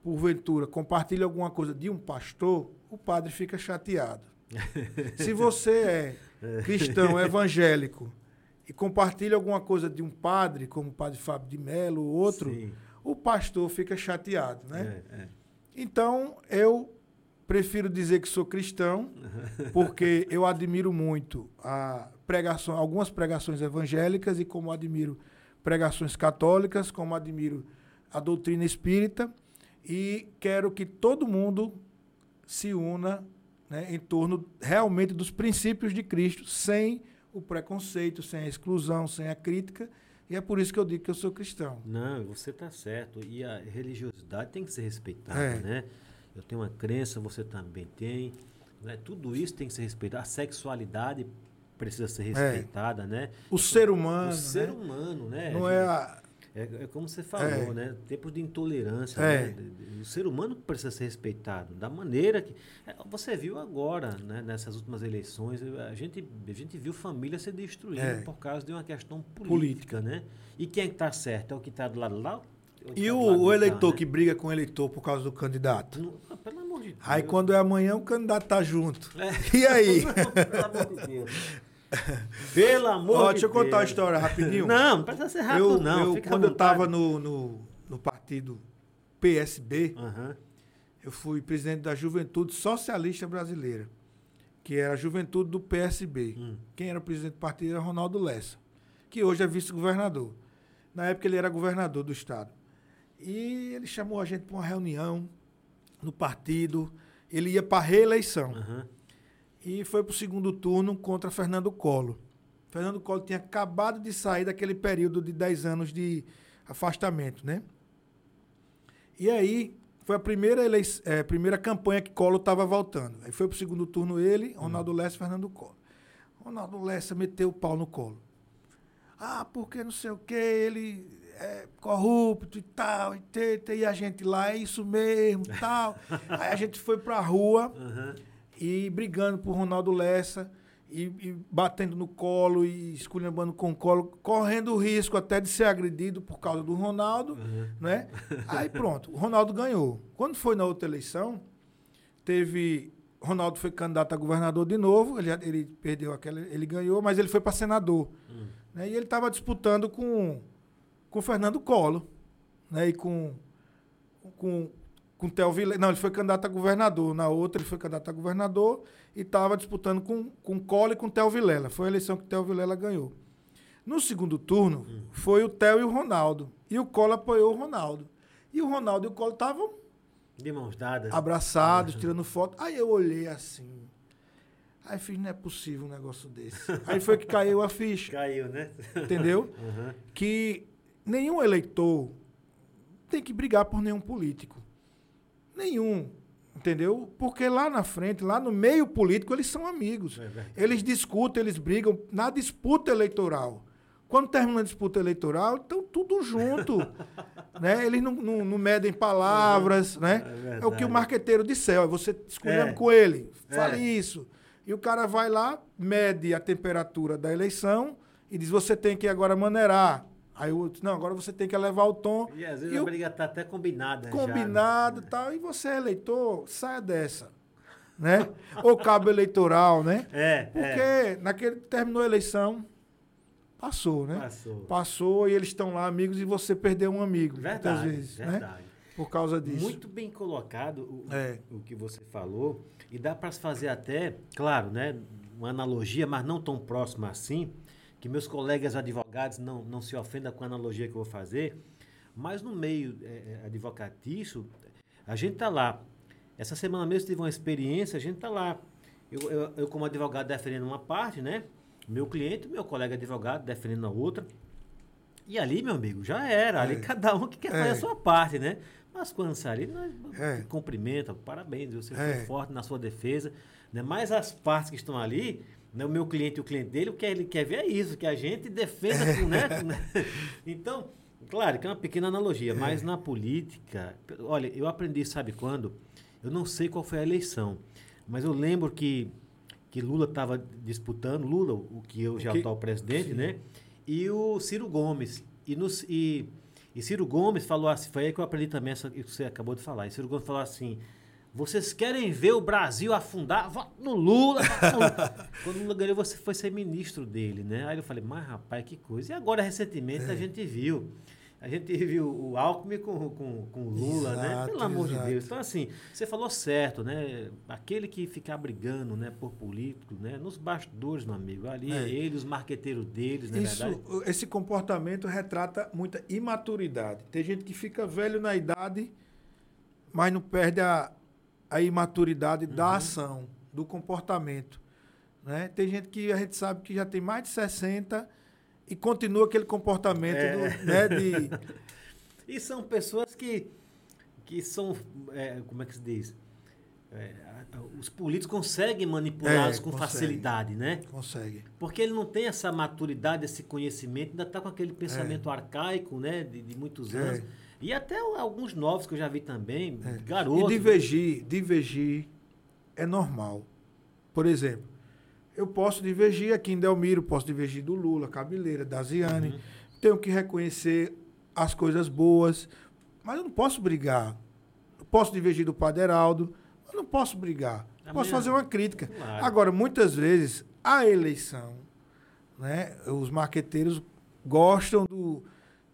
porventura, compartilha alguma coisa de um pastor, o padre fica chateado. *laughs* se você é cristão *laughs* evangélico e compartilha alguma coisa de um padre, como o padre Fábio de Mello ou outro, Sim. o pastor fica chateado, né? É, é. Então, eu Prefiro dizer que sou cristão, *laughs* porque eu admiro muito a pregação, algumas pregações evangélicas e como admiro pregações católicas, como admiro a doutrina espírita e quero que todo mundo se una né, em torno realmente dos princípios de Cristo, sem o preconceito, sem a exclusão, sem a crítica. E é por isso que eu digo que eu sou cristão. Não, você está certo. E a religiosidade tem que ser respeitada, é. né? Eu tenho uma crença, você também tem. Né? Tudo isso tem que ser respeitado. A sexualidade precisa ser é. respeitada, é. né? O ser humano. O ser né? humano, né? Não é a. É, é, como você falou, é. né? Tempos de intolerância. É. Né? O ser humano precisa ser respeitado da maneira que. É, você viu agora, né? nessas últimas eleições, a gente, a gente viu família ser destruída é. por causa de uma questão política, política. né? E quem está certo? É o que está do lado lá e o, o eleitor né? que briga com o eleitor por causa do candidato? Não, ah, pelo amor de Deus. Aí quando é amanhã, o candidato tá junto. É. E aí? *laughs* pelo amor de Deus. Pelo amor Ó, de deixa eu contar uma história rapidinho. Não, não precisa ser rápido, eu, não. Eu, quando eu estava no, no, no, partido PSB, uhum. eu fui presidente da Juventude Socialista Brasileira, que era a juventude do PSB. Hum. Quem era o presidente do partido era Ronaldo Lessa, que hoje é vice-governador. Na época ele era governador do estado. E ele chamou a gente para uma reunião no partido. Ele ia para reeleição. Uhum. E foi para o segundo turno contra Fernando Collor. Fernando Collor tinha acabado de sair daquele período de 10 anos de afastamento, né? E aí foi a primeira, é, primeira campanha que Collor estava voltando. Aí foi para o segundo turno ele, Ronaldo uhum. Lessa e Fernando Collor. Ronaldo Lessa meteu o pau no colo. Ah, porque não sei o quê, ele é, corrupto e tal, e, e a gente lá, é isso mesmo, *laughs* tal. Aí a gente foi pra rua uhum. e brigando por Ronaldo Lessa e, e, batendo no colo e esculhambando com o colo, correndo o risco até de ser agredido por causa do Ronaldo, uhum. né? Aí pronto, o Ronaldo ganhou. Quando foi na outra eleição, teve Ronaldo foi candidato a governador de novo, ele, ele perdeu aquela, ele ganhou, mas ele foi para senador. Uhum. Né? E ele estava disputando com com Fernando Collor, né? E com com com Theo Vilela. Não, ele foi candidato a governador. Na outra ele foi candidato a governador e estava disputando com com Collor e com Theo Vilela. Foi a eleição que Theo Vilela ganhou. No segundo turno hum. foi o Theo e o Ronaldo. E o Collor apoiou o Ronaldo. E o Ronaldo e o Collor estavam De mãos dadas. Abraçados, tirando foto. Aí eu olhei assim. Aí fiz, não é possível um negócio desse. Aí foi que caiu a ficha. Caiu, né? Entendeu? *laughs* Uhum. Que nenhum eleitor tem que brigar por nenhum político. Nenhum. Entendeu? Porque lá na frente, lá no meio político, eles são amigos. É eles discutem, eles brigam na disputa eleitoral. Quando termina a disputa eleitoral, estão tudo junto. *laughs* né? Eles não, não, não medem palavras. Uhum. Né? É, é, o que o marqueteiro disser. Você escolhendo é. com ele, fale é. isso. E o cara vai lá, mede a temperatura da eleição e diz: você tem que agora maneirar. Aí o outro, não, agora você tem que elevar o tom. E às vezes e a briga está até combinada. Combinado e né? tal. E você é eleitor, saia dessa. Né? *laughs* Ou cabo eleitoral, né? É. Porque é. naquele terminou a eleição, passou, né? Passou. Passou e eles estão lá amigos e você perdeu um amigo. Verdade. Vezes, né? verdade. Né? Por causa disso. Muito bem colocado o, é. o que você falou. E dá para se fazer até, claro, né? Uma analogia, mas não tão próxima assim que meus colegas advogados não, não se ofendam com a analogia que eu vou fazer, mas no meio é, é advocatício, a gente está lá. Essa semana mesmo tive uma experiência, a gente está lá. Eu, eu, eu, como advogado, defendendo uma parte, né? Meu cliente, meu colega advogado, defendendo a outra. E ali, meu amigo, já era. Ali é. cada um que quer é. fazer a sua parte, né? Mas quando sair, nós é. cumprimenta, parabéns, você foi é. forte na sua defesa. Né? Mas as partes que estão ali, né, o meu cliente e o cliente dele, o que ele quer ver é isso, que a gente defenda, né? *laughs* então, claro que é uma pequena analogia, é. mas na política, olha, eu aprendi, sabe quando? Eu não sei qual foi a eleição, mas eu lembro que, que Lula estava disputando, Lula, o que eu já atual presidente, sim. né? E o Ciro Gomes. E, nos, e, e Ciro Gomes falou assim, foi aí que eu aprendi também isso que você acabou de falar. E Ciro Gomes falou assim, vocês querem ver o Brasil afundar? Voto no Lula. no Lula. *laughs* Quando o Lula ganhou, você foi ser ministro dele, né? Aí eu falei, mas rapaz, que coisa. E agora, recentemente, é. a gente viu. A gente viu o Alckmin com, com, com o Lula, né? exato, né? Pelo amor exato. de Deus. Então, assim, você falou certo, né? Aquele que ficar brigando né, por político, né? Nos bastidores, meu amigo. Ali, é. ele, os marqueteiros deles, né? Isso, esse comportamento retrata muita imaturidade. Tem gente que fica velho na idade, mas não perde a, a imaturidade uhum. da ação, do comportamento. Né? Tem gente que a gente sabe que já tem mais de 60 e continua aquele comportamento é. do, né, de... *laughs* E são pessoas que, que são, é, como é que se diz? É, os políticos conseguem manipulá-los é, com consegue, facilidade, né? Consegue. Porque ele não tem essa maturidade, esse conhecimento, ainda está com aquele pensamento é. arcaico, né? De, de muitos anos. E até alguns novos que eu já vi também, é. garotos. E divergir, divergir é normal. Por exemplo, eu posso divergir aqui em Delmiro, posso divergir do Lula, Cabeleira, da Ziane. Uhum. Tenho que reconhecer as coisas boas, mas eu não posso brigar. Eu posso divergir do Padre Heraldo, mas não posso brigar. É posso fazer uma crítica. Claro. Agora, muitas vezes, a eleição, né, os marqueteiros gostam do,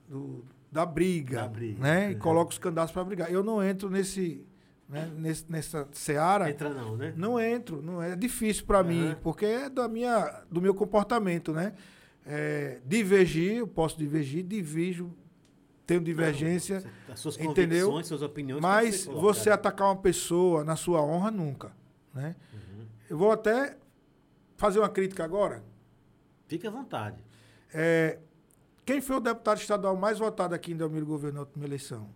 do da briga, da briga né? Uhum. E coloca os candidatos para brigar. Eu não entro nesse, né? Nesse, nessa seara. Entra não, né? Não entro, não é difícil para uhum. mim, porque é da minha, do meu comportamento, né? É, divergir, eu posso divergir, divijo, tenho divergência, não, as suas entendeu? suas opiniões. Mas você atacar uma pessoa na sua honra nunca, né? Uhum. Eu vou até fazer uma crítica agora. Fique à vontade. É, quem foi o deputado estadual mais votado aqui em Delmiro Governo na última eleição?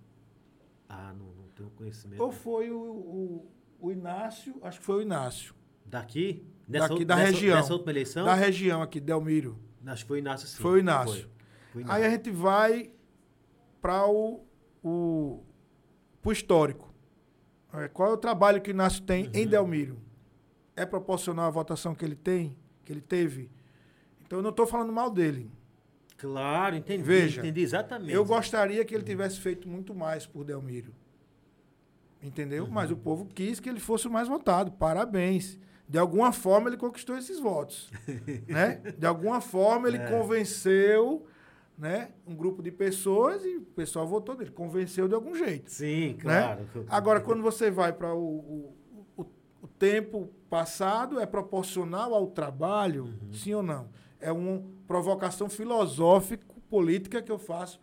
Ah, não, não tenho conhecimento. Ou foi o, o, o, Inácio, acho que foi o Inácio. Daqui? Dessa, Daqui da região. Dessa última eleição? Da região aqui, Delmiro. Acho que foi o Inácio, sim. Foi o Inácio. Foi. Foi Inácio. Aí a gente vai para o, o pro histórico. É, qual é o trabalho que o Inácio tem uhum. em Delmiro? É proporcional à votação que ele tem, que ele teve? Então eu não estou falando mal dele. Claro, entendi. Veja, entendi exatamente. Eu gostaria que ele tivesse feito muito mais por Delmiro. Entendeu? Uhum. Mas o povo quis que ele fosse o mais votado. Parabéns. De alguma forma ele conquistou esses votos. *laughs* né? De alguma forma ele é. convenceu né, um grupo de pessoas e o pessoal votou nele. Convenceu de algum jeito. Sim, né? claro. Né? Agora, quando você vai para o, o, o, o, tempo passado, é proporcional ao trabalho? Uhum. Sim ou não? É uma provocação filosófico-política que eu faço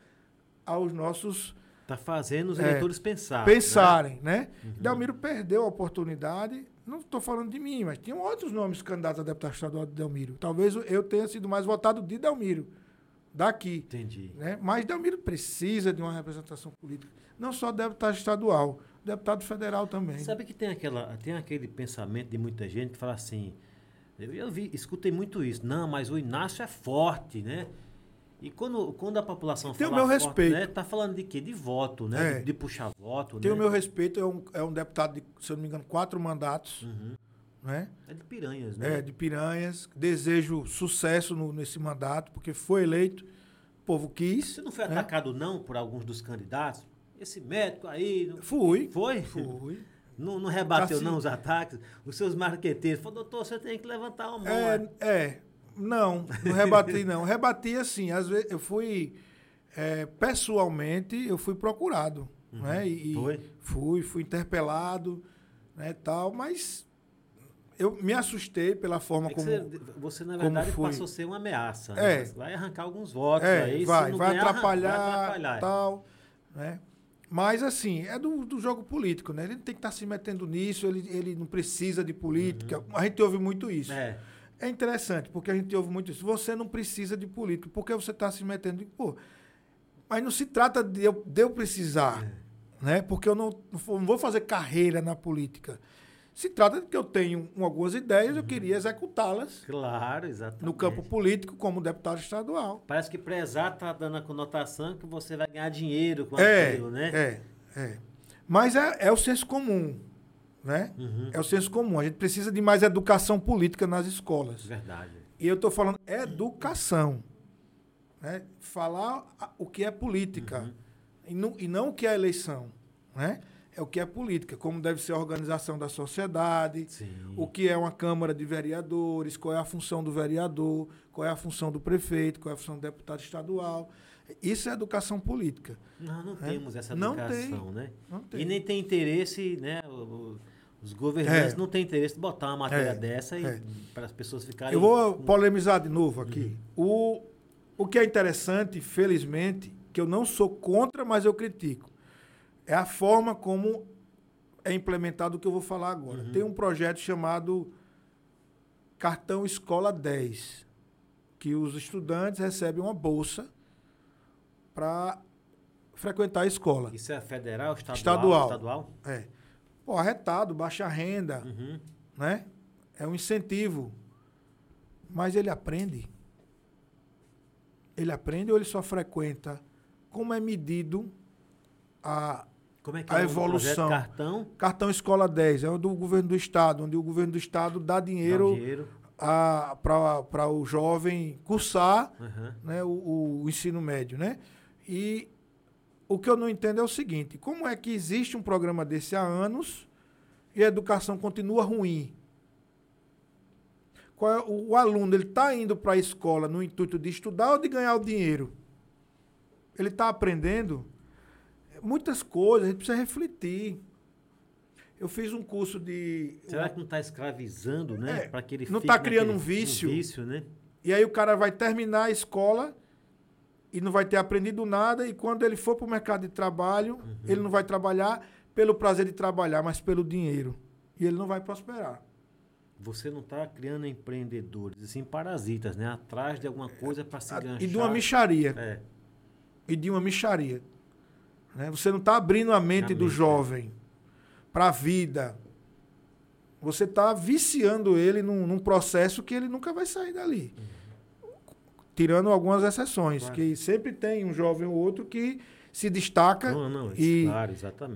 aos nossos Está fazendo os é, eleitores pensar, pensarem. Né? né? Uhum. Delmiro perdeu a oportunidade. Não estou falando de mim, mas tinham outros nomes candidatos a deputado estadual de Delmiro. Talvez eu tenha sido mais votado de Delmiro, daqui. Entendi. Né? Mas Delmiro precisa de uma representação política. Não só deputado estadual, deputado federal também. Sabe que tem, aquela, tem aquele pensamento de muita gente que fala assim. Eu, eu vi, escutei muito isso. Não, mas o Inácio é forte, né? E quando, quando a população tem fala. Tem o meu forte, respeito. Né, tá falando de quê? De voto, né? É. De, de, puxar voto. Tem né? o meu respeito, é um, é um deputado de, se eu não me engano, quatro mandatos. Uhum. Né? É de Piranhas, né? É, de Piranhas. Desejo sucesso no, nesse mandato, porque foi eleito, o povo quis. Você não foi né? atacado, não, por alguns dos candidatos? Esse médico aí. Não... Fui. Foi? Fui. Não, não rebateu, não, os ataques? Os seus marqueteiros. Falou, doutor, você tem que levantar a mão. É, é. Não, não rebati, não. rebati assim, às vezes eu fui. É, pessoalmente, eu fui procurado. Uhum. Né? E, Foi? Fui, fui interpelado, né, tal, mas eu me assustei pela forma é como. Você, você, na verdade, passou a ser uma ameaça. Né? É. Vai arrancar alguns votos é, aí. Vai, vai, ganhar, atrapalhar, vai atrapalhar. Tal, né? Mas, assim, é do, do jogo político, né? Ele tem que estar tá se metendo nisso, ele, ele não precisa de política. Uhum. A gente ouve muito isso. É. É interessante, porque a gente ouve muito isso. Você não precisa de política, porque você está se metendo. Pô, mas não se trata de eu, de eu precisar, é. né? Porque eu não, não vou fazer carreira na política. Se trata de que eu tenho algumas ideias, uhum. eu queria executá-las. Claro, exatamente. No campo político, como deputado estadual. Parece que prezar está dando a conotação que você vai ganhar dinheiro com é, aquilo, né? É, é. Mas é, é o senso comum. Né? Uhum. É o senso comum. A gente precisa de mais educação política nas escolas. Verdade. E eu estou falando educação. Né? Falar o que é política. Uhum. E, não, e não o que é eleição. Né? É o que é política, como deve ser a organização da sociedade, Sim. o que é uma Câmara de Vereadores, qual é a função do vereador, qual é a função do prefeito, qual é a função do deputado estadual. Isso é educação política. Não, não é? temos essa educação, não tem, né? Não tem. E nem tem interesse, né? Os governantes é. não têm interesse de botar uma matéria é. dessa e é. para as pessoas ficarem. Eu vou polemizar de novo aqui. Uhum. O, o que é interessante, felizmente, que eu não sou contra, mas eu critico, é a forma como é implementado o que eu vou falar agora. Uhum. Tem um projeto chamado Cartão Escola 10, que os estudantes recebem uma bolsa para frequentar a escola. Isso é federal, estadual? Estadual. estadual? É pô, arretado, baixa renda, uhum. né? É um incentivo. Mas ele aprende. Ele aprende ou ele só frequenta? Como é medido a, Como é que a é evolução? Cartão? Cartão Escola 10, é o do governo do estado, onde o governo do estado dá dinheiro, dinheiro. para o jovem cursar uhum. né, o, o ensino médio, né? E o que eu não entendo é o seguinte: como é que existe um programa desse há anos e a educação continua ruim? É, o, o, aluno ele está indo para a escola no intuito de estudar ou de ganhar o dinheiro? Ele está aprendendo muitas coisas, a gente precisa refletir. Eu fiz um curso de. Será que não está escravizando, né? É, para que ele não está criando um vício. Um vício, né? E aí o cara vai terminar a escola e não vai ter aprendido nada, e quando ele for para o mercado de trabalho, uhum. ele não vai trabalhar pelo prazer de trabalhar, mas pelo dinheiro. E ele não vai prosperar. Você não está criando empreendedores, assim, parasitas, né? Atrás de alguma coisa para se ganhar. E de uma micharia. É. E de uma micharia. Né? Você não está abrindo a mente a do mente, jovem é. para a vida. Você está viciando ele num, num, processo que ele nunca vai sair dali. Uhum tirando algumas exceções, claro. que sempre tem um jovem ou outro que se destaca não, não, e, claro,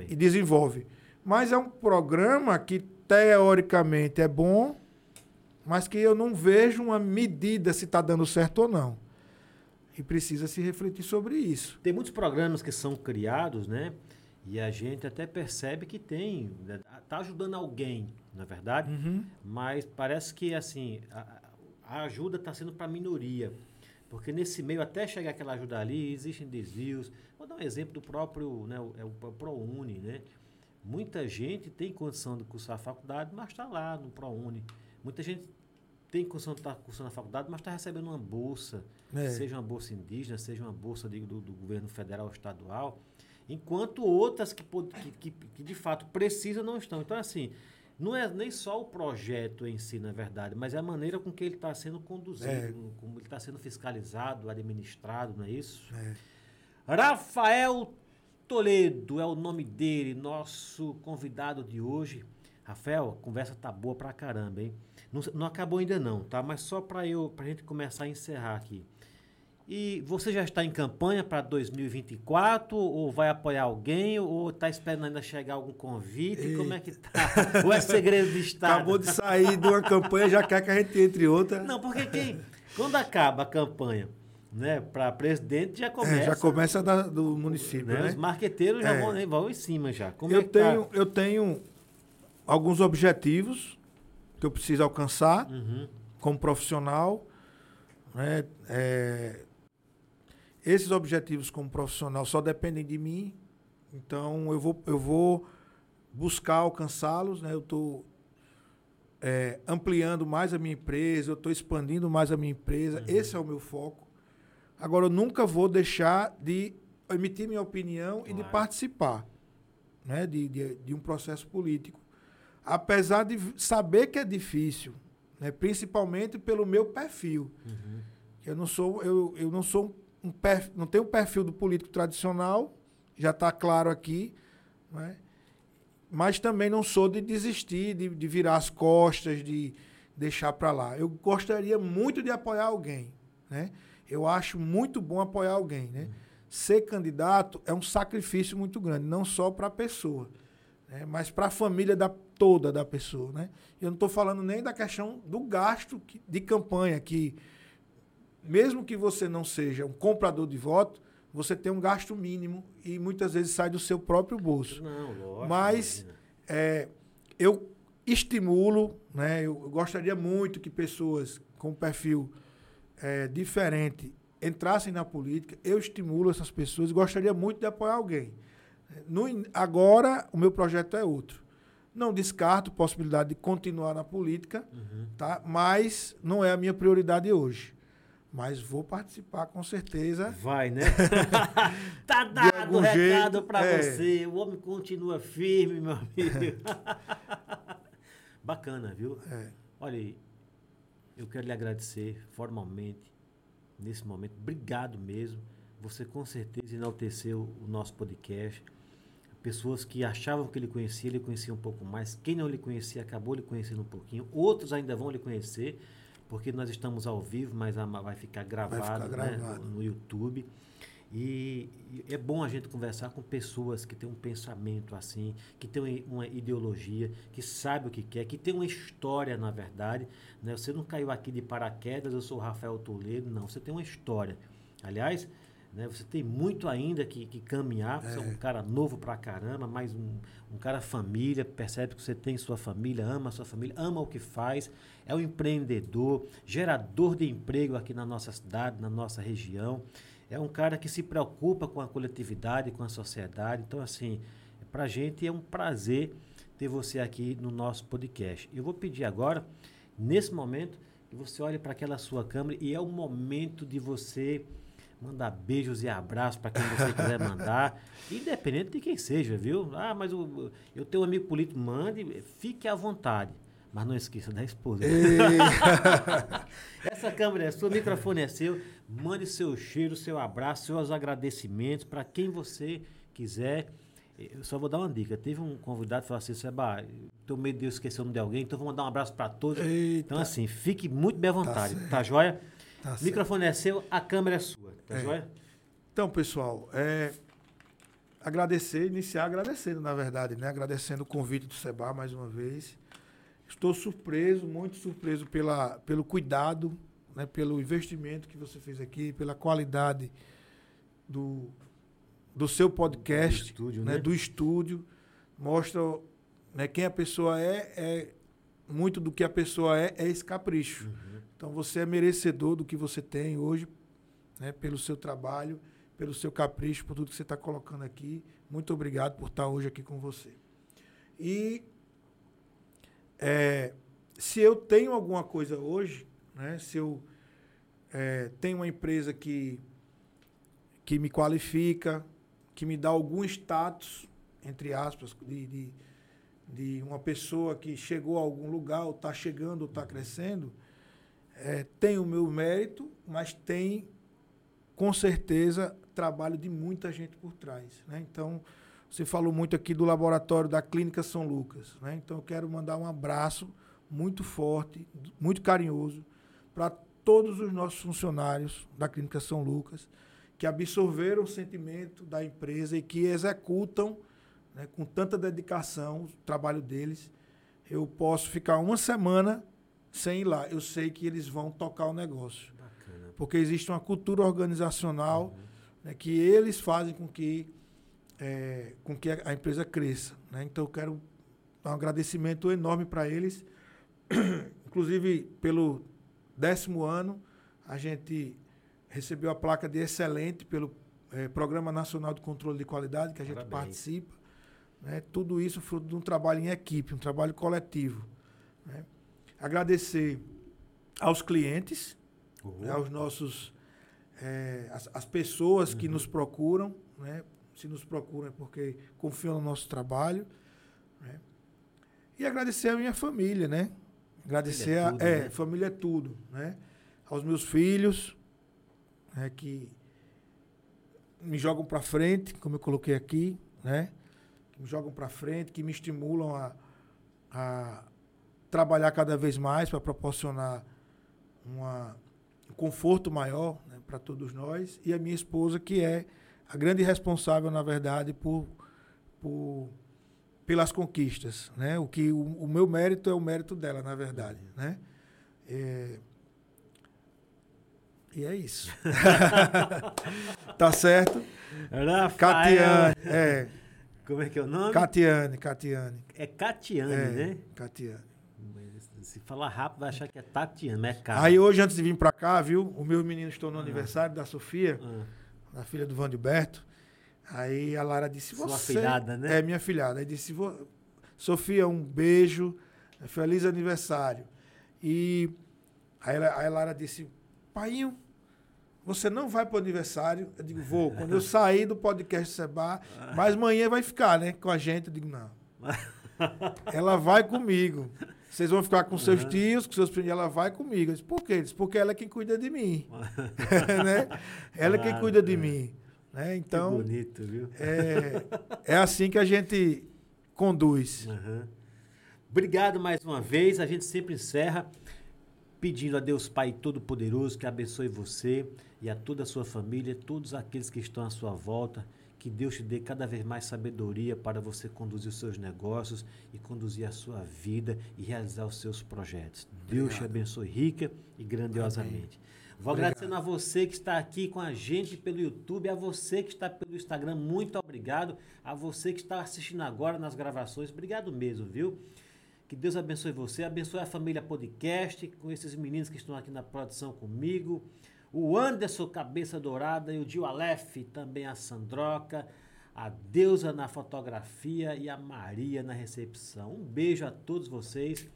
e desenvolve. Mas é um programa que teoricamente é bom, mas que eu não vejo uma medida se está dando certo ou não. E precisa se refletir sobre isso. Tem muitos programas que são criados, né? E a gente até percebe que tem, está ajudando alguém, na é verdade, uhum. mas parece que assim a, a ajuda está sendo para a minoria. Porque nesse meio, até chegar aquela ajuda ali, existem desvios. Vou dar um exemplo do próprio né, o, é o ProUni. Né? Muita gente tem condição de cursar a faculdade, mas está lá no ProUni. Muita gente tem condição de estar cursando a faculdade, mas está recebendo uma bolsa, é. seja uma bolsa indígena, seja uma bolsa de, do, do, governo federal ou estadual. enquanto outras que, que, que, que de fato precisam não estão. Então, assim, não é nem só o projeto em si, na verdade, mas é a maneira com que ele está sendo conduzido, é. como ele está sendo fiscalizado, administrado, não é isso? É. Rafael Toledo é o nome dele, nosso convidado de hoje. Rafael, a conversa tá boa pra caramba, hein? Não, não acabou ainda não, tá? Mas só para eu, pra gente começar a encerrar aqui. E você já está em campanha para 2024 ou vai apoiar alguém ou está esperando ainda chegar algum convite? Como é que tá? *laughs* ou é segredo de Estado? Acabou de sair de uma campanha, já quer que a gente entre outra. Não, porque quem, quando acaba a campanha né, para presidente já começa. É, já começa da, do município, né? né? Os marqueteiros já é. vão, vão em cima já. Como eu, é tenho, tá? eu tenho alguns objetivos que eu preciso alcançar uhum. como profissional. Né? É, esses objetivos como profissional só dependem de mim, então eu vou, eu vou buscar alcançá-los. Né? Eu estou é, ampliando mais a minha empresa, eu estou expandindo mais a minha empresa. Uhum. Esse é o meu foco. Agora, eu nunca vou deixar de emitir minha opinião claro. e de participar né? de, de, de um processo político. Apesar de saber que é difícil, né? principalmente pelo meu perfil. Uhum. Eu não sou, eu, eu não sou um perfil, não tem o um perfil do político tradicional, já está claro aqui, né? mas também não sou de desistir, de, de virar as costas, de deixar para lá. Eu gostaria muito de apoiar alguém, né? Eu acho muito bom apoiar alguém, né? Ser candidato é um sacrifício muito grande, não só para a pessoa, né? mas para a família da, toda da pessoa, né? Eu não estou falando nem da questão do gasto que, de campanha, que mesmo que você não seja um comprador de voto, você tem um gasto mínimo e muitas vezes sai do seu próprio bolso. Não, lógico. Mas é, eu estimulo, né, eu gostaria muito que pessoas com perfil é, diferente entrassem na política. Eu estimulo essas pessoas e gostaria muito de apoiar alguém. No, agora, o meu projeto é outro. Não descarto a possibilidade de continuar na política, uhum. tá? mas não é a minha prioridade hoje. Mas vou participar com certeza. Vai, né? *laughs* tá dado o recado para é. você. O homem continua firme, meu amigo. *laughs* Bacana, viu? É. Olha aí, eu quero lhe agradecer formalmente nesse momento. Obrigado mesmo. Você com certeza enalteceu o nosso podcast. Pessoas que achavam que ele conhecia, ele conhecia um pouco mais. Quem não lhe conhecia, acabou lhe conhecendo um pouquinho. Outros ainda vão lhe conhecer porque nós estamos ao vivo, mas vai ficar gravado, vai ficar gravado. Né, no, no YouTube. E, e, é bom a gente conversar com pessoas que têm um pensamento assim, que têm uma ideologia, que sabe o que quer, que tem uma história, na verdade. Né? Você não caiu aqui de paraquedas, eu sou o Rafael Toledo, não. Você tem uma história. Aliás, né? Você tem muito ainda que, que caminhar. Você é. um cara novo pra caramba, mas um, um cara família, percebe que você tem sua família, ama a sua família, ama o que faz, é um empreendedor, gerador de emprego aqui na nossa cidade, na nossa região. É um cara que se preocupa com a coletividade, com a sociedade. Então, assim, pra gente é um prazer ter você aqui no nosso podcast. Eu vou pedir agora, nesse momento, que você olhe para aquela sua câmera e é o momento de você Mandar beijos e abraços para quem você quiser mandar, *laughs* independente de quem seja, viu? Ah, mas o, eu tenho um amigo político, mande, fique à vontade. Mas não esqueça da esposa. *laughs* Essa câmera é sua, o microfone é seu. Mande seu cheiro, seu abraço, seus agradecimentos para quem você quiser. Eu só vou dar uma dica. Teve um convidado que falou assim: Seba, tenho medo de eu esquecer o nome de alguém, então vou mandar um abraço para todos. Eita. Então, assim, fique muito bem à vontade, tá, tá joia? Tá o microfone é seu, a câmera é sua. Tá é. joia? Então, pessoal, é, agradecer, iniciar agradecendo, na verdade, né? Agradecendo o convite do Seba mais uma vez. Estou surpreso, muito surpreso pela, pelo cuidado, né? pelo investimento que você fez aqui, pela qualidade do, do seu podcast, do estúdio, né? né? do estúdio. Mostra né, quem a pessoa é, é muito do que a pessoa é, é esse capricho. Uhum. Então você é merecedor do que você tem hoje, né, pelo seu trabalho, pelo seu capricho, por tudo que você está colocando aqui. Muito obrigado por estar hoje aqui com você. E é, se eu tenho alguma coisa hoje, né, se eu é, tenho uma empresa que, que me qualifica, que me dá algum status, entre aspas, de, de, de uma pessoa que chegou a algum lugar, ou está chegando, ou está crescendo, é, tem o meu mérito, mas tem, com certeza, trabalho de muita gente por trás. Né? Então, você falou muito aqui do laboratório da Clínica São Lucas. Né? Então, eu quero mandar um abraço muito forte, muito carinhoso, para todos os nossos funcionários da Clínica São Lucas, que absorveram o sentimento da empresa e que executam né, com tanta dedicação o trabalho deles. Eu posso ficar uma semana sem ir lá. Eu sei que eles vão tocar o negócio. Bacana. Porque existe uma cultura organizacional uhum. né, que eles fazem com que, é, com que a empresa cresça. Né? Então eu quero dar um agradecimento enorme para eles, *clears throat* inclusive pelo décimo ano, a gente recebeu a placa de excelente pelo é, Programa Nacional de Controle de Qualidade, que a gente Parabéns. participa. Né? Tudo isso fruto de um trabalho em equipe, um trabalho coletivo. Né? Agradecer aos clientes, uhum. aos nossos. É, as, as, pessoas uhum. que nos procuram, né? se nos procuram é porque confiam no nosso trabalho. Né? E agradecer a minha família, né? Agradecer família é, tudo, a, é né? família é tudo, né? Aos meus filhos, né, que me jogam para frente, como eu coloquei aqui, né? Que me jogam para frente, que me estimulam a, a trabalhar cada vez mais para proporcionar uma, um conforto maior né, para todos nós. E a minha esposa, que é a grande responsável, na verdade, por, por pelas conquistas, né? O que o, o, meu mérito é o mérito dela, na verdade, né? É, e é isso. *laughs* tá certo? Rafael. Catiane, é. Como é que é o nome? Catiane, Catiane. É Catiane, é, né? Catiane. Se falar rápido, vai achar que é Tatiane, mas é Catiane. Aí hoje, antes de vir para cá, viu? O meu menino estou no ah. aniversário da Sofia, ah. da filha do Vandelberto. Aí a Lara disse, Sua você... filhada, né? É, minha filhada. Aí disse, Sofia, um beijo, feliz aniversário. E aí, a Lara disse, paiinho, você não vai para o aniversário? Eu digo, vou. Quando eu sair do podcast Seba, mas amanhã vai ficar, né? Com a gente. Eu digo, não. *laughs* Ela vai comigo. Vocês vão ficar com seus tios, com seus primos. Ela vai comigo. Eu disse, por quê? Disse, porque ela é quem cuida de mim. *laughs* *laughs* né? Ela é quem cuida de mim. Né? Então, que bonito, viu? É, é assim que a gente conduz. Uhum. Obrigado mais uma vez. A gente sempre encerra pedindo a Deus Pai Todo-Poderoso que abençoe você e a toda a sua família, todos aqueles que estão à sua volta. Que Deus te dê cada vez mais sabedoria para você conduzir os seus negócios e conduzir a sua vida e realizar os seus projetos. Obrigado. Deus te abençoe rica e grandiosamente. Amém. Vou obrigado. agradecendo a você que está aqui com a gente pelo YouTube, a você que está pelo Instagram, muito obrigado. A você que está assistindo agora nas gravações, obrigado mesmo, viu? Que Deus abençoe você, abençoe a família podcast, com esses meninos que estão aqui na produção comigo. O Anderson Cabeça Dourada e o Dio Aleph, também a Sandroca, a Deusa na fotografia e a Maria na recepção. Um beijo a todos vocês.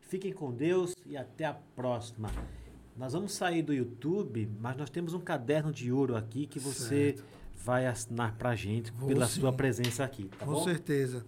Fiquem com Deus e até a próxima. Nós vamos sair do YouTube, mas nós temos um caderno de ouro aqui que você certo. vai assinar pra gente Vou pela sim. sua presença aqui, tá com bom? certeza.